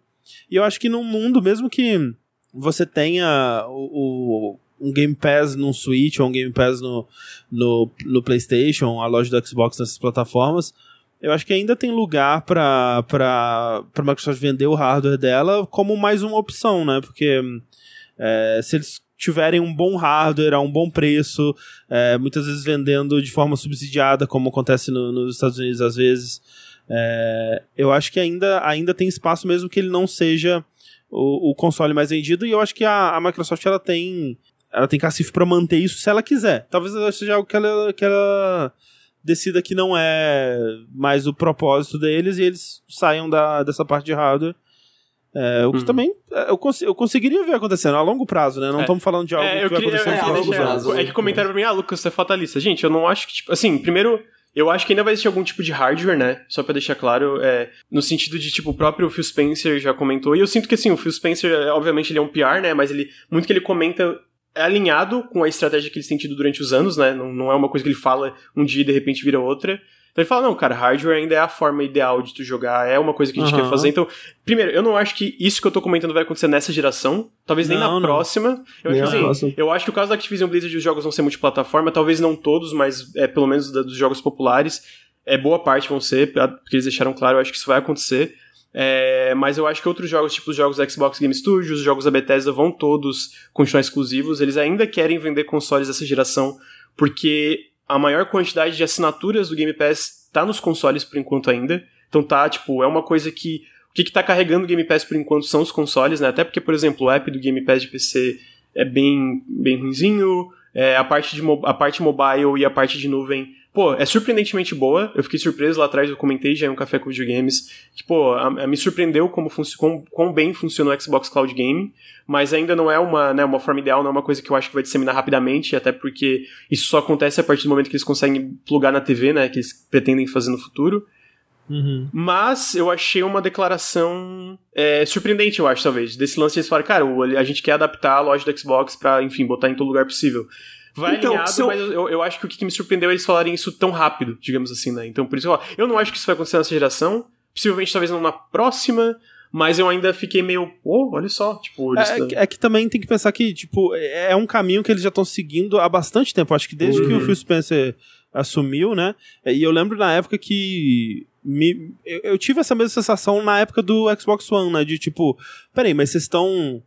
E eu acho que num mundo, mesmo que você tenha o, o um Game Pass no Switch ou um Game Pass no, no, no PlayStation, a loja do Xbox nessas plataformas, eu acho que ainda tem lugar para para Microsoft vender o hardware dela como mais uma opção, né? Porque é, se eles tiverem um bom hardware a um bom preço, é, muitas vezes vendendo de forma subsidiada, como acontece no, nos Estados Unidos às vezes, é, eu acho que ainda, ainda tem espaço mesmo que ele não seja o, o console mais vendido, e eu acho que a, a Microsoft ela tem ela tem cacife para manter isso se ela quiser. Talvez seja algo que ela, que ela decida que não é mais o propósito deles e eles saiam da, dessa parte de hardware. É, o que uhum. também é, eu, cons eu conseguiria ver acontecendo a longo prazo, né? Não estamos é. falando de algo é, que vai queria, acontecer é, a longo prazo. É que comentaram pra mim, ah, Lucas, você é fatalista. Gente, eu não acho que, tipo, assim, primeiro, eu acho que ainda vai existir algum tipo de hardware, né? Só pra deixar claro, é, no sentido de, tipo, o próprio Phil Spencer já comentou, e eu sinto que, assim, o Phil Spencer, é, obviamente, ele é um PR, né? Mas ele, muito que ele comenta é alinhado com a estratégia que eles têm tido durante os anos, né? Não, não é uma coisa que ele fala um dia e de repente vira outra. Então ele fala, não, cara, hardware ainda é a forma ideal de tu jogar, é uma coisa que a gente uhum. quer fazer. Então, primeiro, eu não acho que isso que eu tô comentando vai acontecer nessa geração, talvez nem não, na não. próxima. Eu acho, que, assim, eu acho que o caso da Activision Blizzard os jogos vão ser multiplataforma, talvez não todos, mas é, pelo menos dos jogos populares, é boa parte vão ser, porque eles deixaram claro, eu acho que isso vai acontecer. É, mas eu acho que outros jogos, tipo os jogos da Xbox Game Studios, os jogos da Bethesda, vão todos continuar exclusivos. Eles ainda querem vender consoles dessa geração, porque a maior quantidade de assinaturas do Game Pass tá nos consoles por enquanto ainda. Então tá, tipo, é uma coisa que. O que, que tá carregando o Game Pass por enquanto são os consoles, né? Até porque, por exemplo, o app do Game Pass de PC é bem, bem ruimzinho. É, a, parte de a parte mobile e a parte de nuvem pô, é surpreendentemente boa. Eu fiquei surpreso lá atrás, eu comentei já em um café com videogames, que, pô, a, a me surpreendeu como quão, quão bem funciona o Xbox Cloud Gaming, mas ainda não é uma, né, uma forma ideal, não é uma coisa que eu acho que vai disseminar rapidamente, até porque isso só acontece a partir do momento que eles conseguem plugar na TV, né, que eles pretendem fazer no futuro. Uhum. Mas eu achei uma declaração é, surpreendente, eu acho, talvez. Desse lance eles falaram, cara, a gente quer adaptar a loja do Xbox pra, enfim, botar em todo lugar possível vai então, alinhado, eu... mas eu, eu acho que o que me surpreendeu é eles falarem isso tão rápido, digamos assim, né? Então, por isso, ó, eu não acho que isso vai acontecer nessa geração, possivelmente talvez não na próxima, mas eu ainda fiquei meio, oh, olha só, tipo... É, é, que também tem que pensar que, tipo, é, é um caminho que eles já estão seguindo há bastante tempo, acho que desde uhum. que o uhum. Phil Spencer assumiu, né? E eu lembro na época que me, eu, eu, tive essa mesma sensação na época do Xbox One, né? De tipo, peraí, mas vocês estão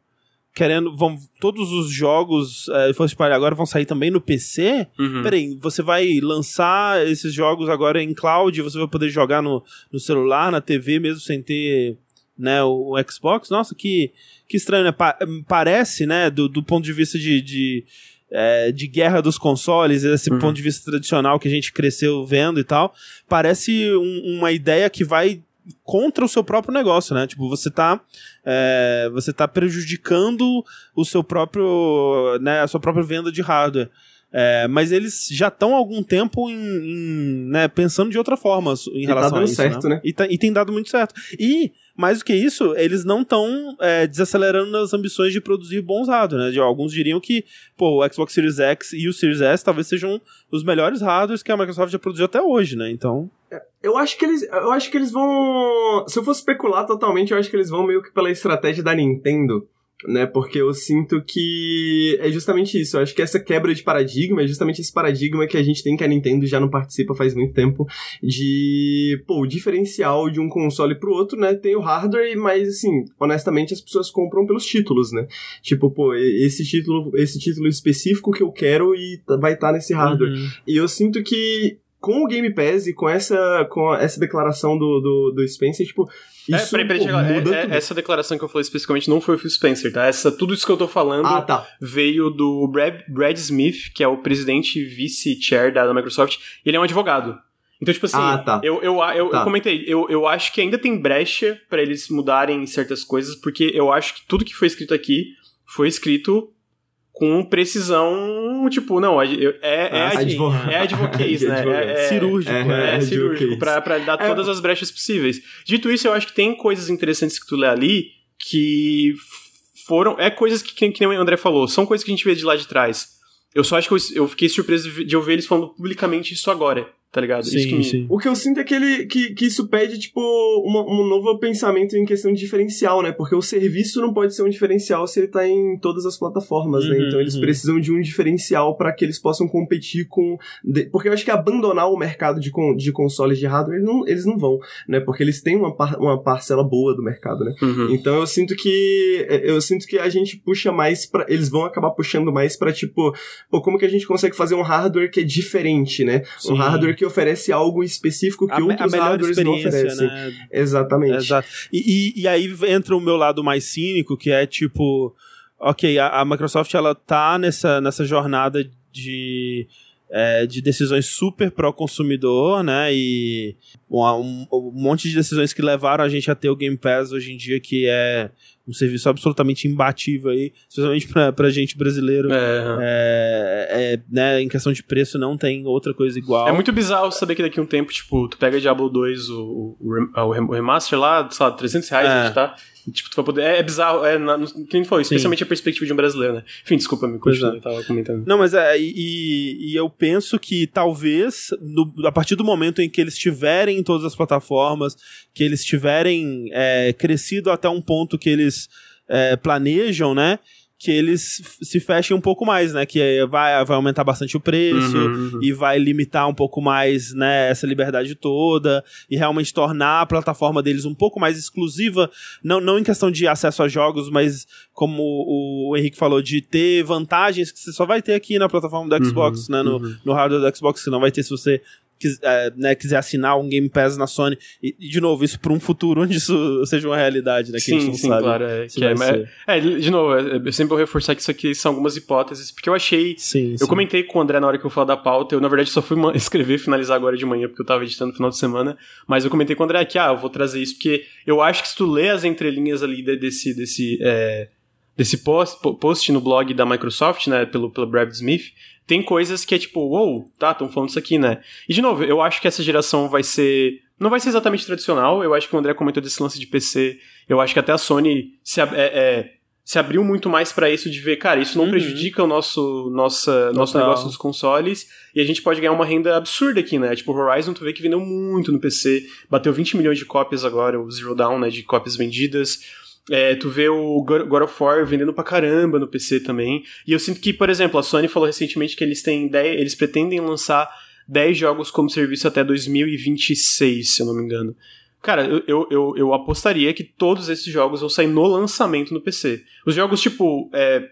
querendo. Vão, todos os jogos é, agora vão sair também no PC. Uhum. Peraí, você vai lançar esses jogos agora em cloud, você vai poder jogar no, no celular, na TV, mesmo sem ter né, o, o Xbox. Nossa, que, que estranho, né? Pa parece, né, do, do ponto de vista de, de é, de guerra dos consoles, esse uhum. ponto de vista tradicional que a gente cresceu vendo e tal, parece um, uma ideia que vai contra o seu próprio negócio, né? Tipo, você tá, é, você tá prejudicando o seu próprio, né, a sua própria venda de hardware. É, mas eles já estão há algum tempo em, em, né, pensando de outra forma em e tá relação tá a isso. Certo, né? né? E, tá, e tem dado muito certo. E mais do que isso, eles não estão é, desacelerando nas ambições de produzir bons hardware, né? alguns diriam que, pô, o Xbox Series X e o Series S talvez sejam os melhores hardwares que a Microsoft já produziu até hoje, né? Então. É, eu acho que eles. Eu acho que eles vão. Se eu fosse especular totalmente, eu acho que eles vão meio que pela estratégia da Nintendo né? Porque eu sinto que é justamente isso. Eu acho que essa quebra de paradigma é justamente esse paradigma que a gente tem que a Nintendo já não participa faz muito tempo de, pô, o diferencial de um console pro outro, né? Tem o hardware, mas assim, honestamente as pessoas compram pelos títulos, né? Tipo, pô, esse título, esse título específico que eu quero e vai estar tá nesse hardware. Uhum. E eu sinto que com o Game Pass e com essa, com essa declaração do, do, do Spencer, tipo, é, isso é, peraí, peraí, pô, é, é, essa declaração que eu falei especificamente não foi o Phil Spencer, tá? Essa, tudo isso que eu tô falando ah, tá. veio do Brad, Brad Smith, que é o presidente e vice-chair da, da Microsoft, e ele é um advogado. Então, tipo assim, ah, tá. eu, eu, eu, tá. eu, comentei, eu, eu acho que ainda tem brecha para eles mudarem certas coisas, porque eu acho que tudo que foi escrito aqui foi escrito com precisão, tipo, não, é, é, é, Ah, advo- é advocase, né? Advogado. É, é- Cirúrgico, É, É, é, cirúrgico, pra, pra dar É. todas as brechas possíveis. Dito isso, eu acho que tem coisas interessantes que tu lê ali que foram. É coisas que, que, que nem o André falou, são coisas que a gente vê de lá de trás. Eu só acho que eu, eu fiquei surpreso de- de ouvir eles falando publicamente isso agora, tá ligado? isso que Sim, sim. O que eu sinto é que, ele, que, que isso pede, tipo, uma- um novo pensamento em questão de diferencial, né? Porque o serviço não pode ser um diferencial se ele tá em todas as plataformas, né? Uhum, Então eles uhum. precisam de um diferencial para que eles possam competir com. de- Porque eu acho que abandonar o mercado de, con- de consoles de hardware, eles não, eles não vão, né? Porque eles têm uma, par- uma parcela boa do mercado, né? Uhum. Então eu sinto que eu sinto que a gente puxa mais para eles vão acabar puxando mais pra tipo, pô, como que a gente consegue fazer um hardware que é diferente, né? Sim. Um hardware que oferece algo específico que a, a outros melhor hardwares não oferecem. né? Exatamente. Exato. E, e, e aí entra o meu lado mais cínico, que é tipo, ok, a, a Microsoft ela tá nessa, nessa jornada de, é, de decisões super pró-consumidor, né? E um, um monte de decisões que levaram a gente a ter o Game Pass hoje em dia, que é um serviço absolutamente imbatível aí, especialmente pra, pra gente brasileiro. É. É, é, né, em questão de preço, não tem outra coisa igual. É muito bizarro saber que daqui a um tempo, tipo, tu pega Diablo 2, o, o, o rem- o remaster lá, sei lá, 300 reais, É. a gente tá? Tipo, tu vai poder. É, é bizarro, é, na, no, quem falou, Sim. especialmente a perspectiva de um brasileiro, né? Enfim, desculpa, me continua, é. eu tava comentando. Não, mas é, e, e eu penso que talvez, no- a partir do momento em que eles estiverem em todas as plataformas, que eles tiverem é, crescido até um ponto que eles é, planejam, né? Que eles se fechem um pouco mais, né? Que vai, vai aumentar bastante o preço Uhum, uhum. e vai limitar um pouco mais, né, essa liberdade toda e realmente tornar a plataforma deles um pouco mais exclusiva, não, não em questão de acesso a jogos, mas como o Henrique falou, de ter vantagens que você só vai ter aqui na plataforma do Xbox, né, no, uhum. no hardware do Xbox, que não vai ter se você quis- é, né, quiser assinar um Game Pass na Sony. E, e, de novo, isso para um futuro onde isso seja uma realidade, né, que a gente Sim, não sim, sabe. claro. É, que é, mas- é, de novo, é, eu sempre vou reforçar que isso aqui são algumas hipóteses, porque eu achei. Sim, Eu sim. comentei com o André na hora que eu falar da pauta, eu na verdade só fui escrever e finalizar agora de manhã, porque eu tava editando no final de semana, mas eu comentei com o André que, ah, eu vou trazer isso, porque eu acho que se tu lê as entrelinhas ali de- desse, desse, é, desse post, po- post no blog da Microsoft, né, pelo, pelo Brad Smith, tem coisas que é tipo, uou, tá, estão falando isso aqui, né? E de novo, eu acho que essa geração vai ser. Não vai ser exatamente tradicional, eu acho que o André comentou desse lance de PC, eu acho que até a Sony se, ab- é, é, se abriu muito mais pra isso de ver, cara, isso não Uhum. prejudica o nosso, nossa, nosso negócio dos consoles e a gente pode ganhar uma renda absurda aqui, né? Tipo, o Horizon, tu vê que vendeu muito no PC, bateu 20 milhões de cópias agora, o Zero Down, né, de cópias vendidas. É, tu vê o God of War vendendo pra caramba no PC também. E eu sinto que, por exemplo, a Sony falou recentemente que eles têm 10, eles pretendem lançar 10 jogos como serviço até 2026, se eu não me engano. Cara, eu, eu, eu apostaria que todos esses jogos vão sair no lançamento no PC. Os jogos, tipo, é,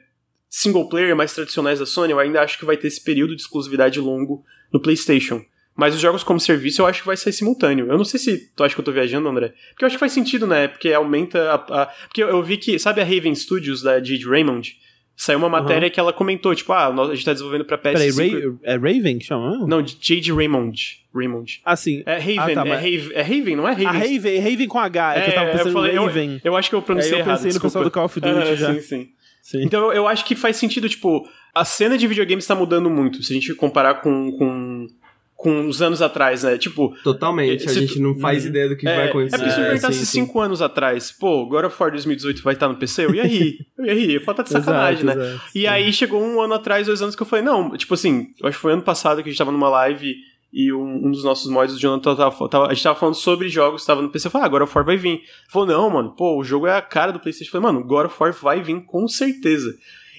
single player mais tradicionais da Sony, eu ainda acho que vai ter esse período de exclusividade longo no PlayStation. Mas os jogos como serviço eu acho que vai ser simultâneo. Eu não sei se tu acha que eu tô viajando, André. Porque eu acho que faz sentido, né? Porque aumenta a. a- porque eu, eu vi que, sabe a Raven Studios da Jade Raymond? Saiu uma matéria que ela comentou, tipo, ah, nós- a gente tá desenvolvendo pra PS5. Peraí, Ra- é Raven que chama? Não, de Jade Raymond. Raymond. Ah, sim. É Raven, Ah, tá, é, mas- Raven é Raven, não é Raven. A Raven, Raven com H, é, que eu tava pensando falei, em eu- Raven. Eu, acho que eu pronunciei Aí eu errado, pensei no pessoal do Call of Duty Ah, já. Sim, sim. Sim. Então eu, eu acho que faz sentido, tipo, a cena de videogames tá mudando muito, se a gente comparar com, com, com uns anos atrás, né? Tipo, Totalmente. A Se gente tu- não faz Uhum. ideia do que é, vai é acontecer. porque se eu É, perguntasse cinco anos atrás, pô, God of War 2018 vai estar no PC, eu ia rir. Eu ia rir, falar tá de sacanagem, Exato, né? exato. E aí chegou um ano atrás, dois anos, que eu falei, não, tipo assim, acho que foi ano passado que a gente tava numa live e um, um dos nossos mods, o Jonathan, tava, tava- a gente tava falando sobre jogos, tava no PC, eu falei, ah, God of War vai vir. Ele falou, não, mano, pô, o jogo é a cara do Playstation. Eu falei, mano, God of War vai vir com certeza.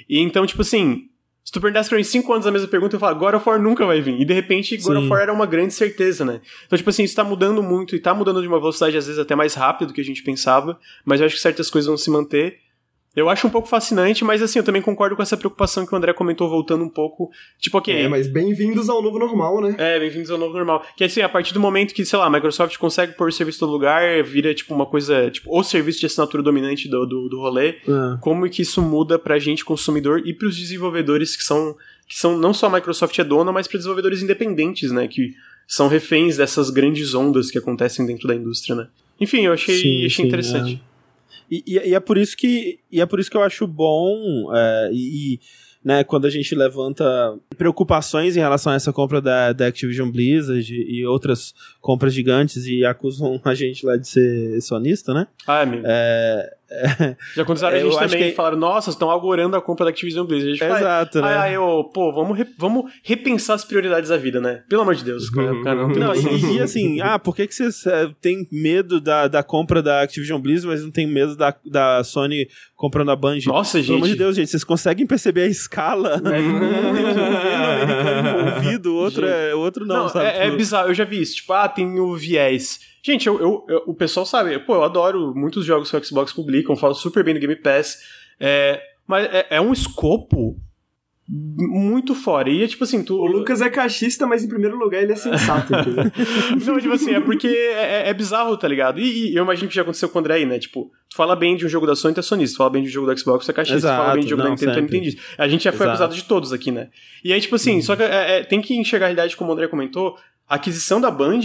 E então, tipo assim, se tu perguntasse pra mim cinco anos a mesma pergunta, eu falava, God of War nunca vai vir. E de repente, God Sim. of War era uma grande certeza, né? Então, tipo assim, isso tá mudando muito e tá mudando de uma velocidade, às vezes, até mais rápido do que a gente pensava, mas eu acho que certas coisas vão se manter. Eu acho um pouco fascinante, mas assim, eu também concordo com essa preocupação que o André comentou, voltando um pouco. Tipo, ok. É, mas bem-vindos ao novo normal, né? É, bem-vindos ao novo normal. Que assim, a partir do momento que, sei lá, a Microsoft consegue pôr o serviço no lugar, vira tipo uma coisa, tipo, o serviço de assinatura dominante do, do, do rolê, Ah. como que isso muda pra gente, consumidor, e pros desenvolvedores que são, que são não só a Microsoft é dona, mas para desenvolvedores independentes, né? Que são reféns dessas grandes ondas que acontecem dentro da indústria, né? Enfim, eu achei, Sim, achei sim, interessante. E, e- e é por isso que e é por isso que eu acho bom é, e, né, quando a gente levanta preocupações em relação a essa compra da, da Activision Blizzard e, e outras compras gigantes e acusam a gente lá de ser sonista, né? Ah, amigo. É, Já aconteceram a gente também, que... falaram, nossa, estão agorando a compra da Activision Blizzard. A gente fala, Exato, né? Ah, eu, pô, vamos, re, vamos repensar as prioridades da vida, né? Pelo amor de Deus. Cara, cara, não, não e, e, assim, ah, por que, que vocês uh, têm medo da, da compra da Activision Blizzard, mas não tem medo da, da Sony comprando a Band? Nossa, gente. Pelo amor de Deus, gente, vocês conseguem perceber a escala? É, um governo americano envolvido, outro, é, outro não, não sabe? É, é bizarro, eu já vi isso. Tipo, ah, tem o viés Gente, eu, eu, eu, o pessoal sabe, pô, eu adoro muitos jogos que o Xbox publicam, falo super bem do Game Pass, é, mas é, é um escopo muito fora. E é tipo assim, tu... O Lucas é cachista, mas em primeiro lugar ele é sensato. não, tipo assim, é porque é, é, é bizarro, tá ligado? E, e, eu imagino que já aconteceu com o André aí, né? Tipo, tu fala bem de um jogo da Sony, tu é sonista. Tu fala bem de um jogo do Xbox, tu é cachista. Exato, tu fala bem de um jogo não, da Nintendo, tu é nintendista. A gente já foi Exato. acusado de todos aqui, né? E aí, tipo assim, uhum. só que é, é, tem que enxergar a realidade, como o André comentou, a aquisição da Band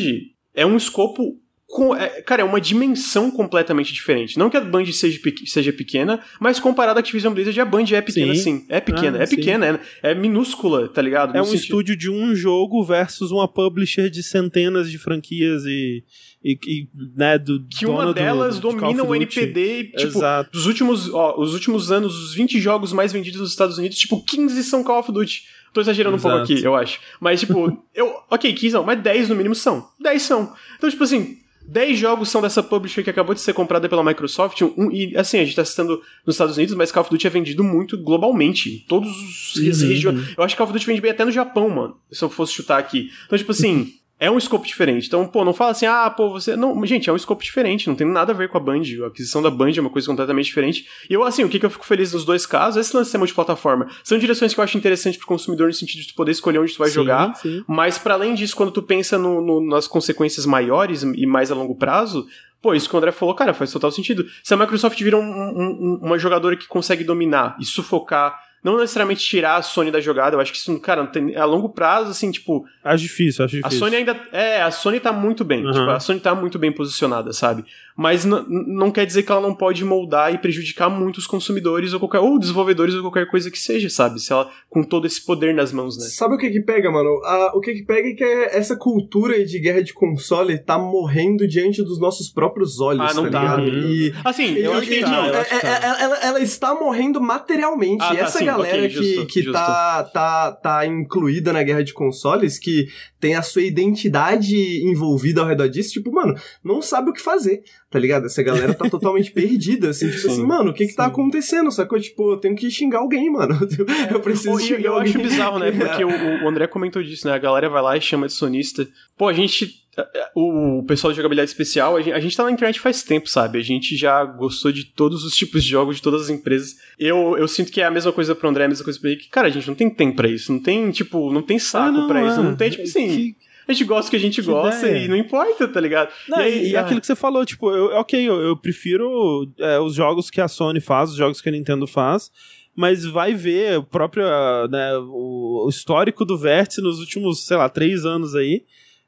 é um escopo cara, é uma dimensão completamente diferente. Não que a Band seja, seja pequena, mas comparado à Activision Blizzard, a Band é pequena sim. sim. É pequena, ah, é pequena, é, é, minúscula, tá ligado? É um sentido... estúdio de um jogo versus uma publisher de centenas de franquias e. E, e né, do que uma delas do, do domina o NPD, tipo, Exato. dos últimos, ó, os últimos anos, os 20 jogos mais vendidos nos Estados Unidos, tipo, 15 são Call of Duty. Tô exagerando Exato. um pouco aqui, eu acho. Mas, tipo, eu. Ok, 15 não, mas 10 no mínimo são. 10 são. Então, tipo assim, 10 jogos são dessa publisher que acabou de ser comprada pela Microsoft. Um, e assim, a gente tá citando nos Estados Unidos, mas Call of Duty é vendido muito globalmente. Em todos os uhum. regiões. Eu acho que Call of Duty vende bem até no Japão, mano. Se eu fosse chutar aqui. Então, tipo assim é um escopo diferente. Então, pô, não fala assim, ah, pô, você. Não, gente, é um escopo diferente, não tem nada a ver com a Band. A aquisição da Band é uma coisa completamente diferente. E eu, assim, o que, que eu fico feliz nos dois casos, esse lance de ser multiplataforma. São direções que eu acho interessante pro consumidor no sentido de tu poder escolher onde tu vai sim, jogar. Sim. Mas, para além disso, quando tu pensa no, no, nas consequências maiores e mais a longo prazo, Pô, isso que o André falou, cara, faz total sentido. Se a Microsoft vira um, um, uma jogadora que consegue dominar e sufocar não necessariamente tirar a Sony da jogada, eu acho que isso, cara, tem, a longo prazo, assim, tipo. Acho difícil, acho difícil. A Sony ainda. É, a Sony tá muito bem. Uhum. Tipo, a Sony tá muito bem posicionada, sabe? Mas não quer dizer que ela não pode moldar e prejudicar muito os consumidores ou qualquer. ou desenvolvedores ou qualquer coisa que seja, sabe? Se ela com todo esse poder nas mãos, né? Sabe o que que pega, mano? o que que pega é que essa cultura de guerra de console tá morrendo diante dos nossos próprios olhos, ah, não tá, tá. ligado? E, assim, eu, acho que, não, é, é, é, ela, ela, está morrendo materialmente. Ah, e tá, essa sim, galera okay, justo, que, que justo. Tá, tá, tá incluída na guerra de consoles, que tem a sua identidade envolvida ao redor disso, tipo, mano, não sabe o que fazer tá ligado? Essa galera tá totalmente perdida, assim, tipo assim, mano, o que que tá acontecendo, sacou? Tipo, eu tenho que xingar alguém, mano. Eu preciso xingar eu alguém. acho bizarro, né? Porque o, o André comentou disso, né? A galera vai lá e chama de sonista. Pô, a gente o pessoal de jogabilidade especial, a gente, a gente tá na internet faz tempo, sabe? A gente já gostou de todos os tipos de jogos, de todas as empresas. Eu, eu sinto que é a mesma coisa pro André, a mesma coisa pro Henrique. Cara, a gente não tem tempo pra isso. Não tem, tipo, não tem saco ah, não, pra isso. Não tem, tipo assim. Que a gente gosta do que a gente que gosta ideia. e não importa, tá ligado? Não, e, aí, e ah, aquilo que você falou, tipo, eu, ok, eu, eu prefiro é, os jogos que a Sony faz, os jogos que a Nintendo faz, mas vai ver o próprio, né, o, o histórico do Vértice nos últimos, sei lá, três anos aí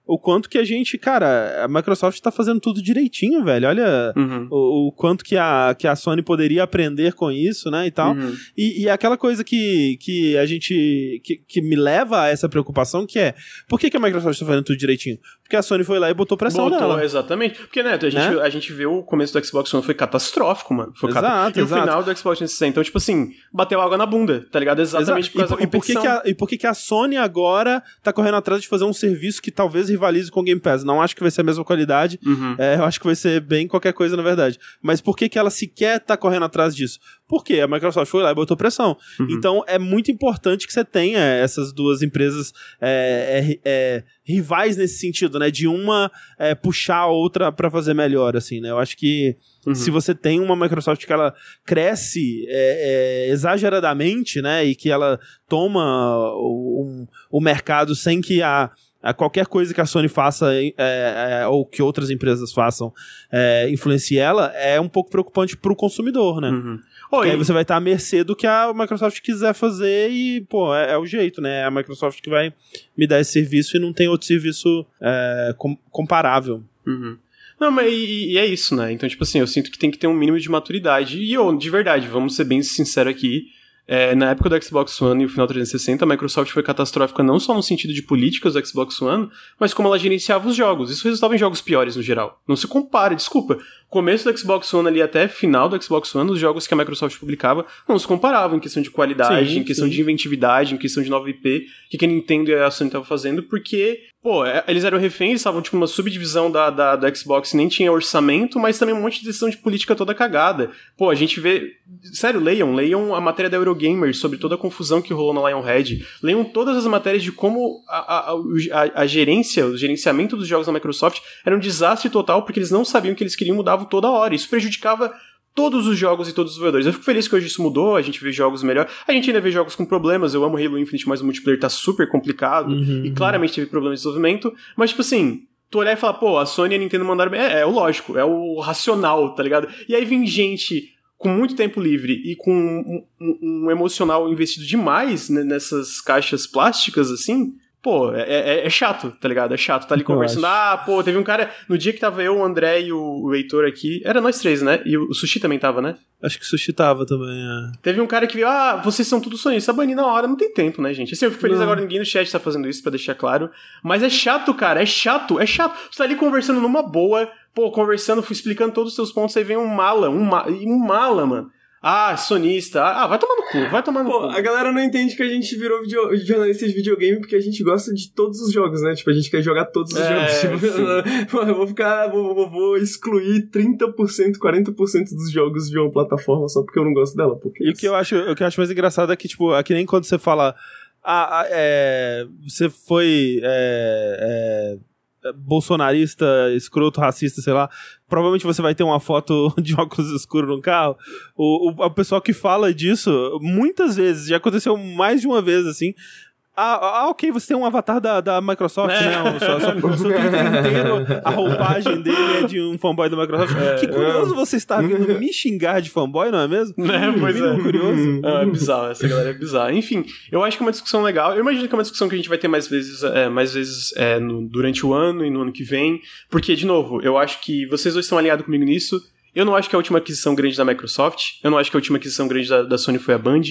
o quanto que a gente, cara, a Microsoft tá fazendo tudo direitinho, velho. Olha uhum. o, o, quanto que a, que a Sony poderia aprender com isso, né, e tal. Uhum. E, e aquela coisa que, que a gente, que, que me leva a essa preocupação, que é, por que, que a Microsoft tá fazendo tudo direitinho? Porque a Sony foi lá e botou pressão botou, nela. exatamente. Porque, né, a gente, né? a gente vê o começo do Xbox One foi catastrófico, mano. Foi exato, cat... E exato. o final do Xbox 360, então, tipo assim, bateu água na bunda, tá ligado? Exatamente exato. por causa e, da competição. E por, que, que, a, e por que, que a Sony agora tá correndo atrás de fazer um serviço que talvez rivalize com o Game Pass. Não acho que vai ser a mesma qualidade. Uhum. É, eu acho que vai ser bem qualquer coisa, na verdade. Mas por que, que ela sequer tá correndo atrás disso? Porque a Microsoft foi lá e botou pressão. Uhum. Então é muito importante que você tenha essas duas empresas é, é, é rivais nesse sentido, né? De uma é, puxar a outra para fazer melhor, assim, né? Eu acho que uhum. se você tem uma Microsoft que ela cresce é, exageradamente, né? E que ela toma o, o mercado sem que a a qualquer coisa que a Sony faça é, é, ou que outras empresas façam é, influencie ela, é um pouco preocupante para o consumidor, né? Uhum. Oi. Aí você vai estar à mercê do que a Microsoft quiser fazer e, pô, é, é, o jeito, né? É a Microsoft que vai me dar esse serviço e não tem outro serviço é, com, comparável. Uhum. Não, mas e, e, é isso, né? Então, tipo assim, eu sinto que tem que ter um mínimo de maturidade. E eu, de verdade, vamos ser bem sinceros aqui, é, na época do Xbox One e o final 360, a Microsoft foi catastrófica não só no sentido de políticas do Xbox One, mas como ela gerenciava os jogos. Isso resultava em jogos piores no geral. Não se compare, desculpa. Começo do Xbox One ali até final do Xbox One, os jogos que a Microsoft publicava não se comparavam em questão de qualidade, sim, em questão sim. de inventividade, em questão de nova IP, que a Nintendo e a Sony estavam fazendo, porque Pô, é, eles eram reféns, estavam tipo numa subdivisão da, da, da Xbox, nem tinha orçamento, mas também um monte de decisão de política toda cagada. Pô, a gente vê. Sério, leiam, leiam a matéria da Eurogamer sobre toda a confusão que rolou na Lionhead. Leiam todas as matérias de como a, a, a, a gerência, o gerenciamento dos jogos da Microsoft era um desastre total, porque eles não sabiam que eles queriam, toda hora. Isso prejudicava todos os jogos e todos os desenvolvedores. Eu fico feliz que hoje isso mudou, a gente vê jogos melhor. A gente ainda vê jogos com problemas. Eu amo Halo Infinite, mas o multiplayer tá super complicado uhum, e claramente teve problemas de desenvolvimento. Mas, tipo assim, tu olhar e falar, pô, a Sony e a Nintendo mandaram bem. É, é o lógico, é o racional, tá ligado? E aí vem gente com muito tempo livre e com um, um, um emocional investido demais né, nessas caixas plásticas, assim, Pô, é, é, é, chato, tá ligado? É chato. Tá ali conversando. Ah, pô, teve um cara. No dia que tava eu, o André e o, o Heitor aqui. Era nós três, né? E o, o Sushi também tava, né? Acho que o Sushi tava também, é. Teve um cara que viu, ah, vocês são tudo sonistas. Bani na hora, não tem tempo, né, gente? Assim, eu fico feliz não. agora, ninguém no chat tá fazendo isso, pra deixar claro. Mas é chato, cara, é chato, é chato. Você tá ali conversando numa boa, pô, conversando, explicando todos os seus pontos, aí vem um mala, um, ma um mala, mano. Ah, sonista. Ah, vai tomar no cu, vai tomar no Pô, cu. a galera não entende que a gente virou video, jornalista de videogame porque a gente gosta de todos os jogos, né? Tipo, a gente quer jogar todos os é, jogos. Tipo, eu vou ficar. Vou, vou, excluir 30%, 40% dos jogos de uma plataforma só porque eu não gosto dela. Porque e o que, eu acho, o que eu acho mais engraçado é que, tipo, é que nem quando você fala. Ah, ah é, você foi. É, é, bolsonarista, escroto, racista, sei lá, provavelmente você vai ter uma foto de óculos escuros no carro. O, o, o pessoal que fala disso, muitas vezes, já aconteceu mais de uma vez, assim, ah, ah, ok, você tem um avatar da, da Microsoft, é. né? Só, só, só inteiro, a roupagem dele é de um fanboy da Microsoft. É. Que curioso você está vindo me xingar de fanboy, não é mesmo? É, pois é. curioso. É, é bizarro, essa galera é bizarra. Enfim, eu acho que é uma discussão legal. Eu imagino que é uma discussão que a gente vai ter mais vezes, é, mais vezes é, no, durante o ano e no ano que vem. Porque, de novo, eu acho que vocês dois estão alinhados comigo nisso. Eu não acho que a última aquisição grande da Microsoft, eu não acho que a última aquisição grande da, da Sony foi a Band,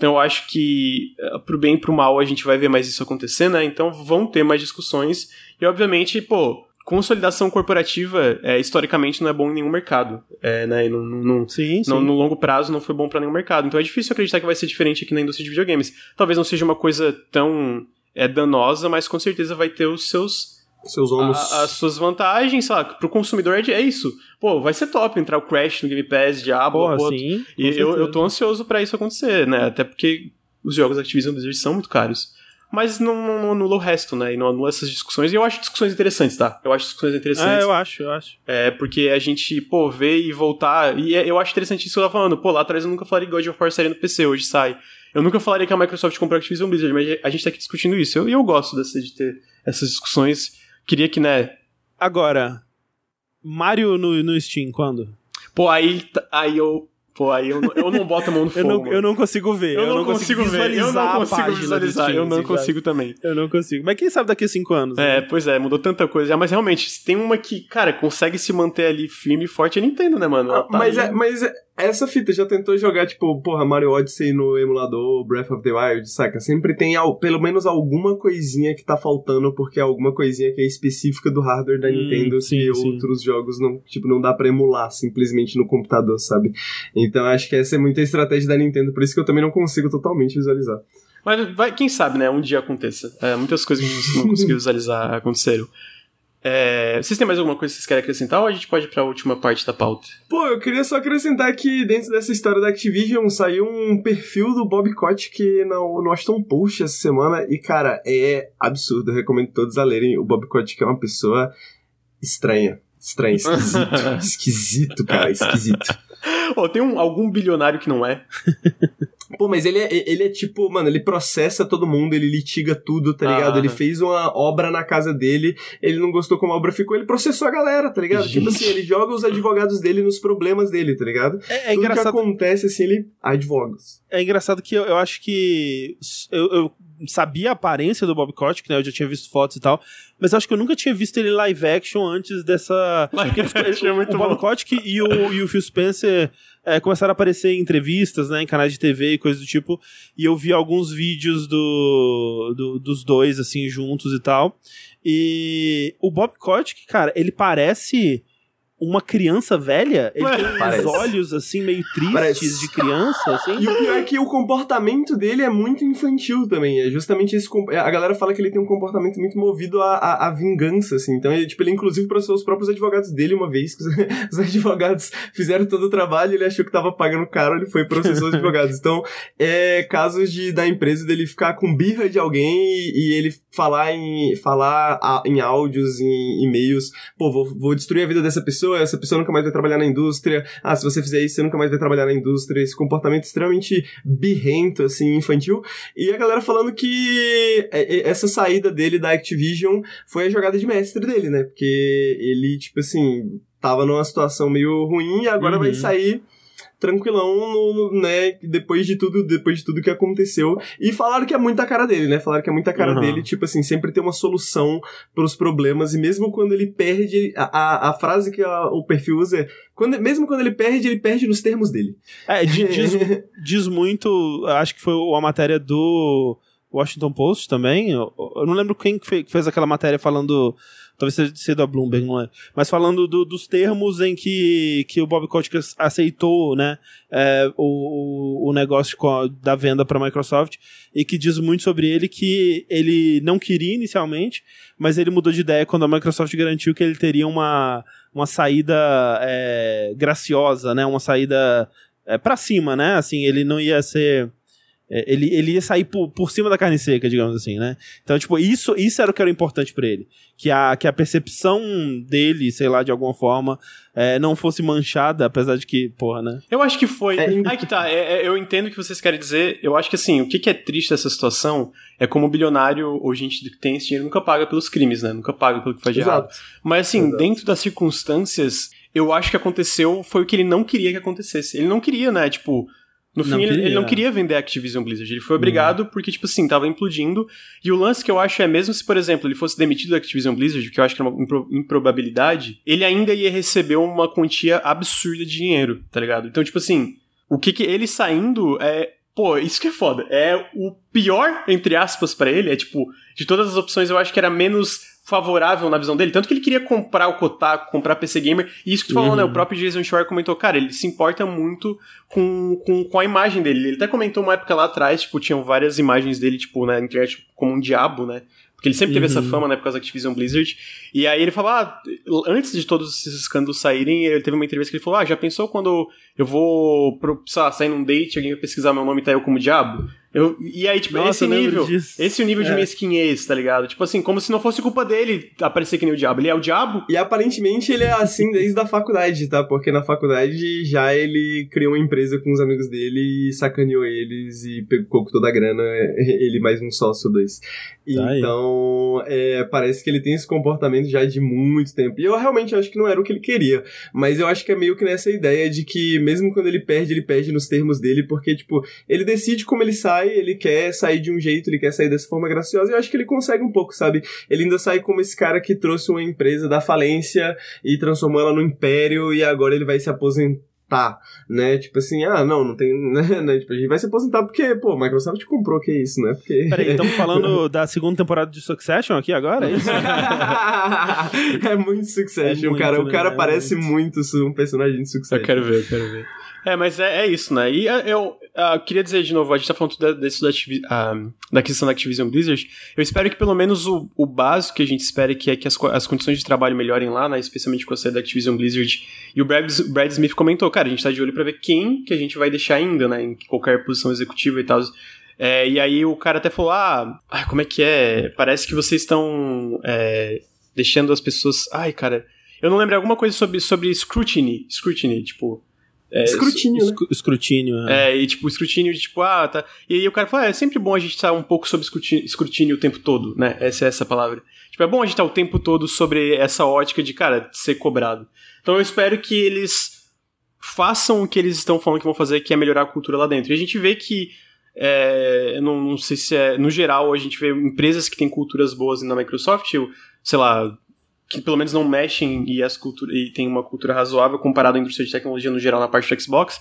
então eu acho que eh, pro bem e pro mal a gente vai ver mais isso acontecer, né? Então vão ter mais discussões e obviamente, pô, consolidação corporativa é, historicamente não é bom em nenhum mercado, é, né? No, no, sim, sim. No, no, longo prazo não foi bom para nenhum mercado. Então é difícil acreditar que vai ser diferente aqui na indústria de videogames. Talvez não seja uma coisa tão é, danosa, mas com certeza vai ter os seus seus ônus. as suas vantagens, sei lá, pro consumidor é, é isso. Pô, vai ser top entrar o Crash no Game Pass, Diablo, Porra, pô, sim, e eu, eu tô ansioso para isso acontecer, né? Até porque os jogos Activision Blizzard são muito caros. Mas não, não, anula o resto, né? E não anula essas discussões. E eu acho discussões interessantes, tá? Eu acho discussões interessantes. É, eu acho, eu acho. É, porque a gente, pô, vê e voltar. E é, eu acho interessante isso que eu tava falando. Pô, lá atrás eu nunca falaria God of War série no PC, hoje sai. Eu nunca falaria que a Microsoft comprou a Activision Blizzard, mas a gente tá aqui discutindo isso. E eu, eu gosto dessa, de ter essas discussões Queria que, né? Agora, Mario no, no Steam, quando? Pô, aí, aí eu. Pô, aí eu, eu não boto a mão no fogo. eu, não, eu não consigo ver. Eu, eu não, consigo, consigo ver. Eu não consigo visualizar. Steam, eu não consigo também. Eu não consigo. Mas quem sabe daqui a cinco anos? É, né? pois é, mudou tanta coisa. Mas realmente, tem uma que, cara, consegue se manter ali firme e forte é Nintendo, né, mano? Ah, tá mas, é, mas é, essa fita já tentou jogar, tipo, porra, Mario Odyssey no emulador, Breath of the Wild, saca? Sempre tem ao, pelo menos alguma coisinha que tá faltando, porque é alguma coisinha que é específica do hardware da hum, Nintendo sim, que sim. outros jogos não, tipo, não dá pra emular simplesmente no computador, sabe? Então acho que essa é muita estratégia da Nintendo, por isso que eu também não consigo totalmente visualizar. Mas vai, quem sabe, né? Um dia aconteça. É, muitas coisas que a gente não conseguiu visualizar aconteceram. É, vocês têm mais alguma coisa que vocês querem acrescentar ou a gente pode ir pra última parte da pauta? Pô, eu queria só acrescentar que dentro dessa história da Activision saiu um perfil do Bob Kotick no, no Aston Post essa semana e, cara, é absurdo. Eu recomendo todos a lerem. O Bob Kotick é uma pessoa estranha. Estranho, esquisito. esquisito, cara, esquisito. Oh, tem um, algum bilionário que não é. Pô, mas ele é, ele é tipo, mano, ele processa todo mundo, ele litiga tudo, tá ligado? Ah, ele fez uma obra na casa dele, ele não gostou como a obra ficou, ele processou a galera, tá ligado? Gente. Tipo assim, ele joga os advogados dele nos problemas dele, tá ligado? É, é tudo engraçado. que acontece, assim, ele advoga. É engraçado que eu, eu acho que. Eu, eu, sabia a aparência do Bob Kotick, né? Eu já tinha visto fotos e tal, mas acho que eu nunca tinha visto ele live action antes dessa. Live action é muito o Bob Kotick e o, e o Phil Spencer é, começaram a aparecer em entrevistas, né, em canais de TV e coisas do tipo, e eu vi alguns vídeos do, do dos dois, assim, juntos e tal. E o Bob Kotick, cara, ele parece uma criança velha, ele tem Parece. uns olhos assim meio tristes Parece. de criança, assim. E o pior é que o comportamento dele é muito infantil também. É justamente esse. A galera fala que ele tem um comportamento muito movido à, à, à vingança, assim. Então, ele, tipo, ele inclusive processou os próprios advogados dele uma vez, que os, os advogados fizeram todo o trabalho, ele achou que tava pagando caro, ele foi processou os advogados. Então, é casos de da empresa dele ficar com birra de alguém e, e ele falar em falar a- em áudios, em e-mails, pô, vou, vou destruir a vida dessa pessoa, essa pessoa nunca mais vai trabalhar na indústria. Ah, se você fizer isso, você nunca mais vai trabalhar na indústria. Esse comportamento extremamente birrento, assim, infantil. E a galera falando que é, é, essa saída dele da Activision foi a jogada de mestre dele, né? Porque ele, tipo assim, tava numa situação meio ruim e agora Uhum. vai sair tranquilão, no, no- né, depois de tudo, depois de tudo que aconteceu. E falaram que é muita cara dele, né? Falaram que é muita cara Uhum. dele, tipo assim, sempre ter uma solução pros problemas, e mesmo quando ele perde, a, a, a frase que a- o perfil usa é, quando, mesmo quando ele perde, ele perde nos termos dele. É, di- diz, diz muito, acho que foi a matéria do Washington Post também. Eu, eu não lembro quem que fez aquela matéria falando, talvez seja seja da Bloomberg, não é? Mas falando do- dos termos em que, que o Bob Kotick aceitou, né, é, o, o- negócio a- da venda para a Microsoft e que diz muito sobre ele que ele não queria inicialmente, mas ele mudou de ideia quando a Microsoft garantiu que ele teria uma, uma saída é, graciosa, né, uma saída é, para cima, né? Assim, ele não ia ser. É, Ele, ele ia sair por, por cima da carne seca, digamos assim, né? Então, tipo, isso, isso era o que era importante pra ele. Que a, que a percepção dele, sei lá, de alguma forma, é, não fosse manchada, apesar de que, porra, né? Eu acho que foi. É, Aí que tá, é- é- eu entendo o que vocês querem dizer. Eu acho que assim, o que, que é triste dessa situação é como bilionário ou gente que tem esse dinheiro nunca paga pelos crimes, né? Nunca paga pelo que faz de errado. Mas assim, Exato. dentro das circunstâncias, eu acho que aconteceu foi o que ele não queria que acontecesse. Ele não queria, né? Tipo, no fim, Não ele, queria. ele não queria vender a Activision Blizzard. Ele foi obrigado porque, tipo assim, tava implodindo. E o lance que eu acho é, mesmo se, por exemplo, ele fosse demitido da Activision Blizzard, que eu acho que é uma impro- improbabilidade, ele ainda ia receber uma quantia absurda de dinheiro, tá ligado? Então, tipo assim, o que que ele saindo é. Pô, isso que é foda. É o pior, entre aspas, pra ele. É tipo, de todas as opções, eu acho que era menos favorável na visão dele. Tanto que ele queria comprar o Kotaku, comprar PC Gamer. E isso que tu falou, Uhum. né? O próprio Jason Schreier comentou, cara, ele se importa muito com, com, com a imagem dele. Ele até comentou uma época lá atrás, tipo, tinham várias imagens dele, tipo, na internet como um diabo, né? Porque ele sempre teve Uhum. essa fama, né, por causa da Activision Blizzard. E aí ele falou, ah, antes de todos esses escândalos saírem, ele teve uma entrevista que ele falou, ah, já pensou quando eu vou, pro, sei lá, sair num date, alguém vai pesquisar meu nome e tá eu como diabo? Eu, e aí, tipo, Nossa, esse nível, disso. esse é o nível de É. mesquinhez, tá ligado? Tipo assim, como se não fosse culpa dele aparecer que nem o diabo. Ele é o diabo? E aparentemente ele é assim desde a faculdade, tá? Porque na faculdade já ele criou uma empresa com os amigos dele e sacaneou eles e pegou toda a grana, ele mais um sócio dois. Tá. Então, é, parece que ele tem esse comportamento já de muito tempo. E eu realmente acho que não era o que ele queria. Mas eu acho que é meio que nessa ideia de que mesmo quando ele perde, ele perde nos termos dele, porque, tipo, ele decide como ele sai, ele quer sair de um jeito, ele quer sair dessa forma graciosa, e eu acho que ele consegue um pouco, sabe? Ele ainda sai como esse cara que trouxe uma empresa da falência e transformou ela no império e agora ele vai se aposentar, né? Tipo assim, ah, não, não tem, né? né? Tipo, a gente vai se aposentar porque, pô, Microsoft comprou, que é isso, né? Porque... Peraí, estamos falando da segunda temporada de Succession aqui agora? É isso? é muito Succession, É muito, cara. O né? cara É parece muito. muito um personagem de Succession. Eu quero ver, eu quero ver. É, mas é, é isso, né? E ah, eu ah, queria dizer de novo, a gente tá falando da, desse, da, Activi- ah, da questão da Activision Blizzard. Eu espero que pelo menos o, o básico que a gente espera que é que as, as condições de trabalho melhorem lá, né? Especialmente com a saída da Activision Blizzard. E o Brad, Brad Smith comentou, cara, a gente tá de olho pra ver quem que a gente vai deixar ainda, né? Em qualquer posição executiva e tal. É, e aí o cara até falou, ah, como é que é? Parece que vocês estão é, deixando as pessoas... Ai, cara... Eu não lembro alguma coisa sobre, sobre scrutiny. Scrutiny, tipo... é, Escrutínio, né? Escru- Escrutínio. é. é, e tipo, escrutínio de tipo, ah, tá. E aí o cara fala, ah, é sempre bom a gente estar um pouco sob escrutínio, escrutínio o tempo todo, né? Essa é essa palavra. Tipo, é bom a gente estar o tempo todo sobre essa ótica de, cara, ser cobrado. Então eu espero que eles façam o que eles estão falando que vão fazer, que é melhorar a cultura lá dentro. E a gente vê que. É, eu não, não sei se é. No geral, a gente vê empresas que têm culturas boas na Microsoft, sei lá. Que pelo menos não mexem e, as cultura, e tem uma cultura razoável comparado à indústria de tecnologia no geral na parte do Xbox.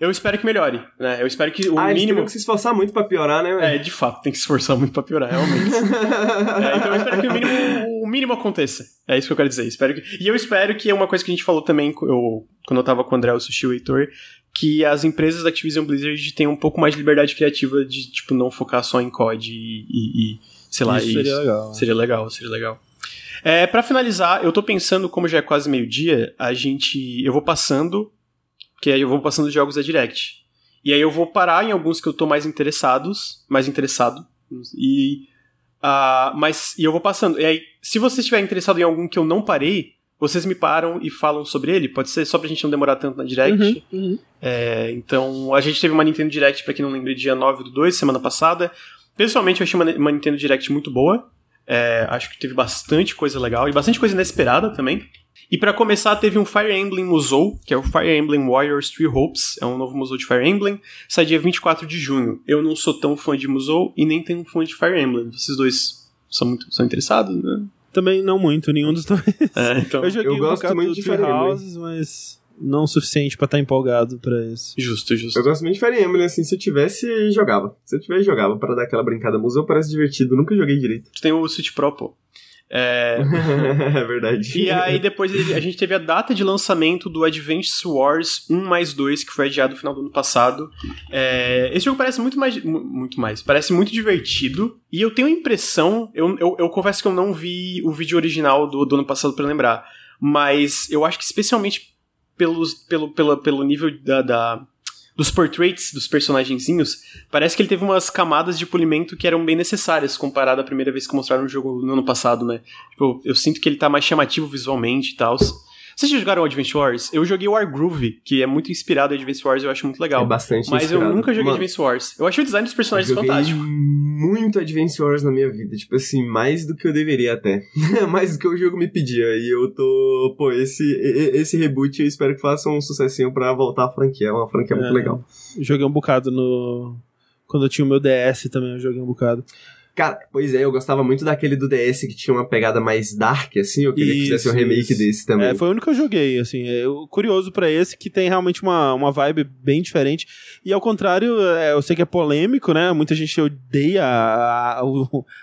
Eu espero que melhore, né? Eu espero que o ah, mínimo. Tem que se esforçar muito pra piorar, né? Véio? É, de fato, tem que se esforçar muito pra piorar, realmente. é, então eu espero que o mínimo, o mínimo aconteça. É isso que eu quero dizer. Espero que... E eu espero que é uma coisa que a gente falou também eu, quando eu tava com o André, o Sushi o Heitor, que as empresas da Activision Blizzard tenham um pouco mais de liberdade criativa de, tipo, não focar só em COD e, e, e sei lá, isso. Seria legal. Seria legal, seria legal. É, para finalizar, eu tô pensando, como já é quase meio-dia, a gente. Eu vou passando. Que aí eu vou passando jogos da Direct. E aí eu vou parar em alguns que eu tô mais interessados. Mais interessado. E. Uh, mas. E eu vou passando. E aí, se você estiver interessado em algum que eu não parei, vocês me param e falam sobre ele. Pode ser só pra gente não demorar tanto na Direct. Uhum, uhum. É, então, a gente teve uma Nintendo Direct, pra quem não lembra, dia 9 do 2, semana passada. Pessoalmente, eu achei uma, uma Nintendo Direct muito boa. É, acho que teve bastante coisa legal e bastante coisa inesperada também. E para começar, teve um Fire Emblem Musou, que é o Fire Emblem Warriors Three Hopes, é um novo Musou de Fire Emblem, sai dia 24 de junho. Eu não sou tão fã de Musou e nem tenho fã de Fire Emblem. Vocês dois são muito são interessados, né? Também não muito, nenhum dos dois. É, então, eu joguei eu um gosto muito de Fire Houses, mas não o suficiente para estar tá empolgado para isso. Justo, justo. Eu gosto muito de Fire Emblem, assim, se eu tivesse, jogava. Se eu tivesse, jogava para dar aquela brincada. Museu parece divertido, nunca joguei direito. Tem o Switch Pro, pô. É... é verdade. E aí depois a gente teve a data de lançamento do Advance Wars 1 mais 2, que foi adiado no final do ano passado. É... Esse jogo parece muito mais. Muito mais. Parece muito divertido. E eu tenho a impressão. Eu, eu, eu confesso que eu não vi o vídeo original do, do ano passado para lembrar. Mas eu acho que especialmente pelos, pelo, pelo, pelo nível da, da dos portraits dos personagenzinhos, parece que ele teve umas camadas de polimento que eram bem necessárias comparado à primeira vez que mostraram o jogo no ano passado, né? Tipo, eu sinto que ele tá mais chamativo visualmente e tal. Vocês já jogaram Advance Wars? Eu joguei o Groove, que é muito inspirado em Advance Wars, eu acho muito legal. É bastante Mas inspirado. eu nunca joguei Mano, Advance Wars. Eu achei o design dos personagens eu joguei fantástico. muito Advance Wars na minha vida. Tipo assim, mais do que eu deveria até. mais do que o jogo me pedia. E eu tô... Pô, esse, esse reboot eu espero que faça um sucessinho pra voltar à franquia. É uma franquia É. muito legal. Joguei um bocado no. Quando eu tinha o meu DS também, eu joguei um bocado. Cara, pois é, eu gostava muito daquele do DS que tinha uma pegada mais dark, assim. Eu queria que fizesse um Isso, remake isso. desse também. É, foi o único que eu joguei, assim. É, eu- curioso pra esse, que tem realmente uma, uma vibe bem diferente. E ao contrário, é, eu sei que é polêmico, né? Muita gente odeia a, a,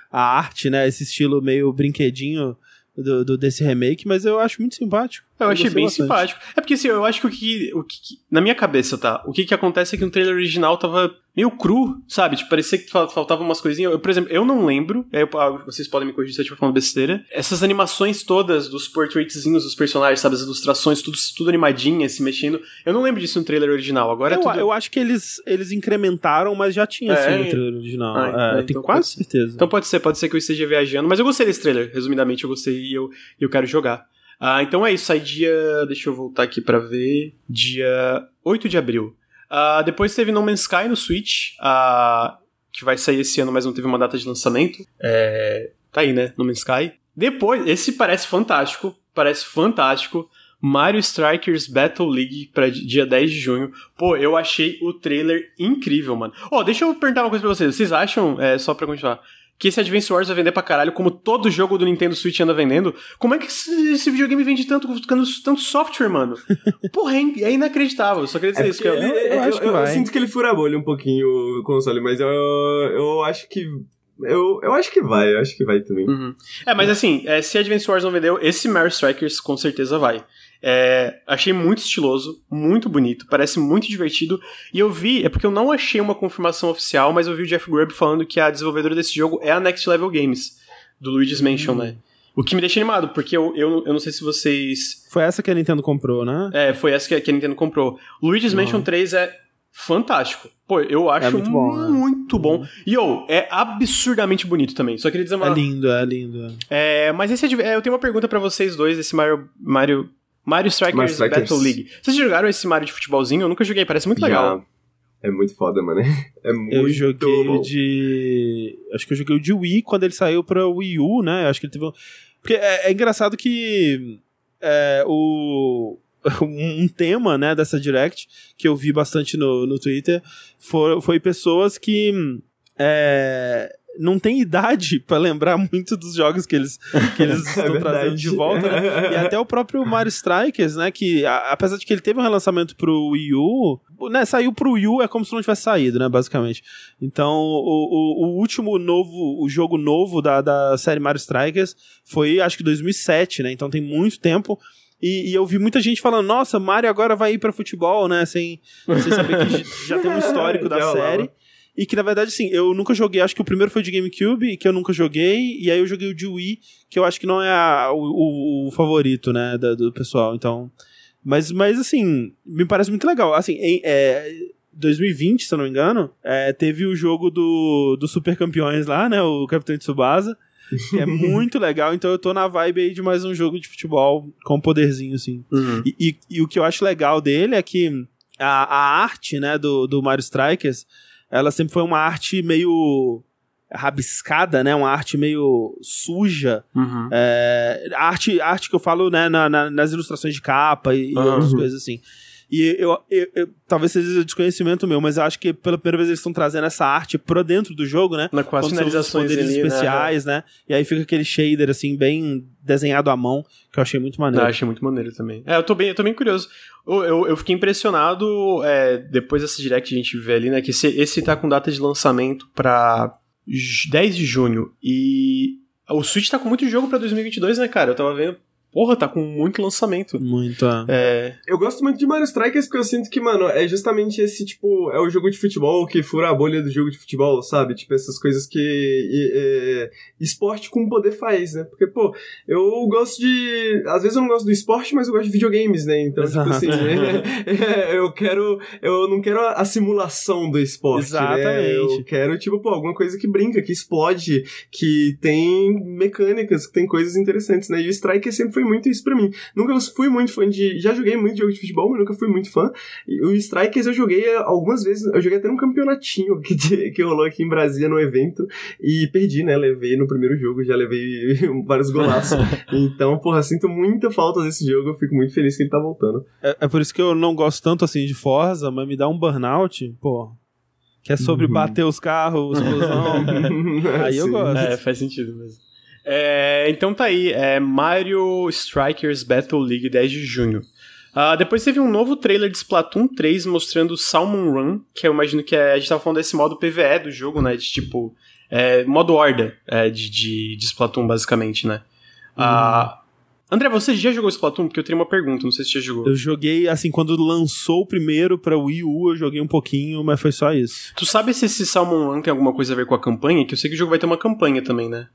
a arte, né? Esse estilo meio brinquedinho do, do- desse remake, mas eu acho muito simpático. Eu achei gostei bem bastante. simpático. É porque assim, eu acho que o que, o que. Na minha cabeça, tá? O que que acontece é que no trailer original tava meio cru, sabe? Tipo, parecia que fal- faltavam umas coisinhas. Eu, por exemplo, eu não lembro, aí eu- ah, vocês podem me corrigir se eu estiver falando besteira. Essas animações todas dos portraitzinhos dos personagens, sabe? As ilustrações, tudo, tudo animadinha, se mexendo. Eu não lembro disso no trailer original. Agora é Eu, tudo. eu acho que eles, eles incrementaram, mas já tinha É? assim no trailer original. Ah, É, então- tenho então quase certeza. Então pode ser, pode ser que eu esteja viajando, mas eu gostei desse trailer, resumidamente eu gostei e eu, eu quero jogar. Ah, então é isso, sai dia. Deixa eu voltar aqui pra ver. Dia 8 de abril. Ah, depois teve No Man's Sky no Switch, ah, que vai sair esse ano, mas não teve uma data de lançamento. É, tá aí, né? No Man's Sky. Depois, esse parece fantástico, parece fantástico. Mario Strikers Battle League di- dia 10 de junho. Pô, eu achei o trailer incrível, mano. Ó, deixa eu perguntar uma coisa pra vocês. Vocês acham, é, só pra continuar, que esse Advance Wars vai vender pra caralho, como todo jogo do Nintendo Switch anda vendendo? Como é que esse, videogame vende tanto, tanto, tanto software, mano? Porra, é, é inacreditável. Eu só queria dizer É isso. Que eu, eu acho que eu vai. sinto que ele fura a bolha um pouquinho o console, mas eu, eu acho que. Eu, eu acho que vai, eu acho que vai também. Uhum. É, mas assim, é, se Advance Wars não vendeu, esse Mario Strikers com certeza vai. É, achei muito estiloso, muito bonito, parece muito divertido. E eu vi, é porque eu não achei uma confirmação oficial, mas eu vi o Jeff Grubb falando que a desenvolvedora desse jogo é a Next Level Games, do Luigi's Mansion, né? O que me deixa animado, porque eu, eu, eu não sei se vocês. Foi essa que a Nintendo comprou, né? É, foi essa que a, que a Nintendo comprou. Luigi's Uhum. Mansion 3 é fantástico. Pô, eu acho muito bom, né? muito bom. E, ô, é absurdamente bonito também. Só queria dizer uma, É lindo, é lindo. é, mas esse é de- é, eu tenho uma pergunta pra vocês dois desse Mario Mario Mario Strikers, Mario Strikers. Battle League. Vocês jogaram esse Mario de futebolzinho? Eu nunca joguei, parece muito legal. É muito foda, mano. É muito Eu joguei bom. o de. Acho que eu joguei o de Wii quando ele saiu pra Wii U, né? Acho que ele teve. um- Porque é, é engraçado que é, o. Um tema, né, dessa Direct, que eu vi bastante no, no Twitter, foi, foi pessoas que é, não tem idade para lembrar muito dos jogos que eles, que eles é estão trazendo de volta, né? E até o próprio Mario Strikers, né? Que a, apesar de que ele teve um relançamento pro Wii U, né? Saiu pro Wii U é como se não tivesse saído, né? Basicamente. Então, o, o, o último novo, o jogo novo da, da série Mario Strikers foi, acho que 2007, né? Então tem muito tempo. E, e, eu vi muita gente falando, nossa, Mario agora vai ir para futebol, né? Sem, sem saber que já tem um histórico da série. E que, na verdade, assim, eu nunca joguei, acho que o primeiro foi de GameCube, que eu nunca joguei, e aí eu joguei o de Wii, que eu acho que não é a, o, o, favorito, né, do, do, pessoal, então... Mas, mas, assim, me parece muito legal. Assim, em é, 2020, se eu não me engano, é, teve o jogo do, do Super Campeões lá, né, o Capitão Tsubasa, que é muito legal, então eu tô na vibe aí de mais um jogo de futebol com poderzinho, assim. Uhum. E, e, e, o que eu acho legal dele é que a, a arte, né, do, do Mario Strikers ela sempre foi uma arte meio rabiscada, né? Uma arte meio suja. Uhum. É, arte, arte que eu falo, né? Na, na, nas ilustrações de capa e, uhum. e outras coisas assim. E eu, eu, eu, talvez seja desconhecimento meu, mas eu acho que pela primeira vez eles estão trazendo essa arte pra dentro do jogo, né? Na, com as finalizações poderes ali, né? especiais, né? né? E aí fica aquele shader, assim, bem desenhado à mão, que eu achei muito maneiro. Eu achei muito maneiro também. É, eu tô bem, eu tô bem curioso. Eu, eu, eu fiquei impressionado é, depois dessa direct que a gente vê ali, né? Que esse, esse tá com data de lançamento pra 10 de junho. E o Switch tá com muito jogo pra 2022, né, cara? Eu tava vendo porra, tá com muito lançamento. Muito. É. Eu gosto muito de Mario Strikers porque eu sinto que, mano, é justamente esse, tipo, é o jogo de futebol que fura a bolha do jogo de futebol, sabe? Tipo, essas coisas que e, e, esporte com poder faz, né? Porque, pô, eu gosto de. Às vezes eu não gosto do esporte, mas eu gosto de videogames, né? Então, Exato. tipo assim, é, é, eu quero. Eu não quero a simulação do esporte. Né? Exatamente. Né? Eu quero, tipo, pô, alguma coisa que brinca, que explode, que tem mecânicas, que tem coisas interessantes, né? E o Striker sempre foi muito isso pra mim. Nunca fui muito fã de. Já joguei muito jogo de futebol, mas nunca fui muito fã. E o Strikers eu joguei algumas vezes. Eu joguei até num campeonatinho que, que rolou aqui em Brasília no evento. E perdi, né? Levei no primeiro jogo, já levei vários golaços. então, porra, sinto muita falta desse jogo. Eu fico muito feliz que ele tá voltando. É, é por isso que eu não gosto tanto assim de Forza, mas me dá um burnout, pô. Que é sobre uhum. bater os carros, explosão. Aí eu gosto. É, faz sentido mesmo. É, então tá aí, é Mario Strikers Battle League 10 de junho. Uh, depois teve um novo trailer de Splatoon 3 mostrando Salmon Run, que eu imagino que é, a gente tava falando desse modo PVE do jogo, né? De tipo, é, modo horda é, de, de, de, Splatoon, basicamente, né? Uh, André, você já jogou Splatoon? Porque eu tenho uma pergunta, não sei se você já jogou. Eu joguei, assim, quando lançou o primeiro pra Wii U, eu joguei um pouquinho, mas foi só isso. Tu sabe se esse Salmon Run tem alguma coisa a ver com a campanha? Que eu sei que o jogo vai ter uma campanha também, né?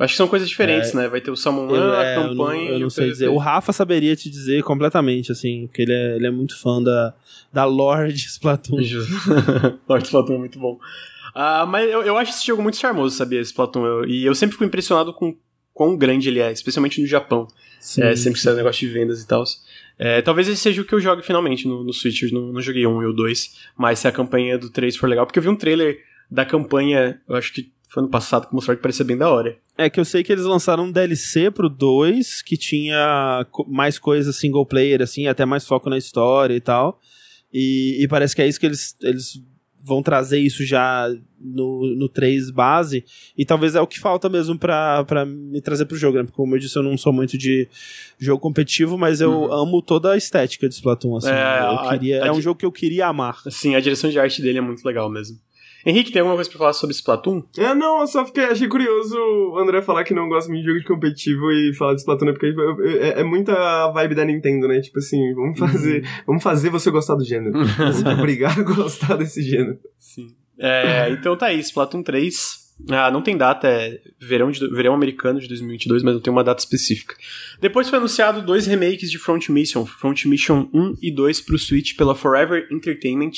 Acho que são coisas diferentes, é, né? Vai ter o Salmon Run, é, a campanha. Eu não, eu não sei dizer. O Rafa saberia te dizer completamente, assim, porque ele é, ele é muito fã da, da lore de Splatoon. lore de Splatoon é muito bom. Uh, mas eu, eu acho esse jogo muito charmoso, sabia? Splatoon. Eu, e eu sempre fico impressionado com quão grande ele é, especialmente no Japão. Sim, é, sempre que sai negócio de vendas e tal. É, talvez esse seja o que eu jogue finalmente no, no Switch. Eu não, não joguei um e o dois, mas se a campanha do 3 for legal, porque eu vi um trailer da campanha, eu acho que foi ano passado, que mostrou que parecia bem da hora. É que eu sei que eles lançaram um DLC pro 2, que tinha mais coisas single player, assim, até mais foco na história e tal. E, e parece que é isso que eles, eles vão trazer isso já no, no 3 base. E talvez é o que falta mesmo pra, pra me trazer pro jogo, né? Porque, como eu disse, eu não sou muito de jogo competitivo, mas eu uhum. amo toda a estética de Splatoon, assim. É, eu queria, a, é um jogo que eu queria amar. Sim, a direção de arte dele é muito legal mesmo. Henrique, tem alguma coisa pra falar sobre Splatoon? É, não, eu só fiquei, achei curioso o André falar que não gosta muito de jogo de competitivo e falar de Splatoon, né? porque é, é, muita vibe da Nintendo, né? Tipo assim, vamos fazer, uhum. vamos fazer você gostar do gênero. vamos obrigar a gostar desse gênero. Sim. É, então tá aí, Splatoon 3. Ah, não tem data, é verão, de, verão americano de 2022, mas não tem uma data específica. Depois foi anunciado dois remakes de Front Mission, Front Mission 1 e 2 pro Switch pela Forever Entertainment.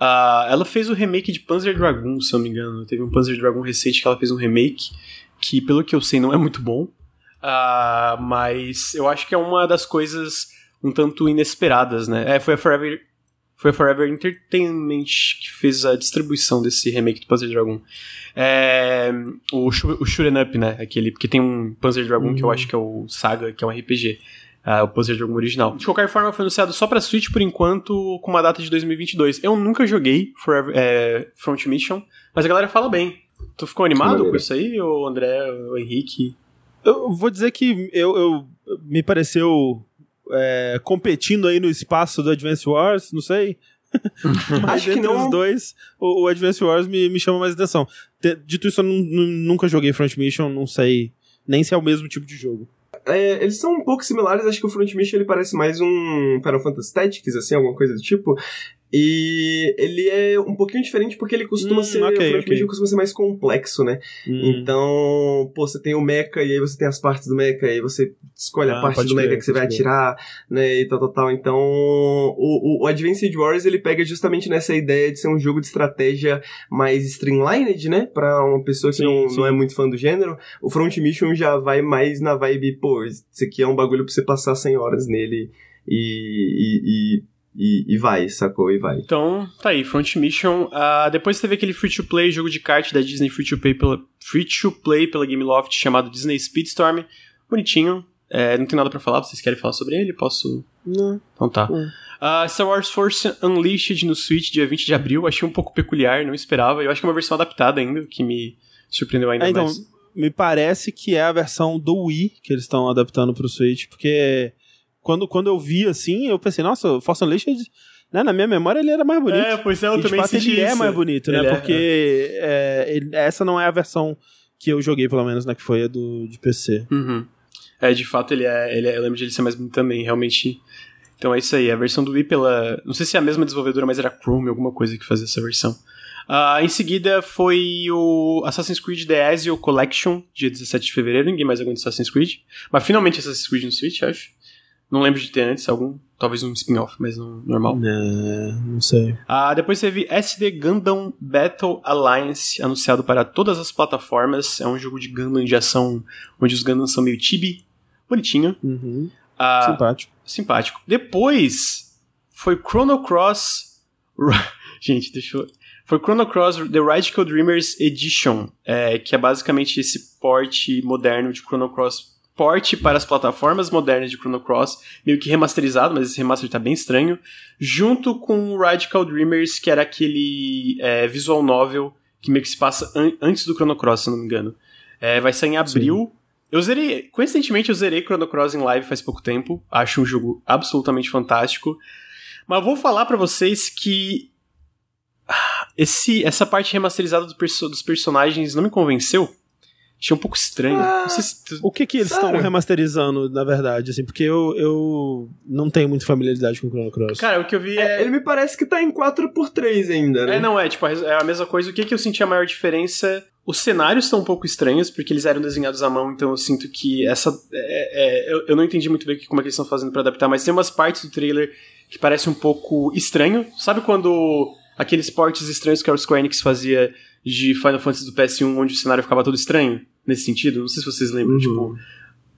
Uh, ela fez o remake de Panzer Dragoon, se eu não me engano. Teve um Panzer Dragoon recente que ela fez um remake, que pelo que eu sei não é muito bom. Uh, mas eu acho que é uma das coisas um tanto inesperadas, né? É, foi a Forever, foi a Forever Entertainment que fez a distribuição desse remake do Panzer Dragoon. É, o, o Shuren Up, né? Aquele, porque tem um Panzer Dragoon uhum. que eu uhum. acho que é o Saga, que é um RPG uh, o Panzer Dragoon original. De qualquer forma, foi anunciado só pra Switch por enquanto, com uma data de 2022. Eu nunca joguei Forever, é, Front Mission, mas a galera fala bem. Tu ficou animado com isso aí, o André, o Henrique? Eu vou dizer que eu, eu me pareceu é, competindo aí no espaço do Advance Wars, não sei. Mas Acho que entre não. os dois, o, o Advance Wars me, me chama mais atenção. Te- Dito isso, eu nu- nu- nunca joguei Front Mission, não sei nem se é o mesmo tipo de jogo. É, eles são um pouco similares, acho que o Front Mission ele parece mais um Final Fantasy Tactics, assim, alguma coisa do tipo. E ele é um pouquinho diferente porque ele costuma Hum, ser. ok, o Front ok. Mission costuma ser mais complexo, né? Hum. Então, pô, você tem o mecha e aí você tem as partes do mecha, e aí você escolhe a Ah, parte pode do mecha que você vai crer. atirar, né, e tal, tal, tal. Então, o, o, o Advanced Wars, ele pega justamente nessa ideia de ser um jogo de estratégia mais streamlined, né, pra uma pessoa que Sim, não, sim. não é muito fã do gênero. O Front Mission já vai mais na vibe, pô, isso aqui é um bagulho pra você passar 100 horas nele e... e, e e, e vai, sacou? E vai. Então, tá aí, Front Mission. Ah, depois teve aquele free-to-play jogo de kart da Disney free-to-play pela, free-to-play pela Gameloft chamado Disney Speedstorm. Bonitinho. É, não tem nada pra falar, vocês querem falar sobre ele? Posso... Não. Então tá. Ah, Star Wars Force Unleashed no Switch, dia 20 de abril. Achei um pouco peculiar, não esperava. Eu acho que é uma versão adaptada ainda, que me surpreendeu ainda É, então, mais. me parece que é a versão do Wii que eles estão adaptando pro Switch, porque quando, quando eu vi assim, eu pensei, nossa, o Force Unleashed, né, na minha memória ele era mais bonito. É, pois é, eu e também fato senti ele é isso. mais bonito, né? Ele é, porque é, ele- essa não é a versão que eu joguei, pelo menos, né? Que foi a do, de PC. Uhum. É, de fato, ele é, ele é- Eu lembro de ele ser mais bonito também, realmente. Então é isso aí. A versão do Wii pela. Não sei se é a mesma desenvolvedora, mas era Chrome, alguma coisa que fazia essa versão. Ah, em seguida foi o Assassin's Creed The Ezio Collection, dia 17 de fevereiro. Ninguém mais aguenta Assassin's Creed. Mas finalmente Assassin's Creed no Switch, acho. Não lembro de ter antes algum. Talvez um spin-off, mas não normal. É, não sei. Ah, depois teve SD Gundam Battle Alliance, anunciado para todas as plataformas. É um jogo de Gundam de ação, onde os Gundams são meio chibi. Bonitinho. Uhum. Ah, Simpático. simpático. Depois foi Chrono Cross. Gente, deixa eu. Foi Chrono Cross The Radical Dreamers Edition, é, que é basicamente esse porte moderno de Chrono Cross. Porte para as plataformas modernas de Chrono Cross, meio que remasterizado, mas esse remaster tá bem estranho. Junto com o Radical Dreamers, que era aquele é, visual novel que meio que se passa an- antes do Chrono Cross, se não me engano. É, vai sair em abril. Eu zerei, coincidentemente, eu zerei Chrono Cross em live faz pouco tempo. Acho um jogo absolutamente fantástico. Mas vou falar pra vocês que ah, esse, essa parte remasterizada do perso- dos personagens não me convenceu. Achei um pouco estranho. Ah, não sei se tu- O que que eles estão remasterizando, na verdade, assim? Porque eu, eu não tenho muita familiaridade com o Chrono Cross. Cara, o que eu vi É, é. ele me parece que tá em 4x3 ainda, né? É, não, é tipo, é a mesma coisa. O que, que eu senti a maior diferença? Os cenários estão um pouco estranhos, porque eles eram desenhados à mão, então eu sinto que essa. é- é- eu, eu não entendi muito bem como é que eles estão fazendo pra adaptar, mas tem umas partes do trailer que parecem um pouco estranho. Sabe quando aqueles portes estranhos que a Square Enix fazia de Final Fantasy do PS1, onde o cenário ficava todo estranho? Nesse sentido? Não sei se vocês lembram, Uhum. tipo.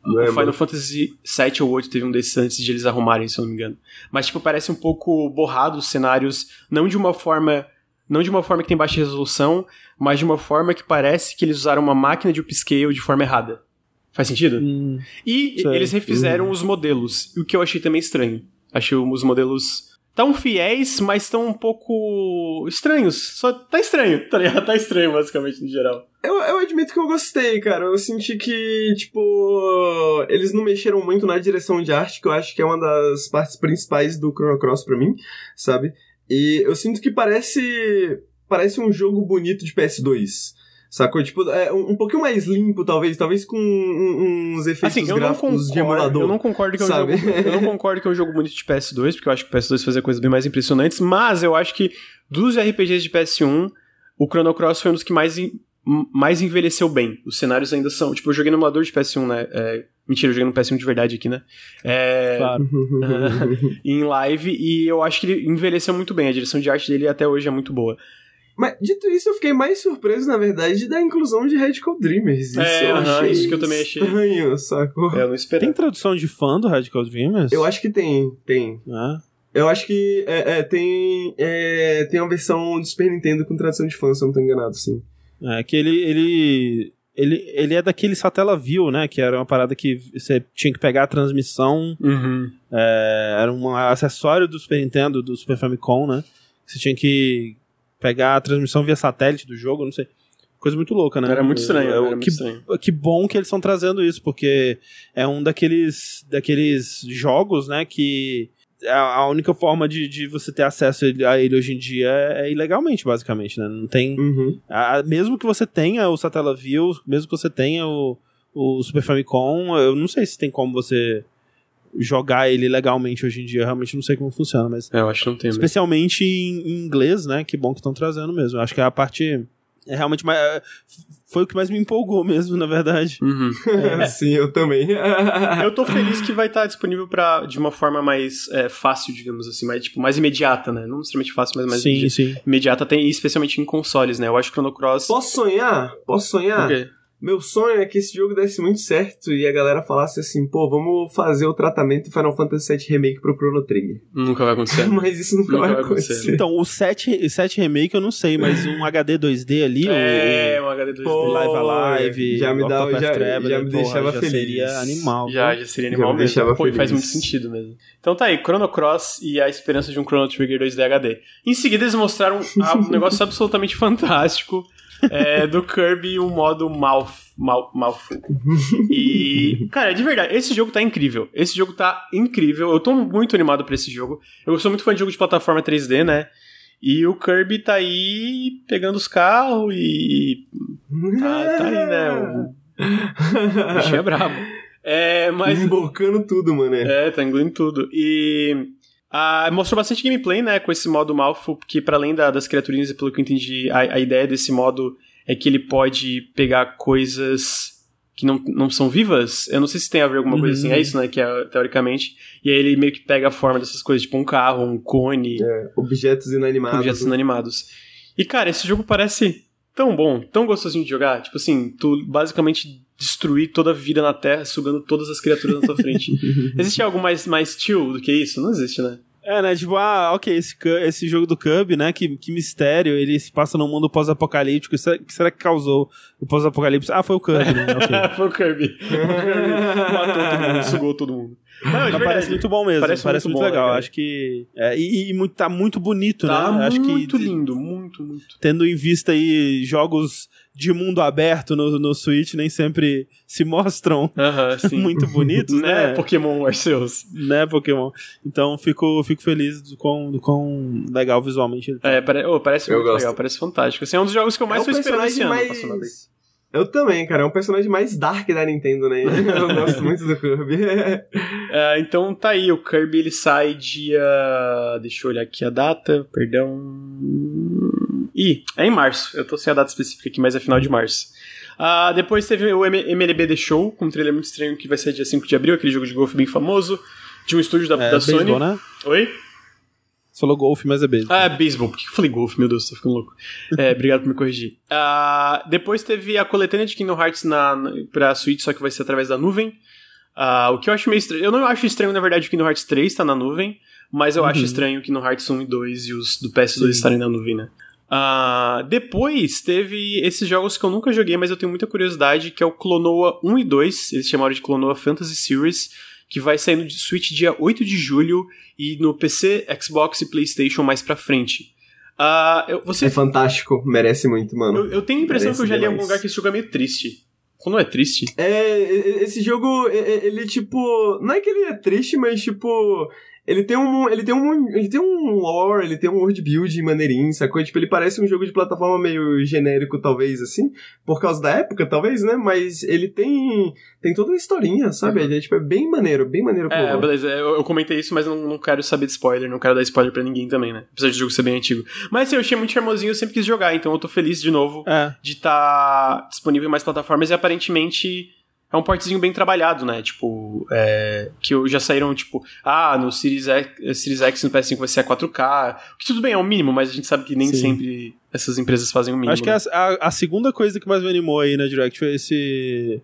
O Lembro. Final Fantasy 7 ou 8 teve um desses antes de eles arrumarem, se eu não me engano. Mas, tipo, parece um pouco borrado os cenários, não de uma forma. Não de uma forma que tem baixa resolução, mas de uma forma que parece que eles usaram uma máquina de upscale de forma errada. Faz sentido? Hum, E Sei. eles refizeram os modelos, o que eu achei também estranho. Achei os modelos tão fiéis, mas tão um pouco estranhos. Só tá estranho, tá ligado? Tá estranho, basicamente, no geral. Eu, eu admito que eu gostei, cara. Eu senti que, tipo, eles não mexeram muito na direção de arte, que eu acho que é uma das partes principais do Chrono Cross pra mim, sabe? E eu sinto que parece parece um jogo bonito de PS2. Sacou? Tipo, é um, um pouquinho mais limpo, talvez. Talvez com um- uns efeitos Assim, eu não, gráficos de concordo, emulador. eu não concordo que é um sabe? jogo. Eu não concordo que é um jogo bonito de PS2, porque eu acho que o PS2 fazia coisas bem mais impressionantes, mas eu acho que dos RPGs de PS1, o Chrono Cross foi um dos que mais, mais envelheceu bem. Os cenários ainda são. Tipo, eu joguei no emulador de PS1, né? É, mentira, eu joguei no PS1 de verdade aqui, né? É, claro. em live, e eu acho que ele envelheceu muito bem. A direção de arte dele até hoje é muito boa. Mas, dito isso, eu fiquei mais surpreso, na verdade, da inclusão de Radical Dreamers. Isso É, eu aham, isso que eu também achei. estranho, sacou? É, eu não esperava. Tem tradução de fã do Radical Dreamers? Eu acho que tem, tem. Ah, Eu acho que é, é, tem, é, tem uma versão do Super Nintendo com tradução de fã, se eu não tô enganado, sim. é que ele, ele, ele, ele é daquele Satellaview, né? Que era uma parada que você tinha que pegar a transmissão, Uhum. é, era um acessório do Super Nintendo, do Super Famicom, né? Você tinha que pegar a transmissão via satélite do jogo, não sei. Coisa muito louca, né? Era muito estranho, É, era muito que, estranho. que bom que eles estão trazendo isso, porque é um daqueles, daqueles jogos, né, que a a única forma de, de você ter acesso a ele hoje em dia é ilegalmente, basicamente, né? Não tem... Uhum. a- mesmo que você tenha o Satellaview, mesmo que você tenha o, o Super Famicom, eu não sei se tem como você jogar ele legalmente hoje em dia, eu realmente não sei como funciona, mas É, eu acho que não tem mesmo. especialmente em, em inglês, né? Que bom que estão trazendo mesmo. Eu Acho que é a parte é realmente mais, é, foi o que mais me empolgou mesmo, na verdade. Uhum. Sim, eu também. Eu tô feliz que vai estar disponível para de uma forma mais é, fácil, digamos assim, mais, tipo, mais imediata, né? Não necessariamente fácil, mas mais sim, imedi- sim. imediata, tem, especialmente em consoles, né? Eu acho que Chrono Cross. Posso sonhar? Posso sonhar? O quê? Meu sonho é que esse jogo desse muito certo e a galera falasse assim, pô, vamos fazer o tratamento Final Fantasy VII Remake pro Chrono Trigger. Nunca vai acontecer. Mas isso nunca, Nunca vai vai acontecer. acontecer. Então, o 7, 7 Remake eu não sei, mas um HD 2D ali, é, o, um HD 2D. Pô, Live Alive, já me dá- já- Traveler, já me porra, deixava já feliz. seria animal. Já, já seria Já animal me mesmo. deixava Pô, e faz muito feliz. sentido mesmo. Então tá aí, Chrono Cross e a esperança de um Chrono Trigger 2D HD. Em seguida eles mostraram um negócio absolutamente fantástico é, do Kirby, o modo Mouth, Mouth, Mouthful. E, cara, de verdade, esse jogo tá incrível. Esse jogo tá incrível. Eu tô muito animado pra esse jogo. Eu sou muito fã de jogo de plataforma 3D, né? E o Kirby tá aí pegando os carros e. Tá, tá aí, né? O bichinho é brabo. É, mas. Embocando tudo, mano. É, tá engolindo tudo. E ah, mostrou bastante gameplay, né, com esse modo Malfo, porque para além da- das criaturinhas, e pelo que eu entendi, a, a ideia desse modo é que ele pode pegar coisas que não, não são vivas. Eu não sei se tem a ver alguma coisa Uhum. assim, é isso, né, que é teoricamente. E aí ele meio que pega a forma dessas coisas, tipo um carro, um cone, Objetos inanimados. objetos inanimados. E cara, esse jogo parece tão bom, tão gostosinho de jogar. Tipo assim, tu basicamente destruir toda a vida na Terra, sugando todas as criaturas na tua frente. Existe algo mais, mais chill do que isso? Não existe, né? É, né? Tipo, ah, ok, esse, esse jogo do Kirby, né? Que, que mistério. Ele se passa num mundo pós-apocalíptico. O que será que causou o pós-apocalipse? Ah, foi o Kirby, né? Ok. Foi o Kirby. Matou todo mundo, sugou todo mundo. Não, parece muito bom mesmo. Parece Parece, muito muito, bom, legal. cara? Acho que. é, e e muito, tá muito bonito, Tá né? Acho muito que lindo, muito, muito. tendo em vista aí jogos de mundo aberto no, no Switch nem sempre se mostram Aham, sim. muito bonitos, né? né? Pokémon Arceus. né, Pokémon. Então fico, fico feliz do quão, do quão legal visualmente ele tá. É, pare... oh, parece Eu muito gosto. legal, parece fantástico. Assim, é um dos jogos que eu mais É tô esperando esse ano. mais... Eu também, cara. É um personagem mais dark da Nintendo, né? Eu gosto muito do Kirby. É, então tá aí, o Kirby ele sai dia. Deixa eu olhar aqui a data, perdão. Ih, é em março. Eu tô sem a data específica aqui, mas é final de março. Ah, depois teve o M- MLB The Show, com um trailer muito estranho que vai ser dia 5 de abril, aquele jogo de golfe bem famoso, de um estúdio da, É, da Sony. beisebol, né? Oi? Falou golfe, mas é beisebol. Ah, é beisebol. Por que eu falei golfe? Meu Deus, tô ficando louco. É, obrigado por me corrigir. Ah, depois teve a coletânea de Kingdom Hearts na, na, pra Switch, só que vai ser através da nuvem. Ah, o que eu acho meio estranho. Eu não acho estranho, na verdade, o Kingdom Hearts 3 tá na nuvem, mas eu acho Uhum. estranho o Kingdom Hearts 1 e 2 e os do PS2 Sim. estarem na nuvem, né? Ah, depois teve esses jogos que eu nunca joguei, mas eu tenho muita curiosidade, que é o Clonoa 1 e 2, eles chamaram de Clonoa Fantasy Series, que vai sair no Switch dia 8 de julho e no PC, Xbox e PlayStation mais pra frente. Ah, eu, você, É fantástico. Merece muito, mano. eu, eu tenho a impressão Merece que eu já li em algum lugar que esse jogo é meio triste. Quando é triste? É, esse jogo, ele tipo, não é que ele é triste, mas tipo, ele tem um, ele tem um, ele tem um lore, ele tem um world building maneirinho, sacou? Tipo, ele parece um jogo de plataforma meio genérico, talvez, assim, por causa da época, talvez, né? Mas ele tem, tem toda uma historinha, sabe? Ele é, tipo, é bem maneiro, bem maneiro pro É, lore. beleza. Eu, eu comentei isso, mas não, não quero saber de spoiler, não quero dar spoiler pra ninguém também, né? Apesar de o jogo ser bem antigo. Mas assim, eu achei muito charmosinho, eu sempre quis jogar, então eu tô feliz de novo É. de estar disponível em mais plataformas e aparentemente é um portezinho bem trabalhado, né? Tipo, é, que já saíram, tipo, ah, no Series X, Series X no PS5 vai ser a 4K, que tudo bem, é o mínimo, mas a gente sabe que nem Sim. sempre essas empresas fazem o mínimo. Acho que né? a, a, a segunda coisa que mais me animou aí na Direct foi esse.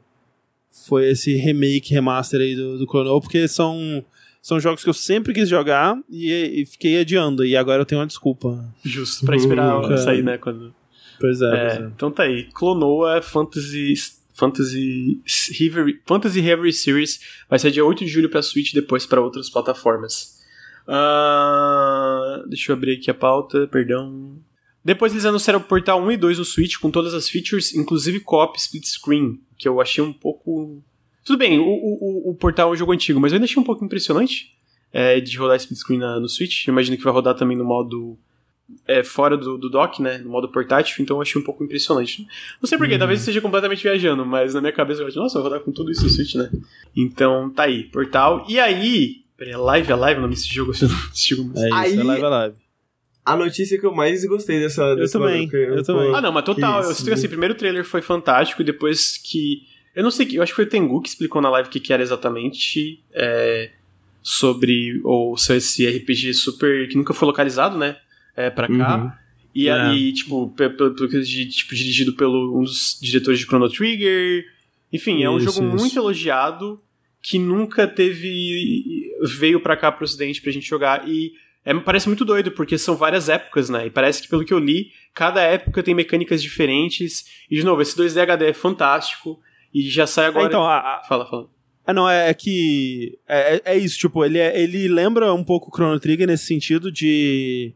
Foi esse remake, remaster aí do, do Chrono, porque são, são jogos que eu sempre quis jogar e, e fiquei adiando. E agora eu tenho uma desculpa. Justo, pra esperar Hum, sair, né? Quando... Pois é, É, pois é. então tá aí. Clonoa Fantasy Fantasy Reverie, Fantasy Reverie Series vai ser dia 8 de julho pra Switch depois pra outras plataformas. Ah, deixa eu abrir aqui a pauta, perdão. Depois eles anunciaram o Portal 1 e 2 no Switch, com todas as features, inclusive co-op split screen, que eu achei um pouco... Tudo bem, o, o, o Portal é um jogo antigo, mas eu ainda achei um pouco impressionante é, de rodar split screen na, no Switch. Eu imagino que vai rodar também no modo é, fora do, do dock, né? No modo portátil, então eu achei um pouco impressionante. Não sei porquê, uhum. talvez esteja completamente viajando, mas na minha cabeça eu acho, nossa, vou rodar com tudo isso no Switch, né? Então tá aí, portal. E aí. Peraí, live é live o nome desse jogo? Esse jogo é isso, aí, é live é live. A notícia que eu mais gostei dessa. Eu também. Eu, eu também. Ah, não, mas total. eu sinto assim, primeiro trailer foi fantástico, e depois que. Eu não sei, eu acho que foi o Tengu que explicou na live o que, que era exatamente. É, sobre. Ou esse RPG super. que nunca foi localizado, né? É, pra cá. Uhum. E é. aí, tipo, pelo que tipo, dirigido pelo um dos diretores de Chrono Trigger. Enfim, é um jogo isso. muito elogiado que nunca teve. veio pra cá pro ocidente pra gente jogar. E é, parece muito doido, porque são várias épocas, né? E parece que, pelo que eu li, cada época tem mecânicas diferentes. E, de novo, esse 2D HD é fantástico. E já sai agora. então, a, fala, fala. Ah, não, é, é que. É, é, é isso, tipo, ele, é, ele lembra um pouco o Chrono Trigger nesse sentido de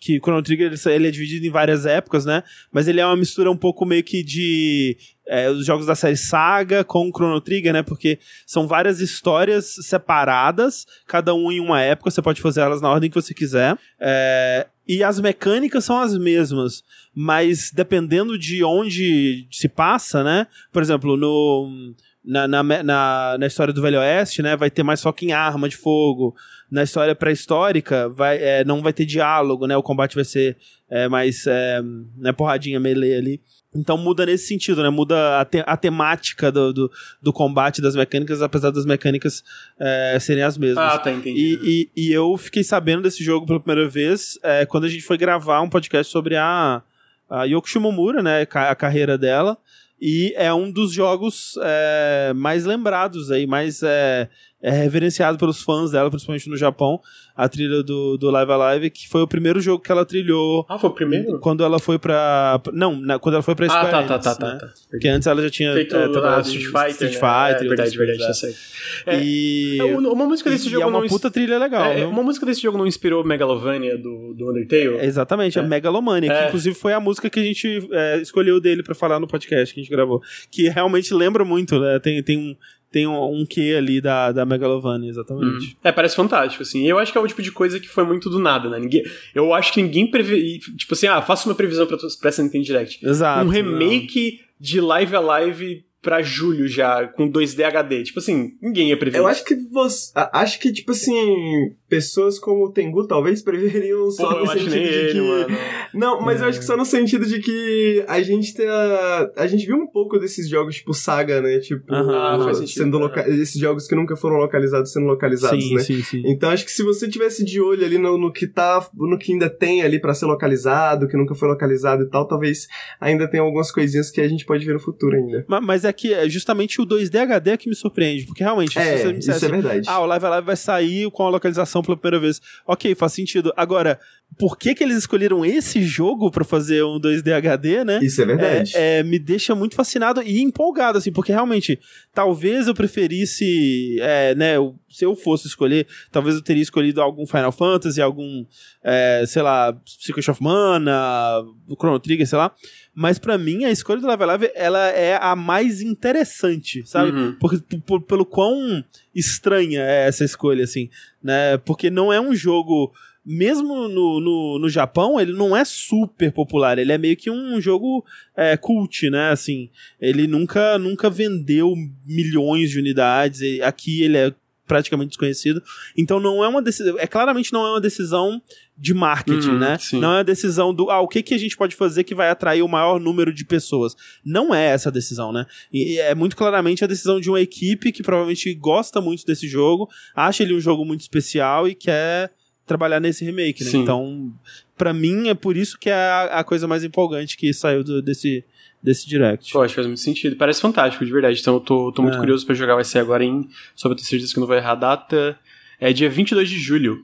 que Chrono Trigger ele é dividido em várias épocas, né? Mas ele é uma mistura um pouco meio que de é, os jogos da série Saga com Chrono Trigger, né? Porque são várias histórias separadas, cada um em uma época, você pode fazer elas na ordem que você quiser. É, e as mecânicas são as mesmas, mas dependendo de onde se passa, né? Por exemplo, no na, na, na, na, história do Velho Oeste, né, vai ter mais foco em arma de fogo. Na história pré-histórica, vai, é, não vai ter diálogo, né? O combate vai ser é, mais é, né, porradinha melee ali. Então muda nesse sentido, né? Muda a, te a temática do, do, do, combate das mecânicas, apesar das mecânicas é, serem as mesmas. Ah, tá, entendi. E, e, e, eu fiquei sabendo desse jogo pela primeira vez é, quando a gente foi gravar um podcast sobre a, a Yoko Shimomura, né? A carreira dela. E é um dos jogos é, mais lembrados aí, mais é, é reverenciado pelos fãs dela, principalmente no Japão, a trilha do, do Live Alive, que foi o primeiro jogo que ela trilhou. Ah, foi o primeiro? Quando ela foi pra. Não, na, quando ela foi pra ah, Square Ah, tá, tá, tá, né? tá, tá. Porque antes ela já tinha feito é, trabalhado Street Fighter. Street Fighter, né? é, verdade, verdade, tá certo. É, e. Uma música desse jogo é uma não puta trilha legal. É, uma música desse jogo não inspirou Megalovania do, do Undertale? exatamente, é. a Megalomania, que inclusive foi a música que a gente escolheu dele pra falar no podcast que a gente gravou. Que realmente lembra muito, né? Tem, tem um tem um, um quê ali da, da Megalovania, exatamente. Uhum. É, parece fantástico, assim. Eu acho que é o tipo de coisa que foi muito do nada, né? Ninguém, eu acho que ninguém prevê. Tipo assim, ah, faça uma previsão pra, pra essa Nintendo Direct. Exato. Um remake não. de Live Alive pra julho já, com 2D HD. Tipo assim, ninguém ia prever. Eu acho que você. Acho que, tipo assim, pessoas como o Tengu talvez preveriam só Pô, no sentido de ele, que. Mano. Não, mas é. eu acho que só no sentido de que a gente tem a. A gente viu um pouco desses jogos, tipo Saga, né? Tipo, uh -huh, faz sentido, sendo loca... esses jogos que nunca foram localizados sendo localizados, sim, né? Sim, sim. Então acho que se você tivesse de olho ali no, no que tá. no que ainda tem ali para ser localizado, que nunca foi localizado e tal, talvez ainda tenha algumas coisinhas que a gente pode ver no futuro ainda. Mas, mas é que é justamente o 2D HD que me surpreende, porque realmente, é, se você me dissesse, isso é verdade. ah, o Live Live vai sair com a localização pela primeira vez. Ok, faz sentido. Agora, por que que eles escolheram esse jogo para fazer um 2D HD, né? Isso é verdade. É, é, me deixa muito fascinado e empolgado, assim, porque realmente, talvez eu preferisse, é, né, se eu fosse escolher, talvez eu teria escolhido algum Final Fantasy, algum, é, sei lá, Secret of Mana, Chrono Trigger, sei lá. Mas para mim, a escolha do Live Live, ela é a mais interessante, sabe? Uhum. Porque, pelo quão estranha é essa escolha, assim, né? Porque não é um jogo mesmo no, no, no, Japão, ele não é super popular. Ele é meio que um jogo é, cult, né? Assim, ele nunca, nunca vendeu milhões de unidades. Aqui ele é praticamente desconhecido. Então não é uma decisão. É claramente não é uma decisão de marketing, uhum, né? Sim. Não é uma decisão do ah, o que, que a gente pode fazer que vai atrair o maior número de pessoas. Não é essa a decisão, né? E é muito claramente a decisão de uma equipe que provavelmente gosta muito desse jogo, acha ele um jogo muito especial e quer trabalhar nesse remake, né? Sim. Então, para mim é por isso que é a, a coisa mais empolgante que saiu do, desse desse direct. Pô, acho que faz muito sentido. Parece fantástico, de verdade. Então eu tô, tô muito é. curioso para jogar. Vai ser agora em. Só pra ter certeza que eu não vou errar a data. É dia 22 de julho.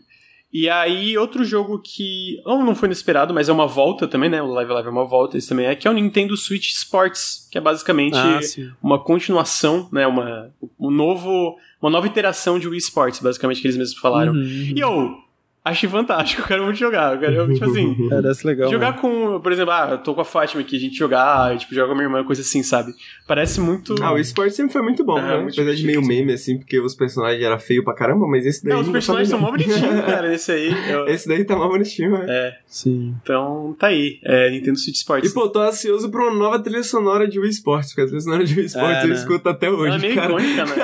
E aí, outro jogo que. Não, não foi inesperado, mas é uma volta também, né? O Live Live é uma volta, esse também é, que é o Nintendo Switch Sports, que é basicamente ah, uma continuação, né? Uma, um novo, uma nova iteração de Wii Sports, basicamente, que eles mesmos falaram. Uhum. E eu, Achei fantástico, eu quero muito jogar. Eu quero, tipo assim. Parece legal. jogar mano. com, por exemplo, ah, eu tô com a Fátima aqui, a gente jogar, tipo, joga com a minha irmã, coisa assim, sabe? Parece muito. Ah, o esporte sempre foi muito bom, É, né? muito Apesar de meio meme, assim, porque os personagens eram feios pra caramba, mas esse daí. Não, os tá personagens são mó bonitinhos, cara, nesse aí. eu- Esse daí tá mó bonitinho, né? É, Sim. então tá aí. É, Nintendo Switch Sports. E, pô, tô ansioso pra uma nova trilha sonora de Wii Sports, porque a trilha sonora de Wii Sports É, eu né? escuto até hoje, Ela é meio cara. icônica, né?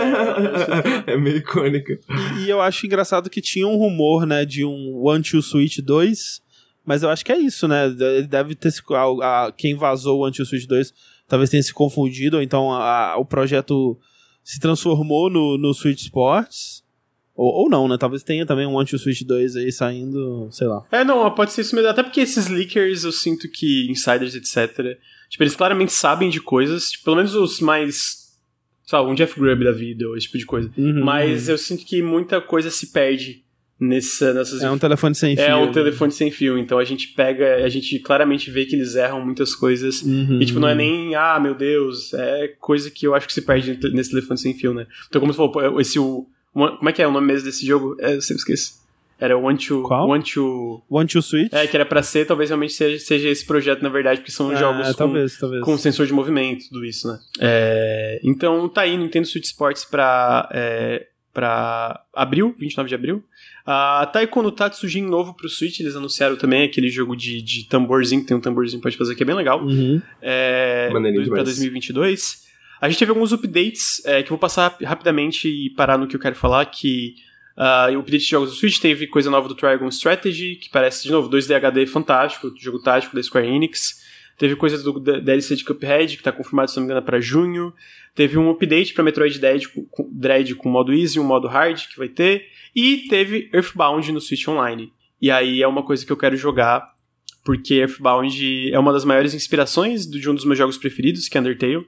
é meio icônica. E, e eu acho engraçado que tinha um rumor, né, de um One Two Switch 2, mas eu acho que é isso, né? Ele deve ter se. A, a- quem vazou o One Two Switch 2 talvez tenha se confundido, ou então a- o projeto se transformou no, no Switch Sports. Ou, ou não, né? Talvez tenha também um One Two Switch 2 aí saindo, sei lá. É, não, pode ser isso mesmo. Até porque esses leakers, eu sinto que insiders, etc. Tipo, eles claramente sabem de coisas, tipo, pelo menos os mais. Sabe, um Jeff Grubb da vida, ou esse tipo de coisa. Uhum. Mas eu sinto que muita coisa se perde nessa, nessas É um telefone sem fio. É um telefone sem fio, então a gente pega, a gente claramente vê que eles erram muitas coisas. Uhum. E tipo, não é nem, ah, meu Deus, é coisa que eu acho que se perde nesse telefone sem fio, né? Então, como você falou, esse o. Como é que é o nome mesmo desse jogo? É, eu sempre esqueço. Era One to. Qual? One to. One Two Switch? É, que era pra ser, talvez realmente seja, seja esse projeto, na verdade, porque são É, jogos com, talvez, talvez. com sensor de movimento, tudo isso, né? É, então tá aí Nintendo Switch Sports pra, é, pra abril, 29 de abril. A Taiko no Tatsujin novo pro Switch, eles anunciaram também aquele jogo de, de tamborzinho, que tem um tamborzinho que pode fazer que é bem legal. Uhum. É, Maneirinho do- pra demais. 2022. A gente teve alguns updates é, que eu vou passar rap- rapidamente e parar no que eu quero falar, que ah, o update de jogos do Switch teve coisa nova do Trigon Strategy, que parece, de novo, 2D HD fantástico, jogo tático da Square Enix. Teve coisa do DLC de Cuphead, que tá confirmado, se não me engano, pra junho. Teve um update pra Metroid Dread com, Dread com modo Easy e um modo Hard, que vai ter. E teve Earthbound no Switch Online. E aí é uma coisa que eu quero jogar, porque Earthbound é uma das maiores inspirações de um dos meus jogos preferidos, que é Undertale.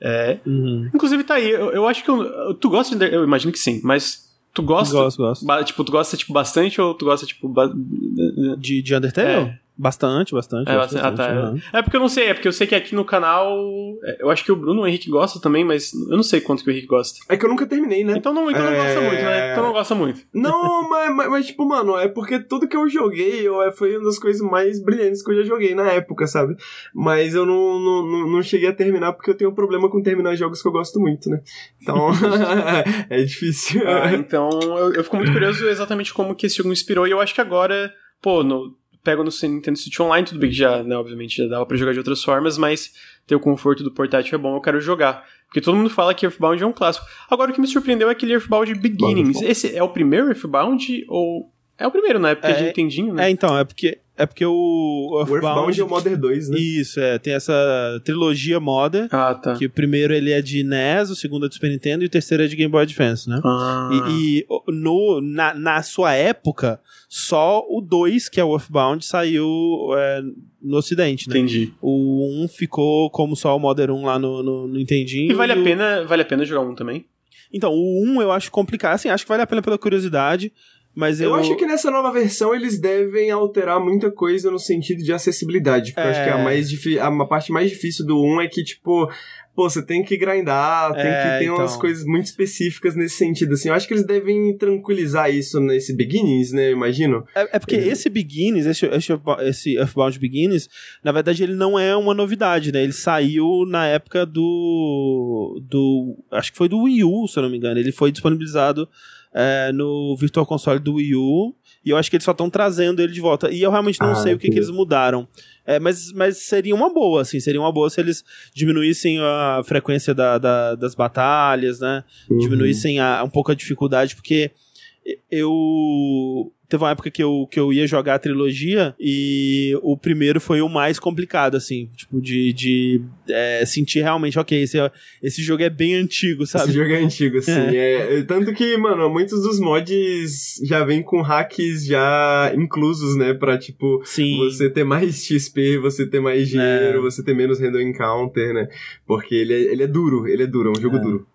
É, Uhum. inclusive tá aí, eu, eu acho que eu, tu gosta de Undertale, eu imagino que sim, mas tu gosta, Gosto, gosto. tipo, tu gosta tipo bastante ou tu gosta tipo ba- De, de Undertale? É. Bastante, bastante. É, gosto bastante- ah, tá. uhum. É porque eu não sei, é porque eu sei que aqui no canal. é, Eu acho que o Bruno e o Henrique gostam também, mas eu não sei quanto que o Henrique gosta. É que eu nunca terminei, né? Então não, então não É. gosta muito, né? Então não gosta muito. Não, mas, mas, mas, tipo, mano, é porque tudo que eu joguei eu, é, foi uma das coisas mais brilhantes que eu já joguei na época, sabe? Mas eu não, não, não, não cheguei a terminar porque eu tenho um problema com terminar jogos que eu gosto muito, né? Então, é difícil. Ah, então eu, eu fico muito curioso exatamente como que esse jogo me inspirou. E eu acho que agora, pô, no, pego no Nintendo Switch Online, tudo bem que já, né, obviamente, já dava pra jogar de outras formas, mas ter o conforto do portátil é bom, eu quero jogar. Porque todo mundo fala que Earthbound é um clássico. Agora o que me surpreendeu é aquele Earthbound Beginnings. Bom, bom. Esse é o primeiro Earthbound ou. É o primeiro, né? Porque É, de Nintendinho, né? É, então, é porque, é porque o O Earthbound é o Modern 2, né? Isso, é. Tem essa trilogia Modern, Ah, tá. que o primeiro ele é de NES, o segundo é do Super Nintendo e o terceiro é de Game Boy Advance, né? Ah. E, e no, na, na sua época, só o 2, que é o Earthbound, saiu é, no ocidente, né? Entendi. O 1 ficou como só o Modern 1 lá no, no, no Nintendinho. E vale a o- pena, vale a pena jogar um também? Então, o 1 eu acho complicado. Assim, acho que vale a pena pela curiosidade, mas eu... Eu acho que nessa nova versão eles devem alterar muita coisa no sentido de acessibilidade. Porque eu acho que a, É. mais difi- a parte mais difícil do 1 é que, tipo, pô, você tem que grindar, tem É, que ter umas então. coisas muito específicas nesse sentido. Assim, eu acho que eles devem tranquilizar isso nesse Beginnings, né? Eu imagino. É, é porque esse Beginnings, esse, esse, esse Earthbound Beginnings, na verdade ele não é uma novidade, né? Ele saiu na época do. do acho que foi do Wii U, se eu não me engano. Ele foi disponibilizado é, no Virtual Console do Wii U. E eu acho que eles só estão trazendo ele de volta. E eu realmente não Ah, sei o que, que eles mudaram. É, mas, mas seria uma boa, assim. Seria uma boa se eles diminuíssem a frequência da, da- das batalhas, né? diminuíssem a- um pouco a dificuldade, porque eu. Teve uma época que eu, que eu ia jogar a trilogia e o primeiro foi o mais complicado, assim, tipo, de, de é, sentir realmente, ok, esse, esse jogo é bem antigo, Esse sabe? jogo é antigo, assim. É. é- tanto que, mano, muitos dos mods já vêm com hacks já inclusos, né? Pra, tipo, Sim. você ter mais XP, você ter mais dinheiro, É. você ter menos random encounter, né? Porque ele é, ele é duro, ele é duro, é um jogo É. duro.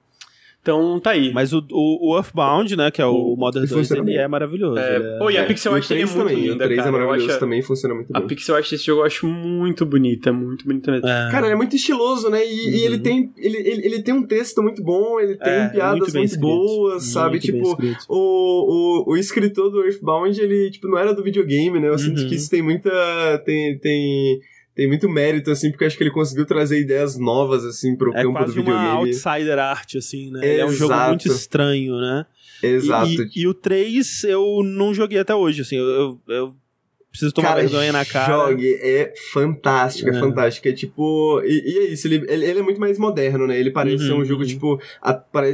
Então tá aí. Mas o, o, o Earthbound, né, que é o, O- Modern ele 2, funciona ele bem. é maravilhoso. É, ele é- pô, e a É, pixel art é 3 muito também, linda, O 3 cara. é maravilhoso acho- também, funciona muito A bem. pixel art desse jogo eu acho muito bonita, muito bonita mesmo. é. Cara, ele é muito estiloso, né? E, e ele, tem, ele, ele, ele tem um texto muito bom, ele tem É, muito piadas muito, escrito. boas, sabe? Muito Tipo, o, o, o escritor do Earthbound, ele, tipo, não era do videogame, né? Eu sinto Uhum. que isso tem muita. Tem, tem, tem muito mérito, assim, porque acho que ele conseguiu trazer ideias novas, assim, pro É campo do quase uma videogame. outsider art, assim, né? Ele é um jogo Exato. muito estranho, né? E- Exato. E, e o 3 eu não joguei até hoje, assim, eu, eu, eu preciso tomar cara, vergonha na cara. Jogue, é fantástico, é, É. fantástico. É tipo. E, e é isso, ele, ele, ele é muito mais moderno, né? Ele parece ser Uhum, um jogo, uhum. tipo, a-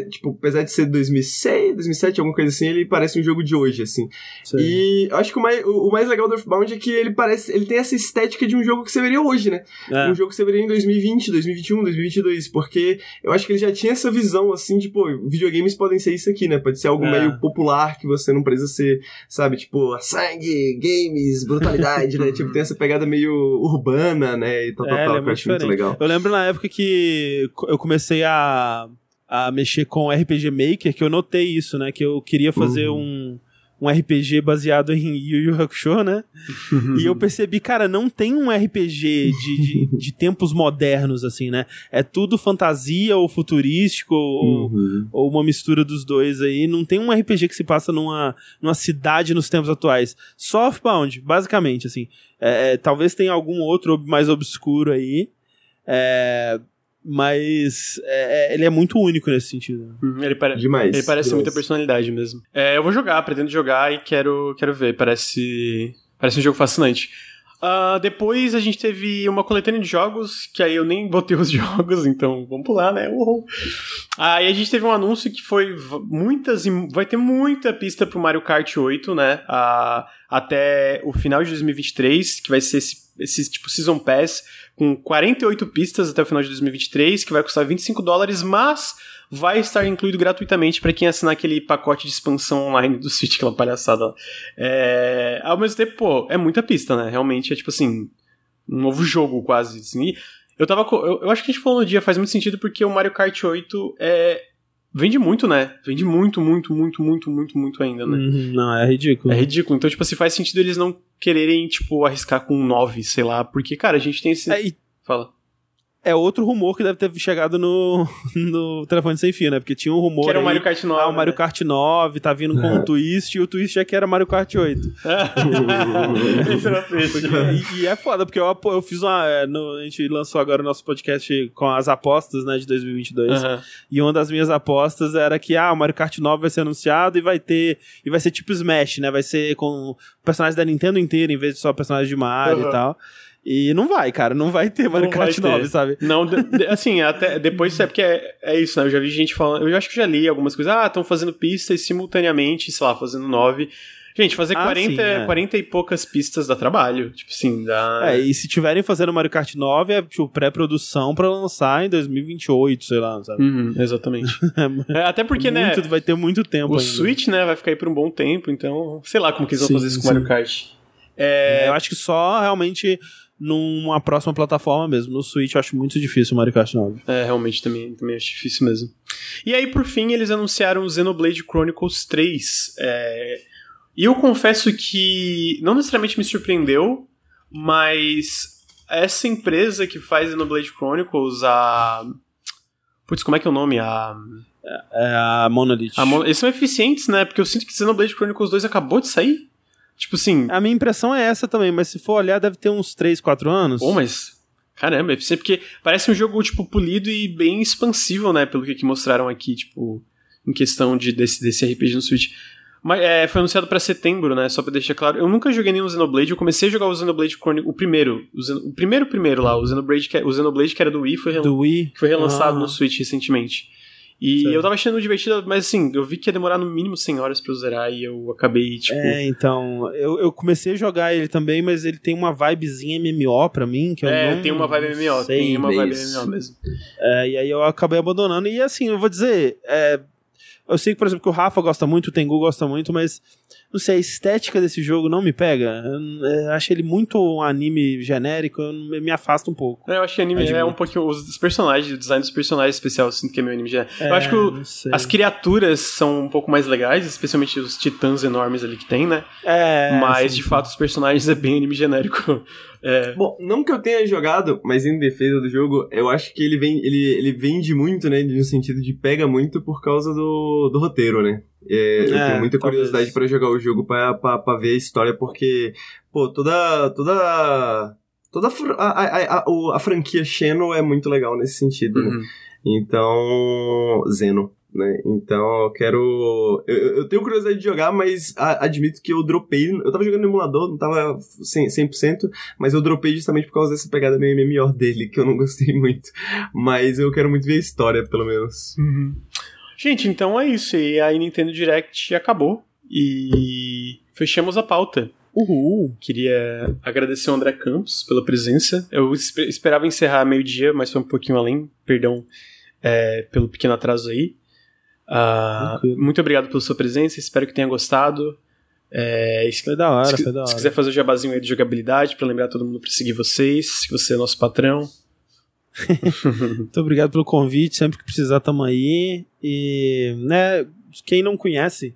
tipo. Apesar de ser 2006, 2007, alguma coisa assim, ele parece um jogo de hoje, assim. Sei. E eu acho que o mais, o, o mais legal do Earthbound é que ele parece. Ele tem essa estética de um jogo que você veria hoje, né? É. Um jogo que você veria em 2020, 2021, 2022. Porque eu acho que ele já tinha essa visão, assim, de, pô, videogames podem ser isso aqui, né? Pode ser algo É. meio popular que você não precisa ser, sabe? Tipo, sangue, games, brutalidade, né? Tipo, tem essa pegada meio urbana, né? E tal, tal, É, tal, ele é que eu acho muito legal. Eu lembro na época que eu comecei a, a mexer com RPG Maker, que eu notei isso, né? Que eu queria fazer Uhum. um, um RPG baseado em Yu Yu Hakusho, né? E eu percebi, cara, não tem um RPG de, de, de tempos modernos, assim, né? É tudo fantasia ou futurístico ou, Uhum. ou uma mistura dos dois aí. Não tem um RPG que se passa numa, numa cidade nos tempos atuais. Só Earthbound, basicamente, assim. É, é, talvez tenha algum outro mais obscuro aí. É, mas é, é, ele é muito único nesse sentido. Hum, Ele, pare... Demais. ele parece demais. muita personalidade mesmo. É, eu vou jogar, pretendo jogar e quero, quero ver. Parece, parece um jogo fascinante. Ah, depois a gente teve uma coletânea de jogos, que aí eu nem botei os jogos, então vamos pular, né? Uhul. Aí a gente teve um anúncio que foi muitas. e mu- Vai ter muita pista pro Mario Kart 8, né? Ah, até o final de 2023, que vai ser esse, esse tipo Season Pass, com 48 pistas até o final de 2023, que vai custar 25 dólares, mas vai estar incluído gratuitamente para quem assinar aquele pacote de expansão online do Switch, aquela palhaçada lá. É, ao mesmo tempo, pô, é muita pista, né? Realmente é tipo assim, um novo jogo quase. Assim. E eu tava. Eu, eu acho que a gente falou no dia, faz muito sentido porque o Mario Kart 8 é. Vende muito, né? Vende muito, muito, muito, muito, muito, muito ainda, né? Uhum, não, é ridículo. É ridículo. Então, tipo assim, faz sentido eles não quererem, tipo, arriscar com um 9, sei lá. Porque, cara, a gente tem esse. É, e Fala. É outro rumor que deve ter chegado no, no telefone sem fio, né? Porque tinha um rumor. Que era o Mario Kart 9. Ah, o Mario né? Kart 9 tá vindo com um twist e o twist é que era Mario Kart 8. Esse era twist. e, e é foda, porque eu, eu fiz uma. é, no- a gente lançou agora o nosso podcast com as apostas, né, de 2022. Aham. E uma das minhas apostas era que ah, o Mario Kart 9 vai ser anunciado e vai ter. E vai ser tipo Smash, né? Vai ser com personagens da Nintendo inteira, em vez de só personagens de Mario Aham. e tal. E não vai, cara, não vai ter Mario Não Kart ter. 9, sabe? Não, de- assim, até depois é porque é, é isso, né? Eu já vi gente falando, eu acho que já li algumas coisas, ah, estão fazendo pistas simultaneamente, sei lá, fazendo nove. Gente, fazer Ah, 40, sim, é. 40 e poucas pistas dá trabalho. Tipo assim, dá. É, e se tiverem fazendo Mario Kart 9, é tipo pré-produção pra lançar em 2028, sei lá, sabe? Uhum, exatamente. É, até porque, né? Muito- vai ter muito tempo O ainda. Switch, né, vai ficar aí por um bom tempo, então, sei lá como que eles vão Sim, fazer isso com o sim. Mario Kart. É, Eu acho que só realmente numa próxima plataforma mesmo. No Switch eu acho muito difícil o Mario Kart 9. É, realmente também, também acho difícil mesmo. E aí, por fim, eles anunciaram o Xenoblade Chronicles 3. É... E eu confesso que não necessariamente me surpreendeu, mas essa empresa que faz Xenoblade Chronicles, a. Putz, como é que é o nome? A. É a Monolith. a Mon- Eles são eficientes, né? Porque eu sinto que Xenoblade Chronicles 2 acabou de sair. Tipo assim. A minha impressão é essa também, mas se for olhar, deve ter uns 3, 4 anos. Pô, mas. Caramba, é porque parece um jogo, tipo, polido e bem expansível, né? Pelo que, que mostraram aqui, tipo, em questão de, desse, desse RPG no Switch. Mas é, foi anunciado pra setembro, né? Só pra deixar claro. Eu nunca joguei nenhum Xenoblade, eu comecei a jogar o Xenoblade Chronicles, o primeiro. O, Xeno- o primeiro primeiro lá, o Xenoblade, que, é- o Xenoblade que era do Wii, foi, rel- Do Wii. que foi relançado Ah. no Switch recentemente. E eu tava achando divertido, mas assim, eu vi que ia demorar no mínimo 100 horas pra eu zerar e eu acabei, tipo. É, então, eu, eu comecei a jogar ele também, mas ele tem uma vibezinha MMO pra mim, que eu É, não tem uma vibe MMO, sei tem uma vibe mesmo. MMO mesmo. É, e aí eu acabei abandonando. E assim, eu vou dizer, é, eu sei que, por exemplo, que o Rafa gosta muito, o Tengu gosta muito, mas não sei, a estética desse jogo não me pega. Eu, eu acho ele muito um anime genérico, eu, me afasta um pouco. Eu acho que anime é, é um pouquinho. Os personagens, o design dos personagens especial, eu sinto que é meio anime genérico. eu acho que o, as criaturas são um pouco mais legais, especialmente os titãs enormes ali que tem, né? É. Mas, sim, de fato, os personagens é bem anime genérico. É. Bom, não que eu tenha jogado, mas em defesa do jogo, eu acho que ele, vem, ele, ele vende muito, né? No sentido de pega muito por causa do, do roteiro, né? É, eu tenho é, muita curiosidade para jogar o jogo pra ver a história, porque, pô, toda. toda. toda a, a, a, a franquia Xeno é muito legal nesse sentido, né? uhum. né? Então. Zeno né? Então eu quero. Eu, eu, tenho curiosidade de jogar, mas a, admito que eu dropei. Eu tava jogando no emulador, não tava 100%, 100%, mas eu dropei justamente por causa dessa pegada meio MMO dele, que eu não gostei muito. Mas eu quero muito ver a história, pelo menos. Uhum. Gente, então é isso. E a Nintendo Direct acabou. E fechamos a pauta. Uhul! Queria agradecer ao André Campos pela presença. Eu esperava encerrar meio-dia, mas foi um pouquinho além. Perdão é, pelo pequeno atraso aí. Uh, muito obrigado pela sua presença, espero que tenha gostado. É, foi da hora, se, foi da hora. Se quiser fazer o jabazinho aí de jogabilidade para lembrar todo mundo para seguir vocês, que você é nosso patrão. Muito obrigado pelo convite, sempre que precisar tamo aí. E, né, quem não conhece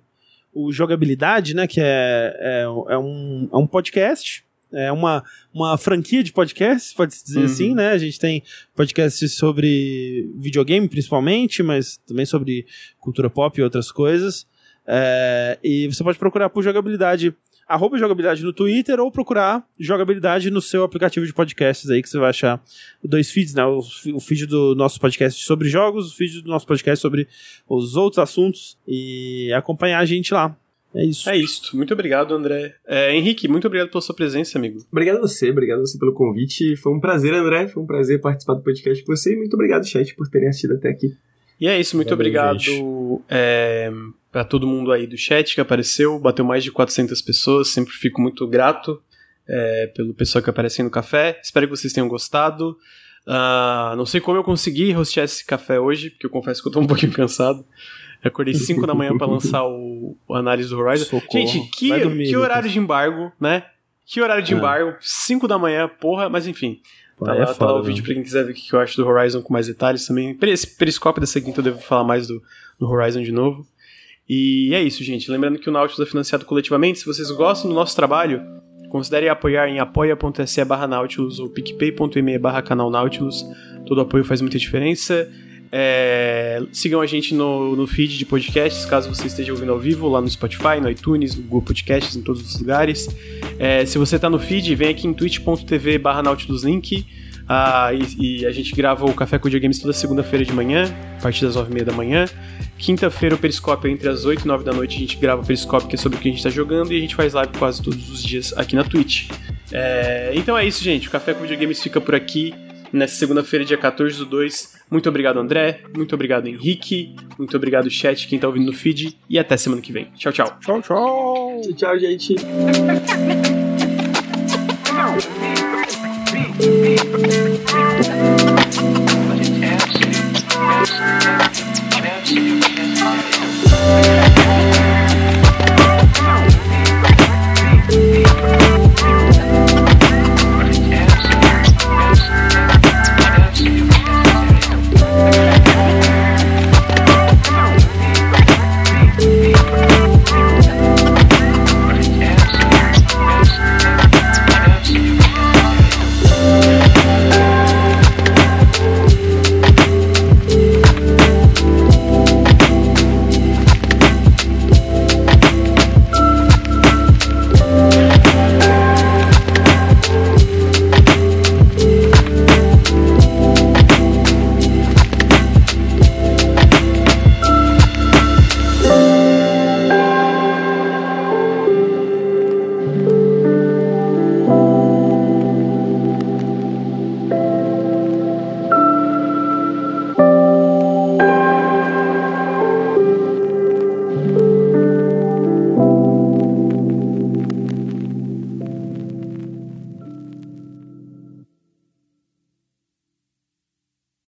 o Jogabilidade, né, que é, é, é um, é um podcast é uma, uma franquia de podcasts, pode-se dizer uhum. assim, né? A gente tem podcasts sobre videogame, principalmente, mas também sobre cultura pop e outras coisas. É, e você pode procurar por jogabilidade, arroba jogabilidade no Twitter ou procurar jogabilidade no seu aplicativo de podcasts aí, que você vai achar dois feeds, né? O, o feed do nosso podcast sobre jogos, o feed do nosso podcast sobre os outros assuntos e acompanhar a gente lá. É isso. É isso. Muito obrigado, André. É, Henrique, muito obrigado pela sua presença, amigo. Obrigado a você, obrigado a você pelo convite. Foi um prazer, André. Foi um prazer participar do podcast com você e muito obrigado, chat, por terem assistido até aqui. E é isso, muito Valeu, obrigado é, para todo mundo aí do chat que apareceu. Bateu mais de 400 pessoas. Sempre fico muito grato é, pelo pessoal que aparece no café. Espero que vocês tenham gostado. Uh, não sei como eu consegui rostear esse café hoje, porque eu confesso que eu tô um pouquinho cansado. Eu acordei 5 da manhã para lançar o, o, análise do Horizon. Socorro. Gente, que, dormir, que horário de embargo, né? Que horário de é. embargo? 5 da manhã, porra, mas enfim. Tá, é lá, foda, tá lá o vídeo pra quem quiser ver o que eu acho do Horizon com mais detalhes também. Esse periscópio dessa quinta eu devo falar mais do, do Horizon de novo. E é isso, gente. Lembrando que o Nautilus é financiado coletivamente. Se vocês gostam do nosso trabalho, considerem apoiar em apoia.se barra Nautilus ou picpay.me barra canal Nautilus. Todo apoio faz muita diferença. É, sigam a gente no, no feed de podcasts, caso você esteja ouvindo ao vivo, lá no Spotify, no iTunes, no Google Podcasts, em todos os lugares. É, se você está no feed, vem aqui em twitch.tv barra Nautiluslink. Ah, e, e, a gente grava o Café com Videogames toda segunda-feira de manhã, a partir das 9h30 da manhã. Quinta-feira o Periscópio, entre as 8 e 9 da noite, a gente grava o Periscópio, que é sobre o que a gente está jogando, e a gente faz live quase todos os dias aqui na Twitch. É, então é isso, gente. O Café com Videogames fica por aqui nessa segunda-feira, dia 14 do 2. Muito obrigado, André. Muito obrigado, Henrique. Muito obrigado, chat, quem tá ouvindo no feed. E até semana que vem. Tchau, tchau. Tchau, tchau. Tchau, tchau, gente. Thank you.